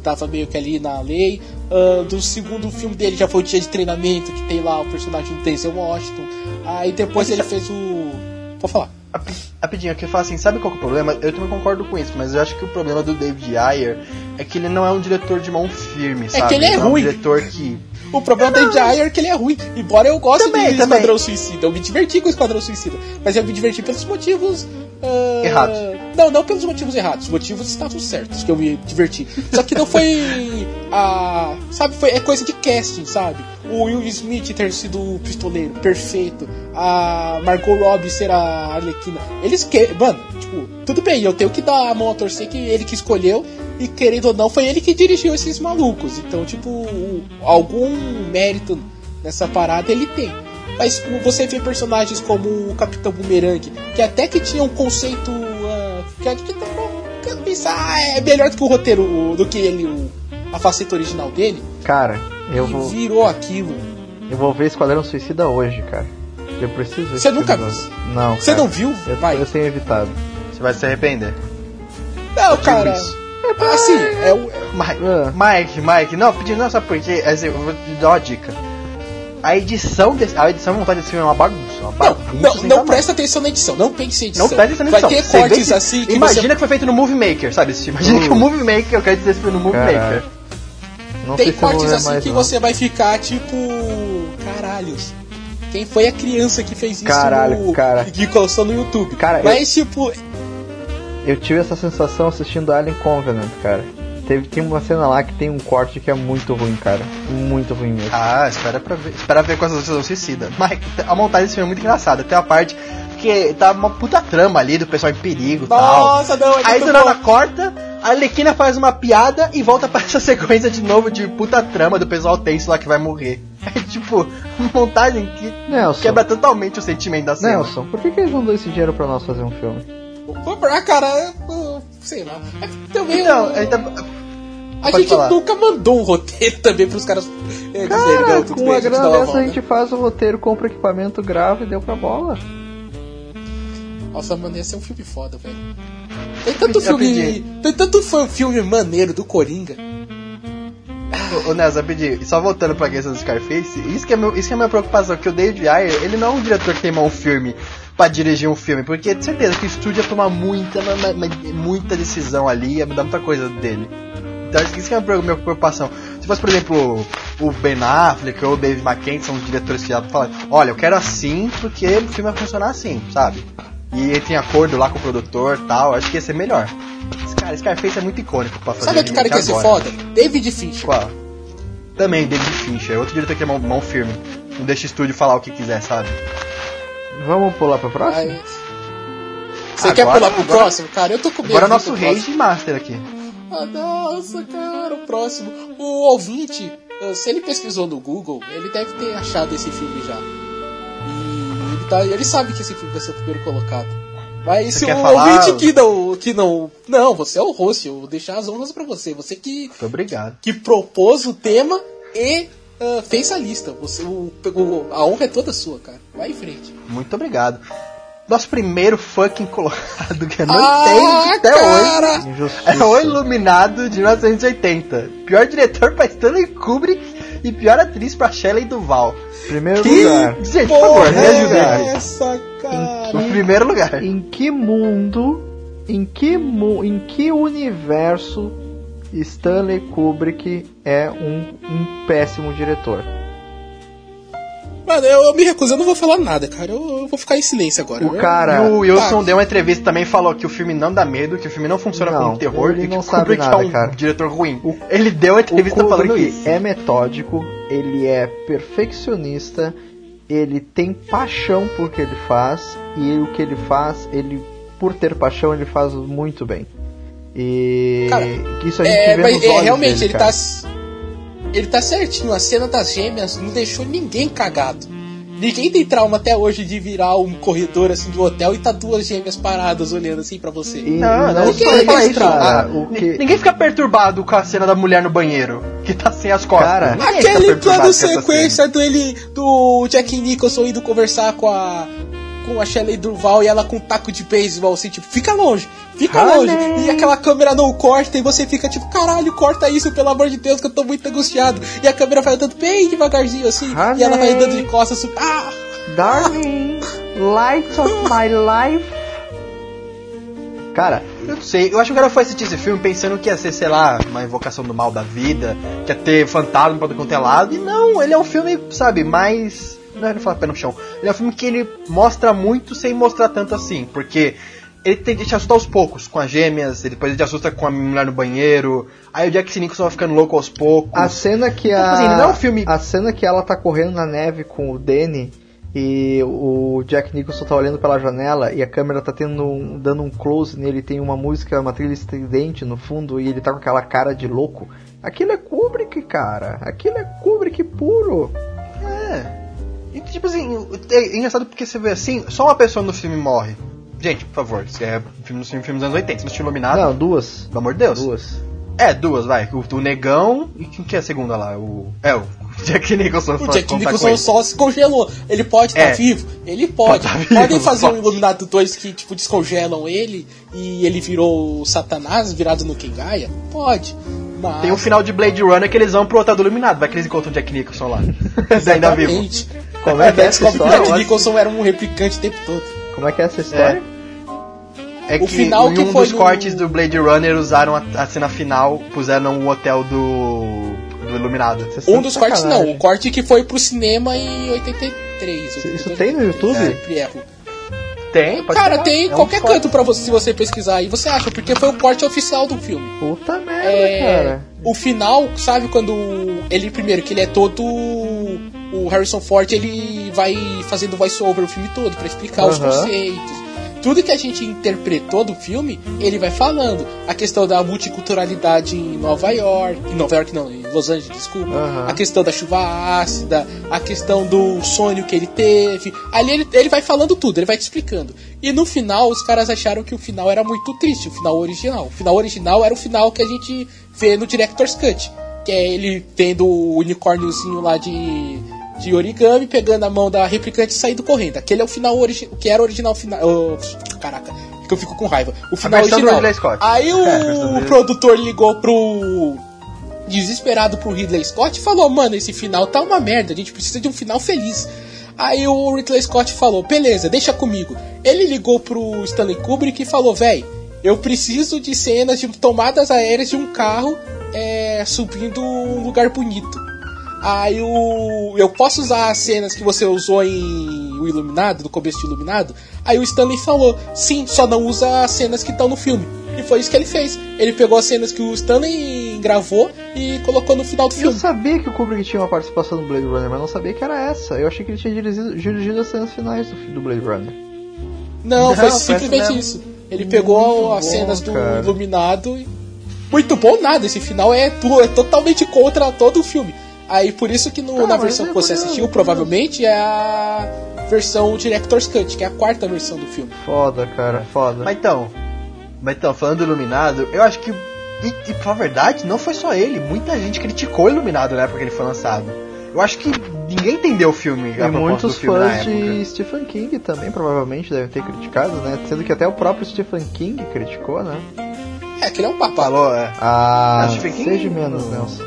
tava meio que ali na lei. Ah, do segundo filme dele já foi o Dia de Treinamento, que tem lá o personagem do Denzel Washington. Aí depois ele fez o. Pode falar. Rapi- Rapidinho, aqui eu falo assim, sabe qual que é o problema? Eu também concordo com isso, mas eu acho que o problema do David Ayer é que ele não é um diretor de mão firme, sabe? que ele é ruim. um diretor que... O problema do David Ayer é que ele é ruim. Embora eu goste Também, de também. Esquadrão Suicida, eu me diverti com o Esquadrão Suicida. Mas eu me diverti pelos motivos. Errados. Não, não pelos motivos errados. Os motivos estavam certos que eu me diverti. Só que não foi. a sabe, foi, é coisa de casting, sabe? O Will Smith ter sido o pistoleiro, perfeito. A Margot Robbie ser a Arlequina. Eles que. Mano, tipo, tudo bem, eu tenho que dar a mão a torcer que ele que escolheu. E querendo ou não, foi ele que dirigiu esses malucos. Então, tipo, algum mérito nessa parada ele tem. Mas o- você vê personagens como o Capitão Boomerang, que até que tinha um conceito. ah, que a gente que pensar, ah, é melhor do que o roteiro, o- do que ele, o- a faceta original dele. Cara, eu e vou, virou aquilo. eu vou ver Esquadrão Suicida hoje, cara. Eu preciso ver Você nunca viu? Não. Você não viu? Eu, Vai. eu tenho evitado. Você vai se arrepender. Não, cara. isso. Assim, é o. Mike, Ah. Mike, Mike, não, pedindo, não, sabe por quê? Assim, eu vou te dar uma dica. A edição desse, a edição montada desse filme é uma bagunça, uma Não, bagunça não, não tamanho. presta atenção na edição. Não pense em edição. Não presta atenção na Vai edição. ter Você cortes assim que Imagina você... que foi feito no Movie Maker, sabe? Imagina que o Uh. Movie Maker, eu quero dizer filme no Movie Caralho. Maker. Não Tem eu cortes assim mais, que não. você vai ficar tipo. Caralhos. Quem foi a criança que fez isso Caralho, no... cara. que colocou no YouTube? Cara, Mas tipo, Eu tive essa sensação assistindo Alien Covenant, cara. Teve, tem uma cena lá que tem um corte que é muito ruim, cara. Muito ruim mesmo. Ah, espera pra ver, espera ver com as outras suicida. Mike, a montagem desse filme é muito engraçada. Tem uma parte que tá uma puta trama ali do pessoal em perigo e tal. nossa, não, é Aí do nada corta, a Arlequina faz uma piada e volta pra essa sequência de novo de puta trama do pessoal tenso lá que vai morrer. É tipo, montagem que Nelson. quebra totalmente o sentimento da cena. Nelson, por que, que eles não dão esse dinheiro pra nós fazer um filme? Ah, cara, sei lá. É que também eu- aí tá- a pode gente falar. nunca mandou um roteiro também pros caras é, Cara, não, tudo com bem, a grana dessa a gente faz o roteiro, compra equipamento, grava e deu pra bola. Nossa, mano, esse é um filme foda, velho. Tem tanto Eu filme. pedi. Tem tanto filme maneiro do Coringa. Ô, Nelson, e só voltando pra questão do Scarface, isso que, é meu, isso que é a minha preocupação, que o David Ayer, ele não é um diretor que tem mão firme pra dirigir um filme, porque de certeza que o estúdio ia tomar muita, muita decisão ali, ia mudar muita coisa dele. Então isso que é a minha preocupação. Se fosse, por exemplo, o Ben Affleck ou o David McKay, que são os diretores que já falam, olha, eu quero assim porque o filme vai funcionar assim, sabe? E ele tem acordo lá com o produtor e tal, acho que ia ser melhor. Esse cara, Scarface é muito icônico pra fazer Sabe que cara que ia ser foda? David Fincher. Qual? Também, David Fincher, outro diretor que é mão, mão firme. Não deixa o estúdio falar o que quiser, sabe? Vamos pular pra próxima? Aí- Você quer Agora- pular pro agora- próximo? Cara, eu tô com medo. Agora é nosso. Rage Master aqui. Ah, nossa, cara, o próximo. O ouvinte, ah, se ele pesquisou no Google, ele deve ter achado esse filme já. E ele, tá, ele sabe que esse filme vai ser o primeiro colocado. Mas Você se quer o falar? ouvinte que não, que não. Não, você é o host, eu vou deixar as honras pra você. Você que, Muito obrigado. que propôs o tema e ah, fez a lista. Você, o, o- a honra é toda sua, cara. Vai em frente. Muito obrigado. nosso primeiro fucking colocado, que eu não Ah, entendo até cara! hoje. Injustiça. É o Iluminado de 1980. Pior diretor pra Stanley Kubrick e pior atriz pra Shelley Duval. Primeiro Que... lugar. Gente, por favor, me ajuda é aí. essa, cara? O primeiro lugar. Em que mundo, em que, mu em que universo Stanley Kubrick é um, um péssimo diretor? Mano, eu, eu me recuso, eu não vou falar nada, cara. Eu, eu vou ficar em silêncio agora. O Eu- cara. E o Wilson Ah. deu uma entrevista e também falou que o filme não dá medo, que o filme não funciona Não, como terror ele e que não o sabe Kubrick nada, é um cara. diretor ruim. ele deu uma O entrevista falando Kubrick isso. é metódico, ele é perfeccionista, ele tem paixão por que ele faz e o que ele faz, ele por ter paixão ele faz muito bem. E Cara, isso a gente É, vê mas nos é, olhos realmente, dele, ele cara. tá. Ele tá certinho. A cena das gêmeas não deixou ninguém cagado. Ninguém tem trauma até hoje de virar um corredor assim de um hotel e tá duas gêmeas paradas olhando assim pra você. E Não, não, não ninguém isso, cara. Ah, o que... Ninguém fica perturbado com a cena da mulher no banheiro, que tá sem as costas. Cara, Aquele plano sequência do ele do Jack Nicholson indo conversar com a com a Shelley Durval e ela com um taco de beisebol assim, tipo, fica longe, fica Honey. longe. E aquela câmera não corta e você fica tipo, caralho, corta isso, pelo amor de Deus, que eu tô muito angustiado. E a câmera vai andando bem devagarzinho assim, e ela vai Honey. andando de costas, assim, ah! Darling, light of my life. Cara, Eu não sei, eu acho que o cara foi assistir esse filme pensando que ia ser, sei lá, uma invocação do mal da vida, que ia ter fantasma pra todo quanto é lado, e não, ele é um filme, sabe, mais. Não é ele falar pé no chão. Ele é um filme que ele mostra muito sem mostrar tanto assim, porque ele tem que te assustar aos poucos, com as gêmeas, depois ele te assusta com a mulher no banheiro, aí o Jack Nicholson vai ficando louco aos poucos. a cena que Então, a assim, não é um filme- a cena que ela tá correndo na neve com o Danny e o Jack Nicholson tá olhando pela janela e a câmera tá tendo dando um close nele, tem uma música, uma trilha estridente no fundo e ele tá com aquela cara de louco. Aquilo é Kubrick, cara. Aquilo é Kubrick puro. É. Tipo assim, é engraçado porque você vê assim, só uma pessoa no filme morre. Gente, por favor, isso é filme dos filmes dos anos 80, se não tinha iluminado. Não, duas. Pelo amor de Deus. Duas. É, duas, vai. O, o Negão e quem que é a segunda lá? O. É, o Jack Nicholson. O Jack Nicholson só se congelou. Ele pode estar É. vivo? Ele pode. Pode tá vivo, Podem fazer um pode. Iluminado 2 que, tipo, descongelam ele e ele virou o Satanás virado no Kengaia? Pode. Mas... Tem um final de Blade Runner que eles vão pro outro iluminado, vai que eles encontram o Jack Nicholson lá. ainda vivo. Como é que é essa história? Jack Nicholson era um replicante o tempo todo. Como é que é essa história? É O que final em que um foi dos no- cortes do Blade Runner usaram a, a cena final, puseram o hotel do. do Iluminado. Um dos cortes não, o corte que foi pro cinema em 83. Isso 82, tem no YouTube? Sempre erro. Tem, pode Cara, pegar. tem É um qualquer corte. canto pra você, se você pesquisar aí, você acha, porque foi o corte oficial do filme. Puta merda, É, cara. o final, sabe quando ele primeiro que ele é todo o Harrison Ford, ele vai fazendo voice-over o filme todo pra explicar os Aham. conceitos. Tudo que a gente interpretou do filme, ele vai falando. A questão da multiculturalidade em Nova York, em Nova York não, em Los Angeles, desculpa. Aham. A questão da chuva ácida, a questão do sonho que ele teve. Ali ele, ele vai falando tudo, ele vai te explicando. E no final, os caras acharam que o final era muito triste, o final original. O final original era o final que a gente vê no Director's Cut. Que é ele tendo o unicórniozinho lá de, de origami, pegando a mão da replicante e saindo correndo. Aquele é o final original, que era o original final. oh, caraca, é que eu fico com raiva. O final original. Aí o, É, dele. produtor ligou pro desesperado pro Ridley Scott e falou: Mano, esse final tá uma merda, a gente precisa de um final feliz. Aí o Ridley Scott falou: Beleza, deixa comigo. Ele ligou pro Stanley Kubrick e falou: Véi, eu preciso de cenas de tomadas aéreas de um carro é, subindo um lugar bonito. Aí o. Eu posso usar as cenas que você usou em O Iluminado, no começo de Iluminado? Aí o Stanley falou, sim, só não usa as cenas que estão no filme. E foi isso que ele fez. Ele pegou as cenas que o Stanley gravou e colocou no final do Eu filme. sabia que o Kubrick tinha uma participação no Blade Runner, mas não sabia que era essa. Eu achei que ele tinha dirigido, dirigido as cenas finais do, do Blade Runner. Não, Não, foi simplesmente isso. Ele pegou as bom, cenas do cara. Iluminado e. Muito bom nada, esse final é, é totalmente contra todo o filme. Aí por isso que no- Cara, na versão é que você assistiu, provavelmente é a versão Director's Cut, que é a quarta versão do filme. Foda, cara, foda. Mas então, mas então, falando do Iluminado, eu acho que. E, e pra verdade, não foi só ele. Muita gente criticou o Iluminado na época que ele foi lançado. Eu acho que ninguém entendeu o filme. E muitos do filme na fãs época. de Stephen King também provavelmente devem ter criticado, né? Sendo que até o próprio Stephen King criticou, né? É, aquele é um papo. Falou, é. Ah, Ah, Stephen King seja menos, não. Nelson.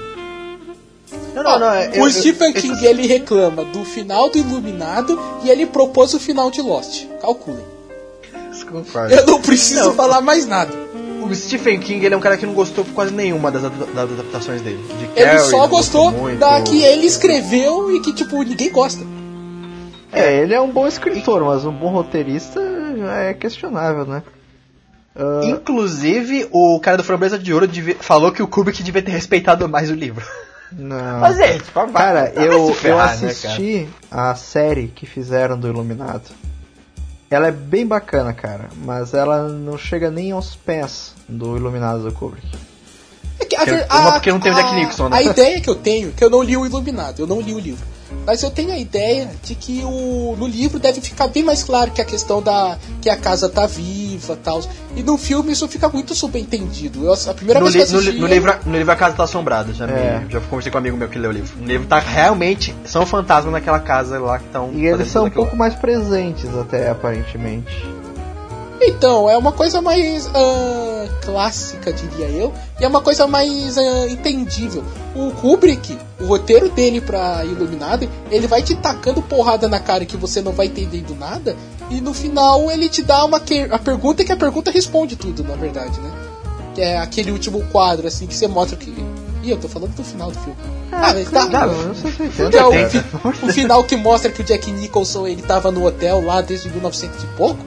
Não, não, não. é- o eu- Stephen eu- King ele reclama do final do Iluminado e ele propôs o final de Lost. Calculem. Concordo. Eu não preciso Não. falar mais nada. O Stephen King ele é um cara que não gostou por quase nenhuma das, ad- das adaptações dele. De Ele Carrie, só não gostou muito. da que ele escreveu e que, tipo, ninguém gosta. É, ele é um bom escritor, mas um bom roteirista já é questionável, né? Ah, Inclusive, o cara do Framboesa de Ouro falou que o Kubrick devia ter respeitado mais o livro. Não. Mas é, tipo, vai- Cara, vai eu, ferrar, eu né, assisti a série que fizeram do Iluminado. Ela é bem bacana, cara, mas ela não chega nem aos pés do Iluminado do Kubrick. É que a Porque- ver- uma a- porque não tem o Jack a- Nicholson, né? A ideia que eu tenho, que eu não li o Iluminado, eu não li o livro. Mas eu tenho a ideia de que o, no livro deve ficar bem mais claro que a questão da. que a casa tá viva e tal. E no filme isso fica muito subentendido. Eu, a primeira No, vez que li- no, assisti. li- no livro, no livro A Casa Tá Assombrada, já, me- É. já conversei com um amigo meu que leu o livro. No livro tá realmente. São fantasmas naquela casa lá que estão. E eles são um pouco mais presentes, até aparentemente. Então, é uma coisa mais ah, clássica, diria eu, e é uma coisa mais ah, entendível. O Kubrick, o roteiro dele pra Iluminado, ele vai te tacando porrada na cara que você não vai entendendo nada, e no final ele te dá uma que- a pergunta que a pergunta responde tudo, na verdade, né? Que é aquele último quadro, assim, que você mostra que. Ih, eu tô falando do final do filme. Ah, mas tá. Não, eu sei se eu entendo. Que é o, fi- o final que mostra que o Jack Nicholson ele tava no hotel lá desde 1900 e pouco.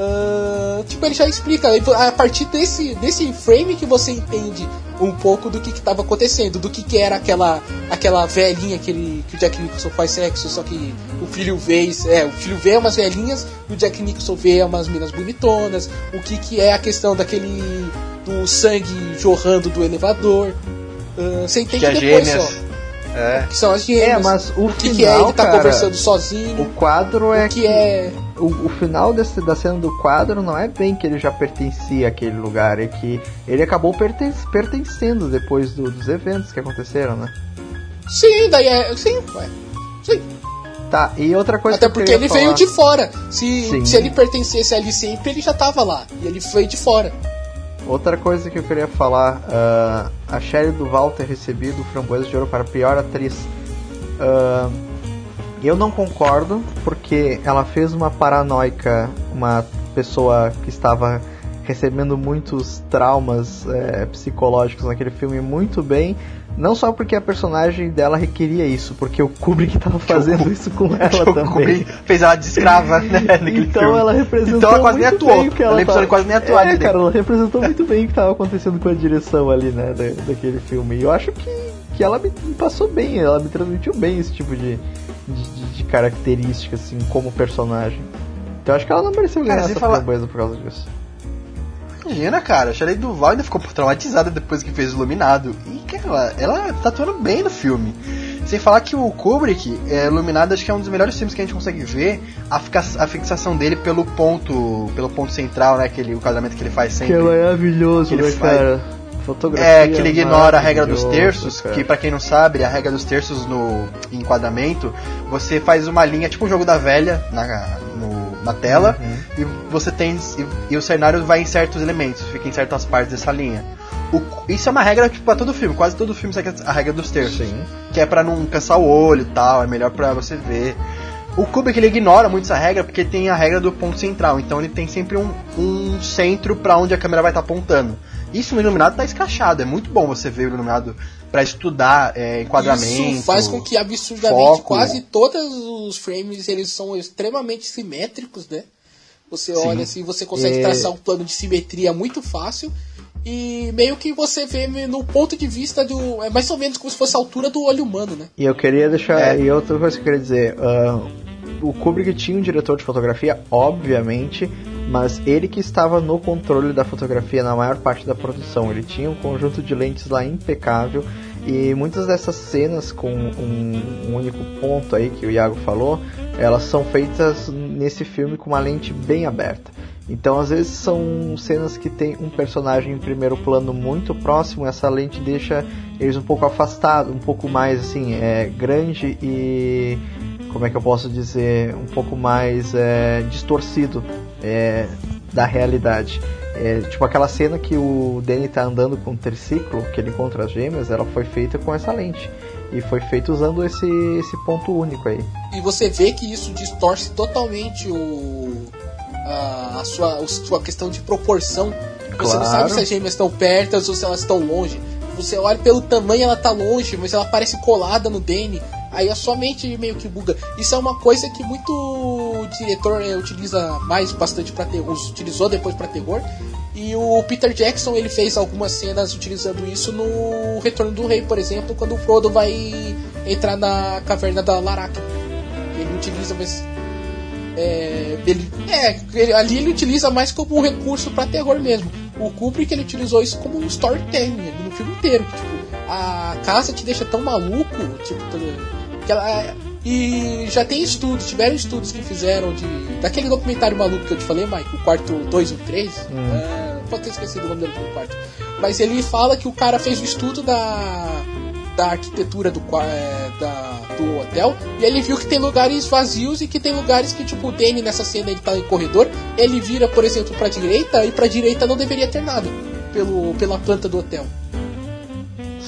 Ah, tipo, ele já explica. A partir desse, desse frame que você entende um pouco do que estava acontecendo, do que, que era aquela, aquela velhinha que, ele, que o Jack Nicholson faz sexo, só que o filho vê, é, o filho vê umas velhinhas e o Jack Nicholson vê umas minas bonitonas, o que, que é a questão daquele do sangue jorrando do elevador. Ah, você entende depois gêmeas. só. É. Que são as gêmeas. É, mas o o que, final, que é ele tá cara, conversando sozinho. O quadro é o que é. O, o final desse, da cena do quadro não é bem que ele já pertencia àquele lugar, é que ele acabou perten pertencendo depois do- dos eventos que aconteceram, né? Sim, daí é. Sim, ué. Sim. Tá, e outra coisa Até que porque ele veio falar- de fora. Se, Sim. se ele pertencesse ali sempre, ele já tava lá. E ele veio de fora. Outra coisa que eu queria falar, ah, a Shelley Duval ter recebido o Framboesa de Ouro para pior atriz. Ah, eu não concordo, porque ela fez uma paranoica, uma pessoa que estava recebendo muitos traumas eh, psicológicos naquele filme muito bem. Não só porque a personagem dela requeria isso, porque o Kubrick estava fazendo isso com ela O também. Kubrick fez ela de escrava, né? Então filme. ela representou Então ela quase nem muito atuou. bem o que ela tava... Quase nem atuou É, cara, ela representou muito bem o que estava acontecendo com a direção ali, né, da, daquele filme. E eu acho que, que ela me, passou bem, ela me transmitiu bem esse tipo de, de, de- característica, assim, como personagem. Então eu acho que ela não mereceu Cara, ganhar sem essa falar- framboesa por causa disso. Imagina, cara, a Shelley Duval ainda ficou traumatizada depois que fez o Iluminado. E, cara, ela tá atuando bem no filme. Sem falar que o Kubrick, é, Iluminado, acho que é um dos melhores filmes que a gente consegue ver a, fixa- a fixação dele pelo ponto pelo ponto central, né? Aquele, o casamento que ele faz sempre. Que é maravilhoso, Que ele né, faz- cara? Fotografia É, que ele ignora a regra dos terços, cara. que pra quem não sabe, a regra dos terços no enquadramento, você faz uma linha, tipo o jogo da velha, na, no- na tela, Uhum. e você tem. E, e o cenário vai em certos elementos, fica em certas partes dessa linha. O- isso é uma regra tipo, pra todo filme, quase todo filme segue a regra dos terços. Sim. Que é pra não cansar o olho e tal, é melhor pra você ver. O Kubrick ele ignora muito essa regra porque tem a regra do ponto central, então ele tem sempre um, um centro pra onde a câmera vai estar apontando. Isso no Iluminado tá escrachado, é muito bom você ver o Iluminado pra estudar é, enquadramento. Isso faz com que absurdamente foco. quase todos os frames eles são extremamente simétricos, né? Você Sim. olha assim, você consegue É. traçar um plano de simetria muito fácil. E meio que você vê no ponto de vista do. É mais ou menos como se fosse a altura do olho humano, né? E eu queria deixar. É. E outra coisa que eu queria dizer: ah, o Kubrick tinha um diretor de fotografia, obviamente, mas ele que estava no controle da fotografia na maior parte da produção. Ele tinha um conjunto de lentes lá impecável. E muitas dessas cenas com um, um único ponto aí que o Iago falou, elas são feitas nesse filme com uma lente bem aberta. Então, às vezes são cenas que tem um personagem em primeiro plano muito próximo, essa lente deixa eles um pouco afastados, um pouco mais assim, é, grande e como é que eu posso dizer, um pouco mais é, distorcido é, da realidade. É, tipo aquela cena que o Danny tá andando com um triciclo, que ele encontra as gêmeas, ela foi feita com essa lente. E foi feita usando esse, esse ponto único aí. E você vê que isso distorce totalmente o, a, a sua, a sua questão de proporção. Você Claro. não sabe se as gêmeas estão perto ou se elas estão longe. Você olha pelo tamanho, ela tá longe, mas ela parece colada no Danny. Aí a sua mente meio que buga. Isso é uma coisa que muito diretor eh, utiliza mais bastante para terror, utilizou depois para terror. E o Peter Jackson ele fez algumas cenas utilizando isso no Retorno do Rei, por exemplo, quando o Frodo vai entrar na caverna da Laraca. Ele utiliza mais é, ele, é, ali ele utiliza mais como um recurso pra terror mesmo. O Kubrick ele utilizou isso como um storytelling ali no filme inteiro. que, Tipo, a casa te deixa tão maluco, tipo, que ela, e já tem estudos, tiveram estudos que fizeram de daquele documentário maluco que eu te falei, Mike, o quarto 2 e o 3. É, pode ter esquecido o nome dele do quarto. Mas ele fala que o cara fez o estudo da da arquitetura do, é, da- do hotel e ele viu que tem lugares vazios e que tem lugares que, tipo, o Danny nessa cena ele tá em corredor, ele vira, por exemplo, pra direita e pra direita não deveria ter nada pelo, pela planta do hotel.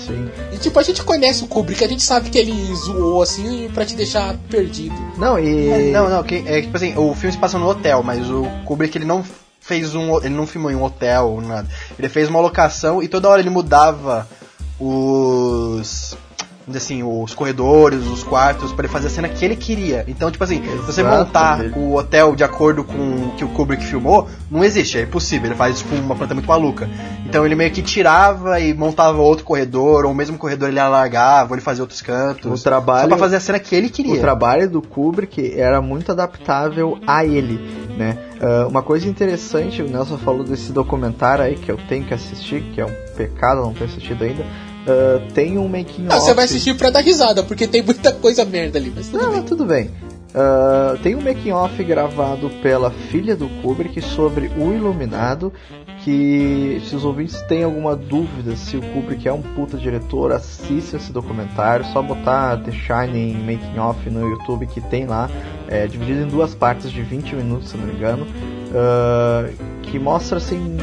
Sim. E tipo, a gente conhece o Kubrick, a gente sabe que ele zoou assim pra te deixar perdido. Não, e. Não, não, que, é tipo assim, o filme se passa no hotel, mas o Kubrick ele não fez um. Ele não filmou em um hotel, nada. Ele fez uma locação e toda hora ele mudava os. assim, os corredores, os quartos, pra ele fazer a cena que ele queria. Então, tipo assim, se você Exato, montar ele- o hotel de acordo com o que o Kubrick filmou, não existe, é impossível. Ele faz tipo uma planta muito maluca. Então ele meio que tirava e montava outro corredor, ou o mesmo corredor ele alargava, ou ele fazia outros cantos. O trabalho- Só pra fazer a cena que ele queria. O trabalho do Kubrick era muito adaptável a ele, né? Ah, uma coisa interessante, o Nelson falou desse documentário aí que eu tenho que assistir, que é um pecado não ter assistido ainda. Ah, tem um making Ah, você vai assistir pra dar risada, porque tem muita coisa merda ali, mas tudo Não, bem. tudo bem. Ah, tem um making off gravado pela filha do Kubrick sobre o Iluminado. Que se os ouvintes têm alguma dúvida se o Kubrick é um puta diretor, assista esse documentário. Só botar The Shining Making Off no YouTube que tem lá, é, dividido em duas partes de 20 minutos, se não me engano. ah, que mostra assim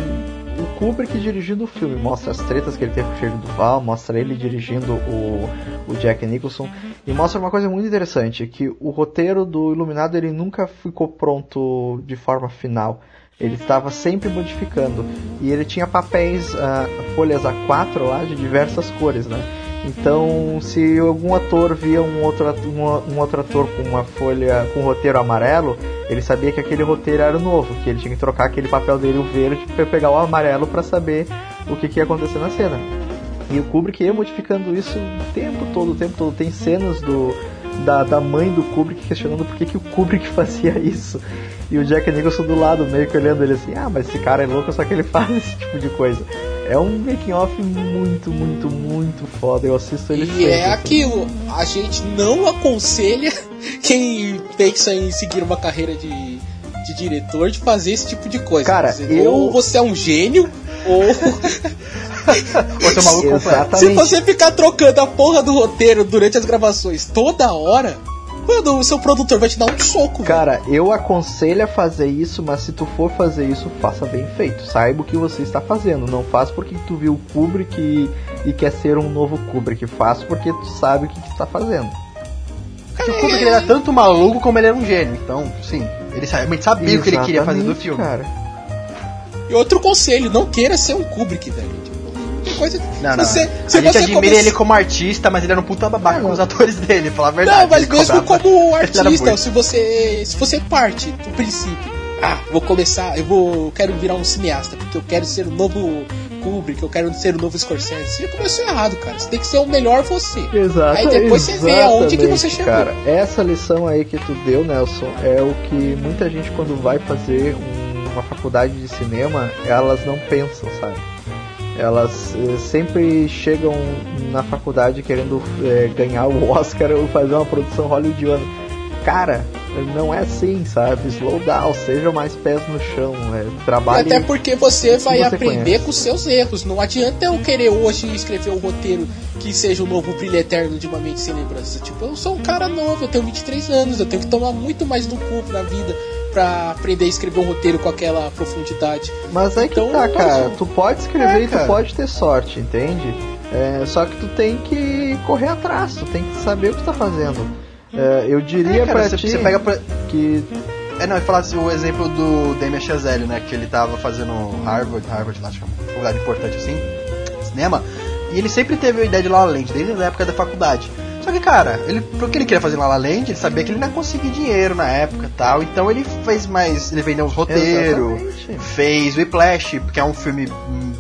Kubrick dirigindo o filme, mostra as tretas que ele teve com o Shirley Duval, mostra ele dirigindo o, o Jack Nicholson e mostra uma coisa muito interessante, que o roteiro do Iluminado ele nunca ficou pronto de forma final. Ele estava sempre modificando e ele tinha papéis, ah, folhas A4 lá de diversas cores, né? Então, se algum ator via um outro, at- um, um outro ator com uma folha com um roteiro amarelo, ele sabia que aquele roteiro era novo, que ele tinha que trocar aquele papel dele, o verde, para pegar o amarelo para saber o que, que ia acontecer na cena. E o Kubrick ia modificando isso o tempo todo, o tempo todo. Tem cenas do, da, da mãe do Kubrick questionando por que, que o Kubrick fazia isso. E o Jack Nicholson do lado, meio que olhando ele assim, ah, mas esse cara é louco, só que ele faz esse tipo de coisa. É um making off muito, muito, muito foda. Eu assisto ele E sempre. é assim. aquilo, a gente não aconselha quem pensa em seguir uma carreira de, de diretor de fazer esse tipo de coisa. Cara, dizer, eu- Ou você é um gênio, ou Outro maluco completo. se você ficar trocando a porra do roteiro durante as gravações toda hora, mano, o seu produtor vai te dar um soco. velho. Cara, eu aconselho a fazer isso, mas se tu for fazer isso, faça bem feito. Saiba o que você está fazendo. Não faz porque tu viu o Kubrick e, e quer ser um novo Kubrick. Faz porque tu sabe o que, que tu está fazendo. Porque o Kubrick ele era tanto maluco como ele era um gênio. Então, sim, ele realmente sabia o que ele queria fazer do filme. Cara. E outro conselho, não queira ser um Kubrick, velho. Coisa. Não, não. Você, a se gente você admira ele como artista, mas ele era um puta babaca com os atores dele, falar a verdade. Não, mas mesmo como artista, se você se você parte do princípio, ah, vou começar, eu vou, eu quero virar um cineasta porque eu quero ser o novo Kubrick, eu quero ser o novo Scorsese. Você já começou errado, cara. Você tem que ser o melhor você. Exato. Aí depois você vê aonde que você chegou. Cara, essa lição aí que tu deu, Nelson, é o que muita gente quando vai fazer um- uma faculdade de cinema, elas não pensam, sabe? Elas eh, sempre chegam na faculdade querendo eh, ganhar o Oscar ou fazer uma produção hollywoodiana. Cara, não é assim, sabe? Slow down, seja mais pés no chão, é, trabalhe. Até porque você vai você aprender conhece. com seus erros. Não adianta eu querer hoje escrever um roteiro que seja o novo brilho eterno de uma mente sem lembrança. Tipo, eu sou um cara novo, eu tenho 23 anos, eu tenho que tomar muito mais do cu na vida pra aprender a escrever um roteiro com aquela profundidade. Mas é que Então, tá, cara. mas- Tu pode escrever É, e tu cara. pode ter sorte, entende? É, só que tu tem que correr atrás, tu tem que saber o que tu tá fazendo. É, eu diria É, cara, pra você, ti você pega por- que É, não, eu falar assim, o exemplo do Damien Chazelle, né? Que ele tava fazendo Harvard, Harvard lá, acho que é uma faculdade importante assim, cinema. E ele sempre teve a ideia de La La Land, desde a época da faculdade. Só que, cara, ele, pro que ele queria fazer em La La Land, ele sabia que ele não ia conseguir dinheiro na época e tal. Então ele fez mais. Ele vendeu uns roteiros, fez Whiplash, que é um filme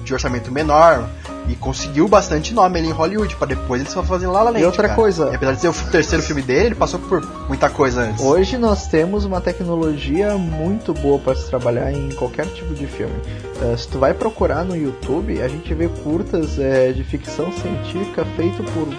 de orçamento menor. E conseguiu bastante nome ali em Hollywood, pra depois ele só fazer La La Land. E outra cara. coisa- E apesar de ser o terceiro filme dele, ele passou por muita coisa antes. Hoje nós temos uma tecnologia muito boa para se trabalhar em qualquer tipo de filme. Eh, se tu vai procurar no YouTube, a gente vê curtas eh, de ficção científica feito por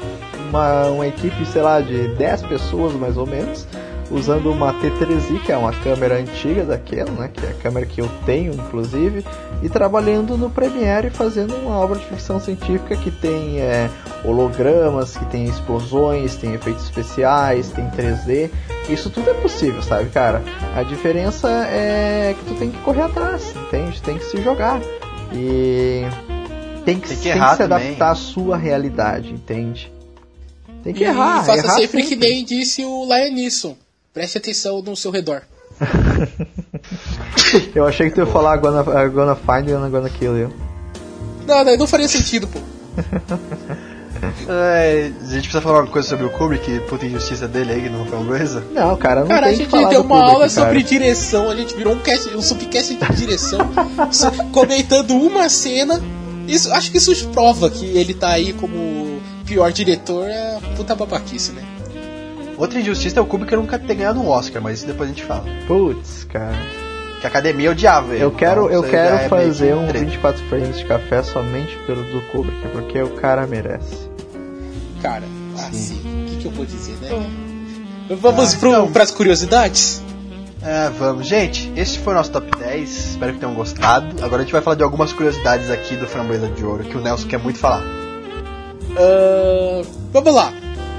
uma, uma equipe, sei lá, de 10 pessoas mais ou menos, usando uma T3i, que é uma câmera antiga daquela, né, que é a câmera que eu tenho, inclusive, e trabalhando no Premiere fazendo uma obra de ficção científica que tem eh, hologramas, que tem explosões, tem efeitos especiais, tem 3D. Isso tudo é possível, sabe, cara? A diferença é que tu tem que correr atrás, entende? Tem que se jogar. E tem que, Tem que tem errar se também. adaptar à sua realidade, entende? Tem que E errar, faça errar sempre que nem disse o Lion Neeson. Preste atenção no seu redor. Eu achei que tu ia falar gonna, uh, gonna find you and gonna kill you. Não, não, não faria sentido, pô. É, a gente precisa falar uma coisa sobre o Kubrick, puta injustiça dele aí, que não foi uma coisa. Não, cara, não Cara, a tem que gente deu uma Kubrick, aula cara. sobre direção, a gente virou um, cast, um subcast de direção, comentando uma cena. Isso, acho que isso prova que ele tá aí como pior diretor, é puta babaquice, né? Outra injustiça é o Kubrick nunca ter ganhado um Oscar, mas isso depois a gente fala. Putz, cara. Que a academia odiava ele. Eu quero, então eu quero é fazer um treta. 24 frames de café somente pelo do Kubrick, porque o cara merece. Cara, assim, o que, que eu vou dizer, né? Vamos Ah, pro, então. pras curiosidades? É, vamos. Gente, esse foi o nosso top 10. Espero que tenham gostado. Agora a gente vai falar de algumas curiosidades aqui do Framboesa de Ouro, que o Nelson quer muito falar. Ah, vamos lá.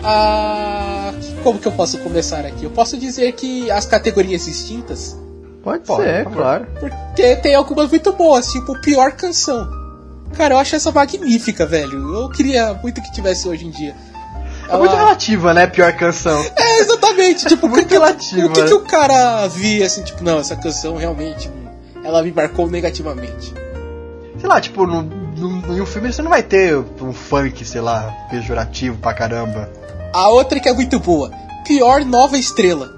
Ah, como que eu posso começar aqui? Eu posso dizer que as categorias extintas, Pode, Pode, ser, por claro. porque tem algumas muito boas, tipo pior canção. Cara, eu acho essa magnífica, velho. Eu queria muito que tivesse hoje em dia. É muito relativa, né? Pior canção. É, exatamente. tipo, o que, Muito que- relativo, o que, né? que o cara via assim, tipo, não, essa canção realmente ela me marcou negativamente. Sei lá, tipo, no, em um filme você não vai ter um funk, sei lá, pejorativo pra caramba. A outra que é muito boa, pior nova estrela.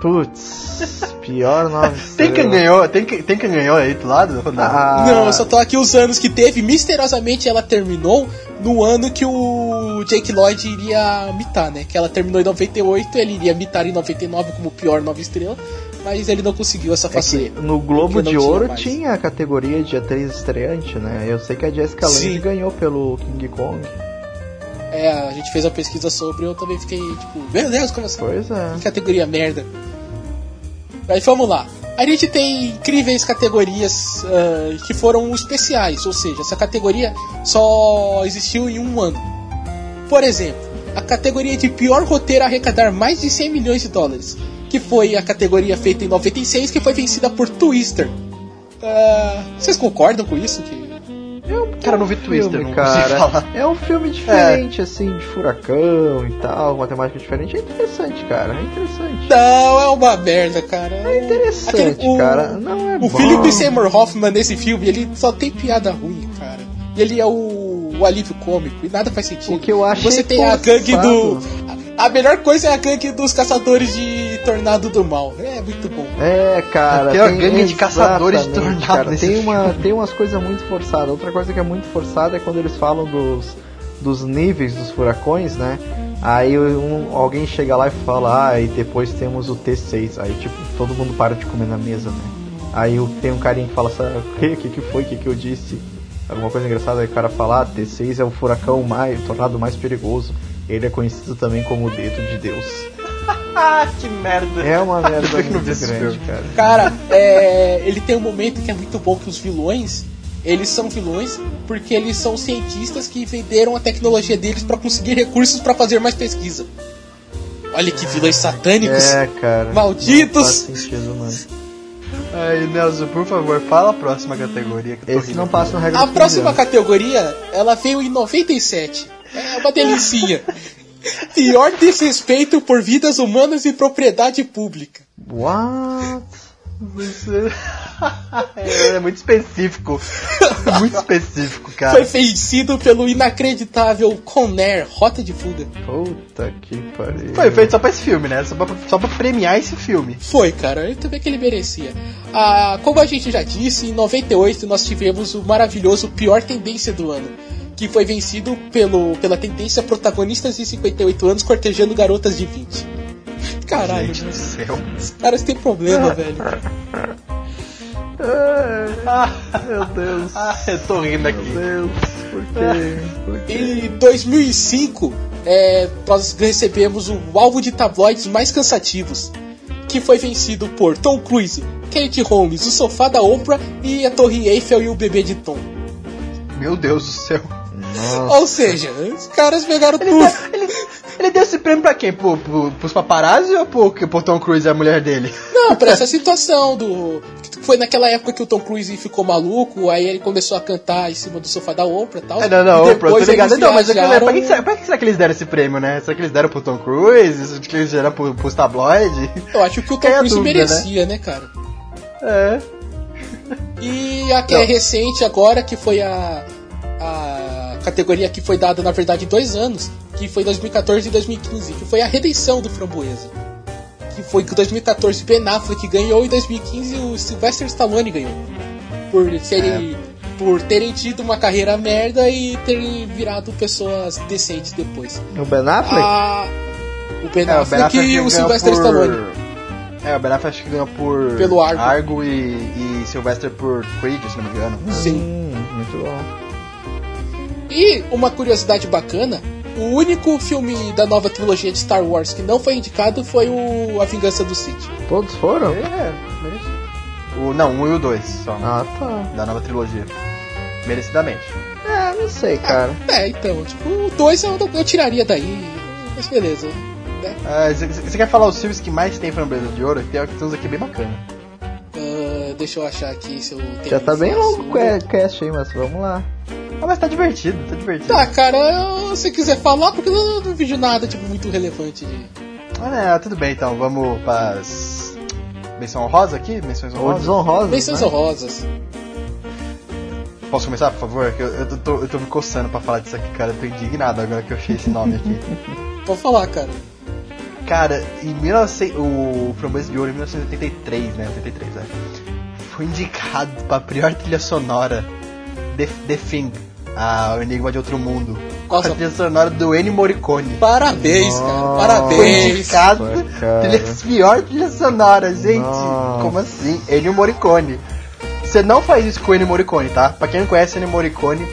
Putz, pior nove. Tem quem ganhou, tem, que- tem quem ganhou aí do lado? Não. Ah, Não, eu só tô aqui os anos que teve. Misteriosamente ela terminou no ano que o Jake Lloyd iria mitar, né? Que ela terminou em 98, ele iria mitar em 99 como pior nova estrela, mas ele não conseguiu essa É que façanha. no Globo de tinha Ouro mais. tinha a categoria de atriz estreante, né? Eu sei que a Jessica Lange ganhou pelo King Kong. É, a gente fez uma pesquisa sobre, eu também fiquei tipo, meu Deus, como assim? Pois é. Que categoria merda. Mas vamos lá. A gente tem incríveis categorias ah, que foram especiais, ou seja, essa categoria só existiu em um ano. Por exemplo, a categoria de pior roteiro a arrecadar mais de 100 milhões de dólares, que foi a categoria feita em 96, que foi vencida por Twister. Ah, vocês concordam com isso? Que Cara, eu não vi Twister, filme, não cara. É um filme diferente, assim, de furacão e tal, uma temática diferente. É interessante, cara. É interessante. não, é uma merda, cara. É interessante, Aquele- o- cara. Não é O bom. Philip Seymour Hoffman nesse filme, ele só tem piada ruim, cara. E ele é o, o alívio cômico e nada faz sentido. O que eu achei Você tem a gangue do. A melhor coisa é a gangue dos caçadores de Tornado do Mal. É muito bom. É, cara. Tem uma gangue de caçadores de tornado cara. Tem, uma, filme. tem umas coisas muito forçadas. Outra coisa que é muito forçada é quando eles falam dos, dos níveis dos furacões, né? Aí um, alguém chega lá e fala, ah, e depois temos o T6. Aí, tipo, todo mundo para de comer na mesa, né? Aí o- tem um carinha que fala assim, "Ah, o que, que que foi, o que que eu disse? Alguma coisa engraçada, aí o cara fala, ah, T6 é o furacão mais, o tornado mais perigoso. Ele é conhecido também como o dedo de Deus. ah, que merda. É uma merda não vi muito grande, filme. cara. Cara, é, ele tem um momento que é muito bom que os vilões, eles são vilões porque eles são cientistas que venderam a tecnologia deles pra conseguir recursos pra fazer mais pesquisa. Olha que vilões satânicos. É, cara. Malditos! Não faz sentido, mano. Ai, Nelson, por favor, fala a próxima categoria. Que eu tô Esse rindo não passa no regra A próxima 15 anos. categoria, ela veio em 97. É uma delicinha. Pior desrespeito por vidas humanas e propriedade pública. What? É muito específico. Muito específico, Foi cara. vencido pelo inacreditável Conair, Rota de Fuga. Puta que pariu. Foi feito só pra esse filme, né? Só pra, só pra premiar esse filme. Foi, cara, eu também que ele merecia. Ah, como a gente já disse, em 98 nós tivemos o maravilhoso Pior Tendência do Ano, que foi vencido pelo, pela tendência protagonistas de 58 anos cortejando garotas de 20. Caralho, Gente do céu. os caras têm problema, velho. Ah, Meu Deus. ah, eu tô rindo aqui. Meu Deus. Por quê? Por quê? Em 2005, é, nós recebemos o alvo de tabloides mais cansativos, que foi vencido por Tom Cruise, Kate Holmes, o sofá da Oprah e a Torre Eiffel e o bebê de Tom. Meu Deus do céu. Nossa. Ou seja, os caras pegaram Ele, tudo. deu, ele, ele deu esse prêmio pra quem? Pro, pro, pros paparazzi ou pro, pro Tom Cruise e a mulher dele? Não, pra essa situação do. Foi naquela época que o Tom Cruise ficou maluco, aí ele começou a cantar em cima do sofá da Oprah e tal. É, não, não, pronto, tô ligado. Não, mas é viajaram- pra, que, será- pra que será que eles deram esse prêmio, né? Será que eles deram pro Tom Cruise? Será que eles deram pro, pros tabloides? Eu acho que o Tom Cruise dúvida, merecia, né, cara? É. E a que é recente agora, que foi a, a categoria que foi dada, na verdade, dois anos, que foi 2014 e 2015, que foi a redenção do Framboesa. Que foi que em 2014 Ben Affleck ganhou e em 2015 o Sylvester Stallone ganhou. Por serem. Por terem tido uma carreira merda e terem virado pessoas decentes depois. O Ben Affleck? Ah, o Ben É, o Affleck Ben Affleck e o Sylvester por- Stallone. É, o Ben Affleck acho que ganhou por... Pelo Argo. e, e Sylvester por Creed, se não me engano. Sim. Hum, muito bom. E uma curiosidade bacana, o único filme da nova trilogia de Star Wars que não foi indicado foi o A Vingança do Sith. Todos foram? É, merecido. O, não, um e o dois, só. Ah, tá. Da nova trilogia. Merecidamente. É, não sei, cara. É, então, tipo, o 2 eu, eu tiraria daí, mas beleza. né? Ah, Você quer falar os filmes que mais tem framboesa de ouro? Tem tem uns aqui bem bacana. Ah, deixa eu achar aqui se eu tenho. Já tá bem longo o cast aí, mas vamos lá. Ah, mas tá divertido, tá divertido. Tá, cara, eu- se quiser falar, porque eu não vejo nada tipo, muito relevante de. Ah, é, tudo bem então, vamos pras. Menção honrosa aqui? Menções Ou honrosas? desonrosos, Menções né? honrosas. Posso começar, por favor? Eu, eu, tô, eu tô me coçando pra falar disso aqui, cara. Eu tô indignado agora que eu achei esse nome aqui. Pode falar, cara. Cara, em 1900, o Framboesa de Ouro em 1983, né? 83, é. Foi indicado pra pior trilha sonora The, The Thing, a O Enigma de Outro Mundo. Com Nossa. a trilha sonora do Ennio Morricone. Parabéns, cara. Nossa. Foi Parabéns. indicado cara. trilha, pior trilha sonora, gente. Nossa. Como assim? Ennio Morricone. Você não faz isso com o Ennio Morricone, tá? Pra quem não conhece Ennio Morricone,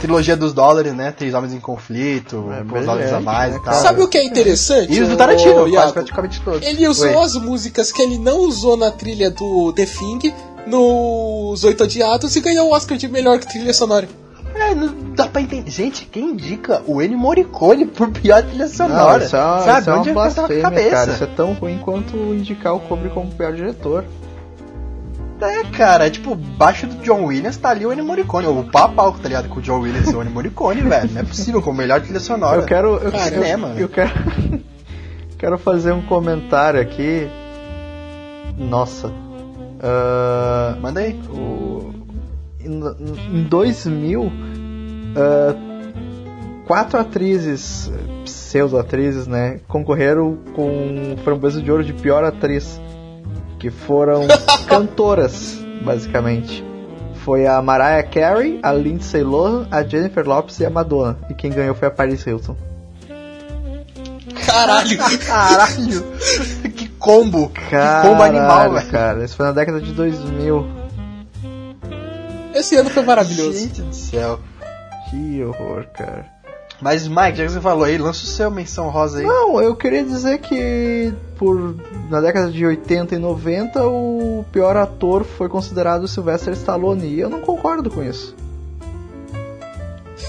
trilogia dos dólares, né? Três Homens em Conflito, É Os Dólares a brilhante, Mais né, e tal. cara? Sabe o que é interessante? E os do Tarantino, quase praticamente todos. Ele usou Oi. as músicas que ele não usou na trilha do The Thing nos Oito Odiados e ganhou o Oscar de melhor trilha sonora. É, não dá pra entender. Gente, quem indica o Ennio Morricone por pior trilha Não, sonora? isso é, uma- Sabe? isso é Onde uma é que tá blasfêmia, cabeça? cara. Isso é tão ruim quanto indicar o Kubrick como pior diretor. É, cara, é tipo, baixo do John Williams tá ali o Ennio Morricone. O pau tá ligado? Com o John Williams e o Ennio Morricone, velho. Não é possível, como melhor trilha sonora. Eu quero. Eu, Cara, eu- cinema, eu, quero. quero fazer um comentário aqui. Nossa. Ah, Manda aí. o, em, em 2000, ah, quatro atrizes, pseudo-atrizes, né, concorreram com o Framboesa de Ouro de pior atriz, que foram cantoras, basicamente. Foi a Mariah Carey, a Lindsay Lohan, a Jennifer Lopez e a Madonna. E quem ganhou foi a Paris Hilton. Caralho! Caralho! Combo! que combo Caralho, animal, velho. cara. Isso foi na década de 2000. Esse ano foi maravilhoso. Gente do céu. Que horror, cara. Mas, Mike, já que você falou aí, lança o seu menção rosa aí. Não, eu queria dizer que por na década de 80 e 90 o pior ator foi considerado Sylvester Stallone e eu não concordo com isso.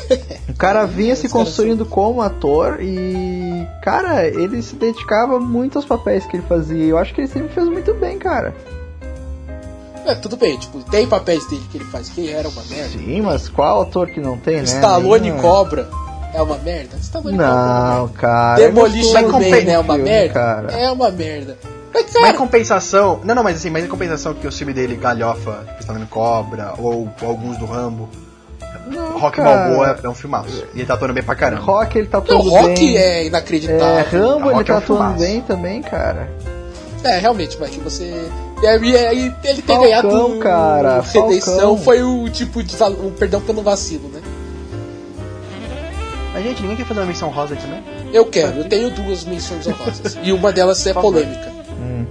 O cara vinha se construindo como ator e, cara, ele se dedicava muito aos papéis que ele fazia. Eu acho que ele sempre fez muito bem, cara. É, tudo bem, tipo, tem papéis dele que ele faz que era uma merda. Sim, mas qual ator que não tem, né? Stallone Nenhum. Cobra é uma merda. Stallone Não, Cobra. cara. é Demolition Man é uma filme, merda. Cara. É uma merda. Mas, Mas cara, em compensação. Não, não, mas assim, mas em compensação que o filme dele galhofa, Estado Cobra, ou alguns do Rambo. Não, Rock cara. Balboa é um filmaço. E ele tá atuando bem pra caramba. Rock ele tá o atuando Rock bem. é É, inacreditável. Rambo ele Rock é tá um atuando filmaço. bem também, cara. É, realmente, mas você. E aí, e aí ele ter Falcão, ganhado cara, redenção Falcão. foi o tipo de val- um perdão pelo vacilo, né? Mas, gente, ninguém quer fazer uma menção rosa aí também? Eu quero, eu tenho duas menções honrosas. e uma delas é polêmica. Hum.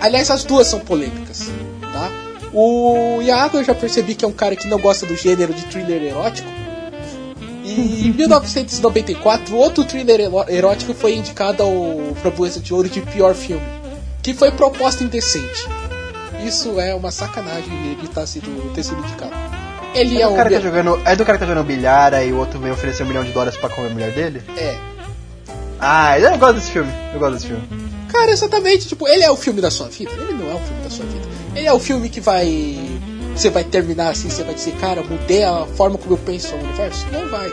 Aliás, as duas são polêmicas, tá? O Iago eu já percebi que é um cara que não gosta do gênero de thriller erótico. E em 1994, outro thriller erótico foi indicado ao Framboesa de Ouro de pior filme, que foi Proposta Indecente. Isso é uma sacanagem ele tá sido, ter sido indicado. Ele É, é, um. cara que tá jogando, é do cara que tá jogando bilhar e o outro veio oferecer um milhão de dólares pra comer a mulher dele? É. Ah, eu gosto desse filme. Eu gosto desse filme. Cara, exatamente, tipo, ele é o filme da sua vida? Ele não é o filme da sua vida. Ele é o filme que vai. Você vai terminar assim, você vai dizer, cara, mudei a forma como eu penso no universo? Não vai.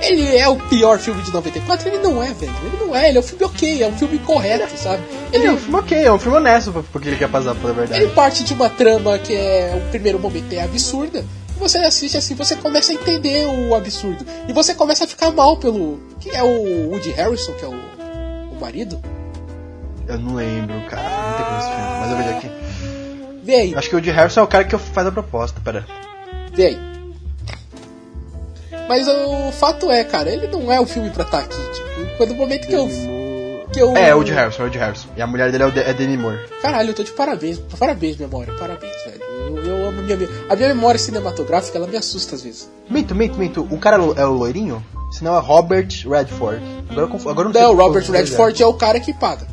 Ele é o pior filme de 94? Ele não é, velho. Ele não é, ele é um filme ok, é um filme correto, sabe? Ele é um filme ok, é um filme honesto porque ele quer passar pela verdade. ele parte de uma trama que é, o primeiro momento é absurda. Você assiste assim, você começa a entender o absurdo. E você começa a ficar mal pelo. Que é o Woody Harrison, que é o, o marido? Eu não lembro, cara. Não tem como esse filme, mas eu vejo aqui. Vê aí. Acho que o de Harrison é o cara que faz a proposta, pera. Vê aí. Mas o fato é, cara, ele não é o filme pra estar aqui. Tipo, quando o momento que eu. Que eu É, o de Harrison, é o de Harrison. E a mulher dele é, o de, é Demi Moore. Caralho, eu tô de parabéns. Parabéns, memória. Parabéns, velho. Eu, eu amo a minha. A minha memória cinematográfica, ela me assusta às vezes. Minto, minto, minto. O cara é o- é o loirinho? Senão é Robert Redford. Agora eu, agora eu não sei Não, o Robert nome Redford é o cara que paga.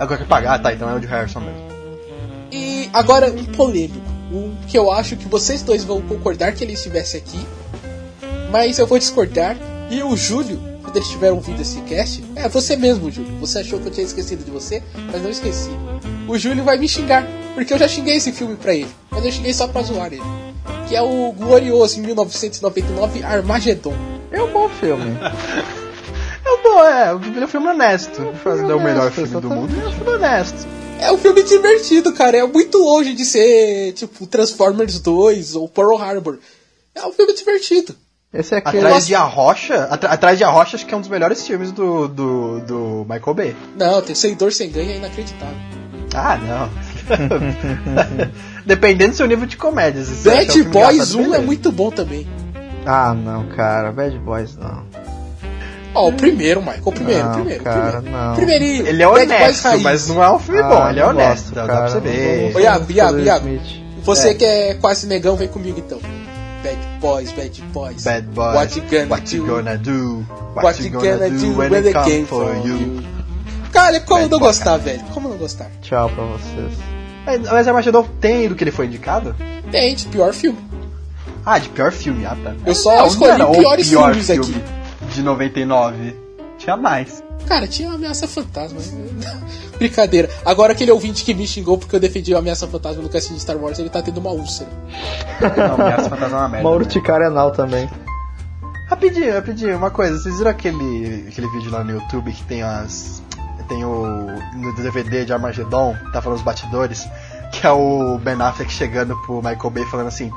Agora que pagar, ah, tá, então é o de Harrison mesmo. E agora, um polêmico. Um que eu acho que vocês dois vão concordar que ele estivesse aqui. Mas eu vou discordar. E o Júlio, quando ele estiver ouvindo esse cast, é você mesmo, Júlio. Você achou que eu tinha esquecido de você, mas não esqueci. O Júlio vai me xingar, porque eu já xinguei esse filme pra ele. Mas eu xinguei só pra zoar ele. Que é o glorioso em 1999 Armageddon. É um bom filme. É um bom, é, é um filme honesto. Fazer o melhor filme do mundo, é um filme honesto. É um filme divertido, cara. É muito longe de ser, tipo, Transformers 2 ou Pearl Harbor. É um filme divertido. Esse é aquele. Atrás de A Rocha, atra- Atrás de A Rocha acho que é um dos melhores filmes do, do, do Michael Bay. Não, tem Sem Dor Sem Ganho é inacreditável. Ah, não. Dependendo do seu nível de comédia. você Bad um Boys engraçado, 1 é muito bom também. Ah, não, cara. Bad Boys não. Ó, o primeiro, Michael. O primeiro, Não, primeiro. cara, primeiro. não. Primeirinho. Ele é honesto, mas não é um filme Ah, bom, ele é honesto, gosto, dá, cara, dá pra você ver. Ô, Iago, Iago, Iago. Você É. que é quase negão, vem comigo então. Bad Boys, Bad Boys. Bad Boys, What you gonna what you do? gonna do? What you gonna do when they came for you? Cara, como Bad não Boy, gostar, velho? Como não gostar? Tchau pra vocês. Mas, mas Armageddon tem do que ele foi indicado? Tem, de pior filme. Ah, de pior filme, ah tá. Eu só Não, escolhi não o piores pior filmes filme aqui. De 99. Tinha mais. Cara, tinha uma ameaça fantasma. Brincadeira. Agora aquele ouvinte que me xingou porque eu defendi a ameaça fantasma no casting de Star Wars, ele tá tendo uma úlcera. Não, Ameaça Fantasma é uma merda. Uma né? urticária anal também. Rapidinho, rapidinho, uma coisa, vocês viram aquele, aquele vídeo lá no YouTube que tem as. Tem o. No DVD de Armageddon, tá falando os batidores, que é o Ben Affleck chegando pro Michael Bay falando assim.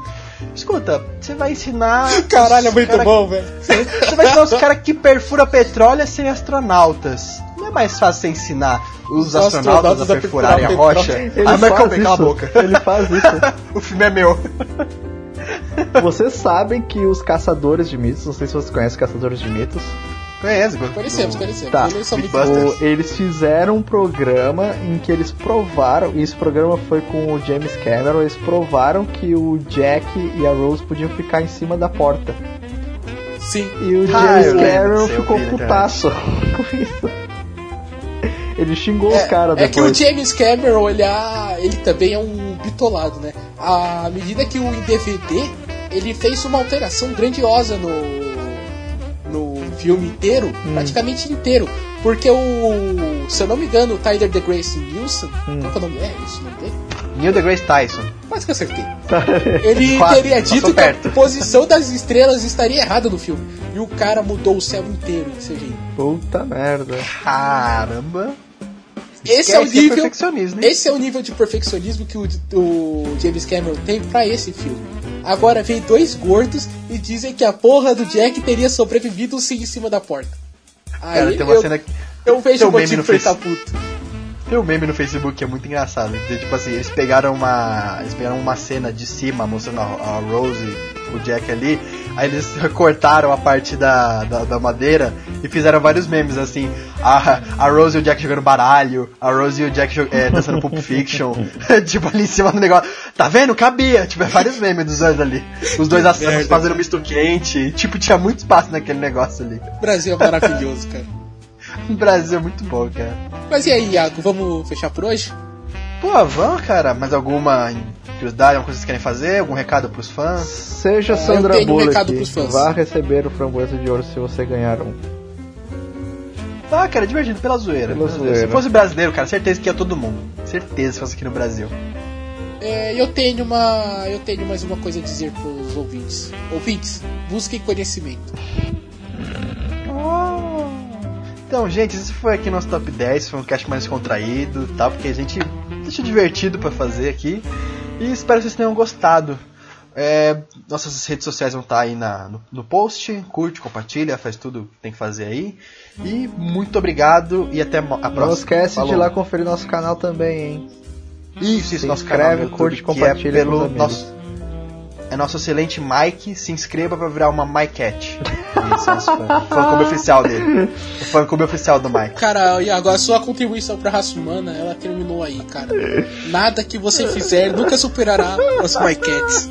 Escuta, você vai ensinar. Caralho, é muito cara- bom, velho. Você vai ensinar os caras que perfura petróleo a serem astronautas. Não é mais fácil você ensinar os, Os astronautas, astronautas a a perfurarem a perfurar rocha? Ele Aí o Michael faz Bay, cala a boca. Ele faz isso. o filme é meu. Vocês sabem que os caçadores de mitos, não sei se vocês conhecem caçadores de mitos, Conhece, Conhecemos, conhecemos. Tá. Eles o- eles fizeram um programa em que eles provaram, e esse programa foi com o James Cameron, eles provaram que o Jack e a Rose podiam ficar em cima da porta. Sim. E o Ah, James Cameron ficou putaço com isso. Ele xingou É, os caras é que o depois. James Cameron, ele, ah, ele também é um bitolado, né? À medida que o em DVD, ele fez uma alteração grandiosa no filme inteiro, Hum. praticamente inteiro. Porque o, se eu não me engano, o Tyler The Grace Wilson, Hum. qual que é o nome? É isso o nome dele? Neil deGrasse Tyson. Quase que acertei. Ele Quase, teria dito que a posição das estrelas estaria errada no filme. E o cara mudou o céu inteiro em CGI. Puta merda. Caramba. Esse é o é nível. Esse é o nível de perfeccionismo que o, o James Cameron tem pra esse filme. Agora vem dois gordos e dizem que a porra do Jack teria sobrevivido sim em cima da porta. Aí Cara, tem uma eu, cena que. eu vejo o meme motivo no pra ele tá puto. Tem um meme no Facebook que é muito engraçado. tipo assim, eles pegaram uma. Eles pegaram uma cena de cima mostrando a, a Rose, o Jack ali. Aí eles recortaram a parte da, da, da madeira e fizeram vários memes assim. A, a Rose e o Jack jogando baralho, a Rose e o Jack é, dançando Pulp Fiction. tipo ali em cima do negócio. Tá vendo? Cabia. Tipo, é vários memes dos dois ali. Os dois assassinos merda. fazendo misto quente. Tipo, tinha muito espaço naquele negócio ali. O Brasil é maravilhoso, cara. O Brasil é muito bom, cara. Mas e aí, Iago, vamos fechar por hoje? Pô, vamos, cara. Mais alguma curiosidade, alguma coisa que vocês querem fazer? Algum recado pros fãs? Seja eu Sandra um Bullock, recado pros fãs. vá receber o framboesa de ouro se você ganhar um. Ah, cara, divertido, pela zoeira. Pela zoeira. Se fosse brasileiro, cara, certeza que ia todo mundo. Certeza se fosse aqui no Brasil. É, eu tenho uma. Eu tenho mais uma coisa a dizer pros ouvintes. Ouvintes, busquem conhecimento. Então, gente, esse foi aqui nosso top 10. Foi um cast mais contraído, tá? Porque a gente deixa divertido pra fazer aqui. E espero que vocês tenham gostado. É, nossas redes sociais vão estar aí na, no, no post. Curte, compartilha, faz tudo que tem que fazer aí. E muito obrigado e até a próxima. Não esquece de Falou. ir lá conferir nosso canal também, hein? Isso, isso, Se nosso inscreve, canal no YouTube, curte, que compartilha é pelo nosso é nosso excelente Mike, se inscreva pra virar uma MyCat. Esse é o nosso fã, fã clube oficial dele. O fã clube oficial do Mike. Cara, Iago, a sua contribuição pra raça humana, ela terminou aí, cara. Nada que você fizer nunca superará os My Cats.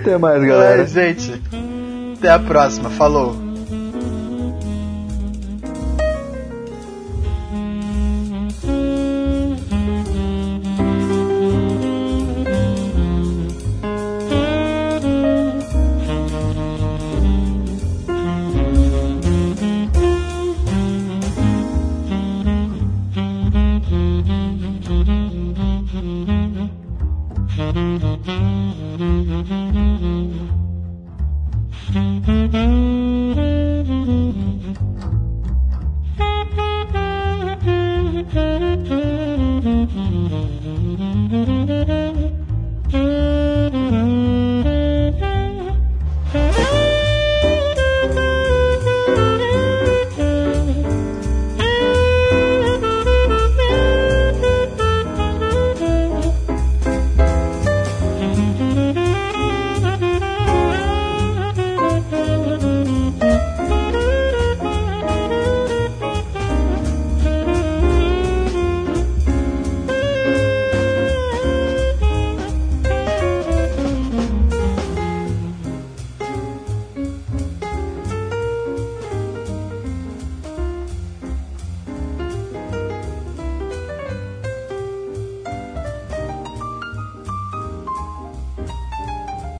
Até mais, galera. É, gente. Até a próxima. Falou.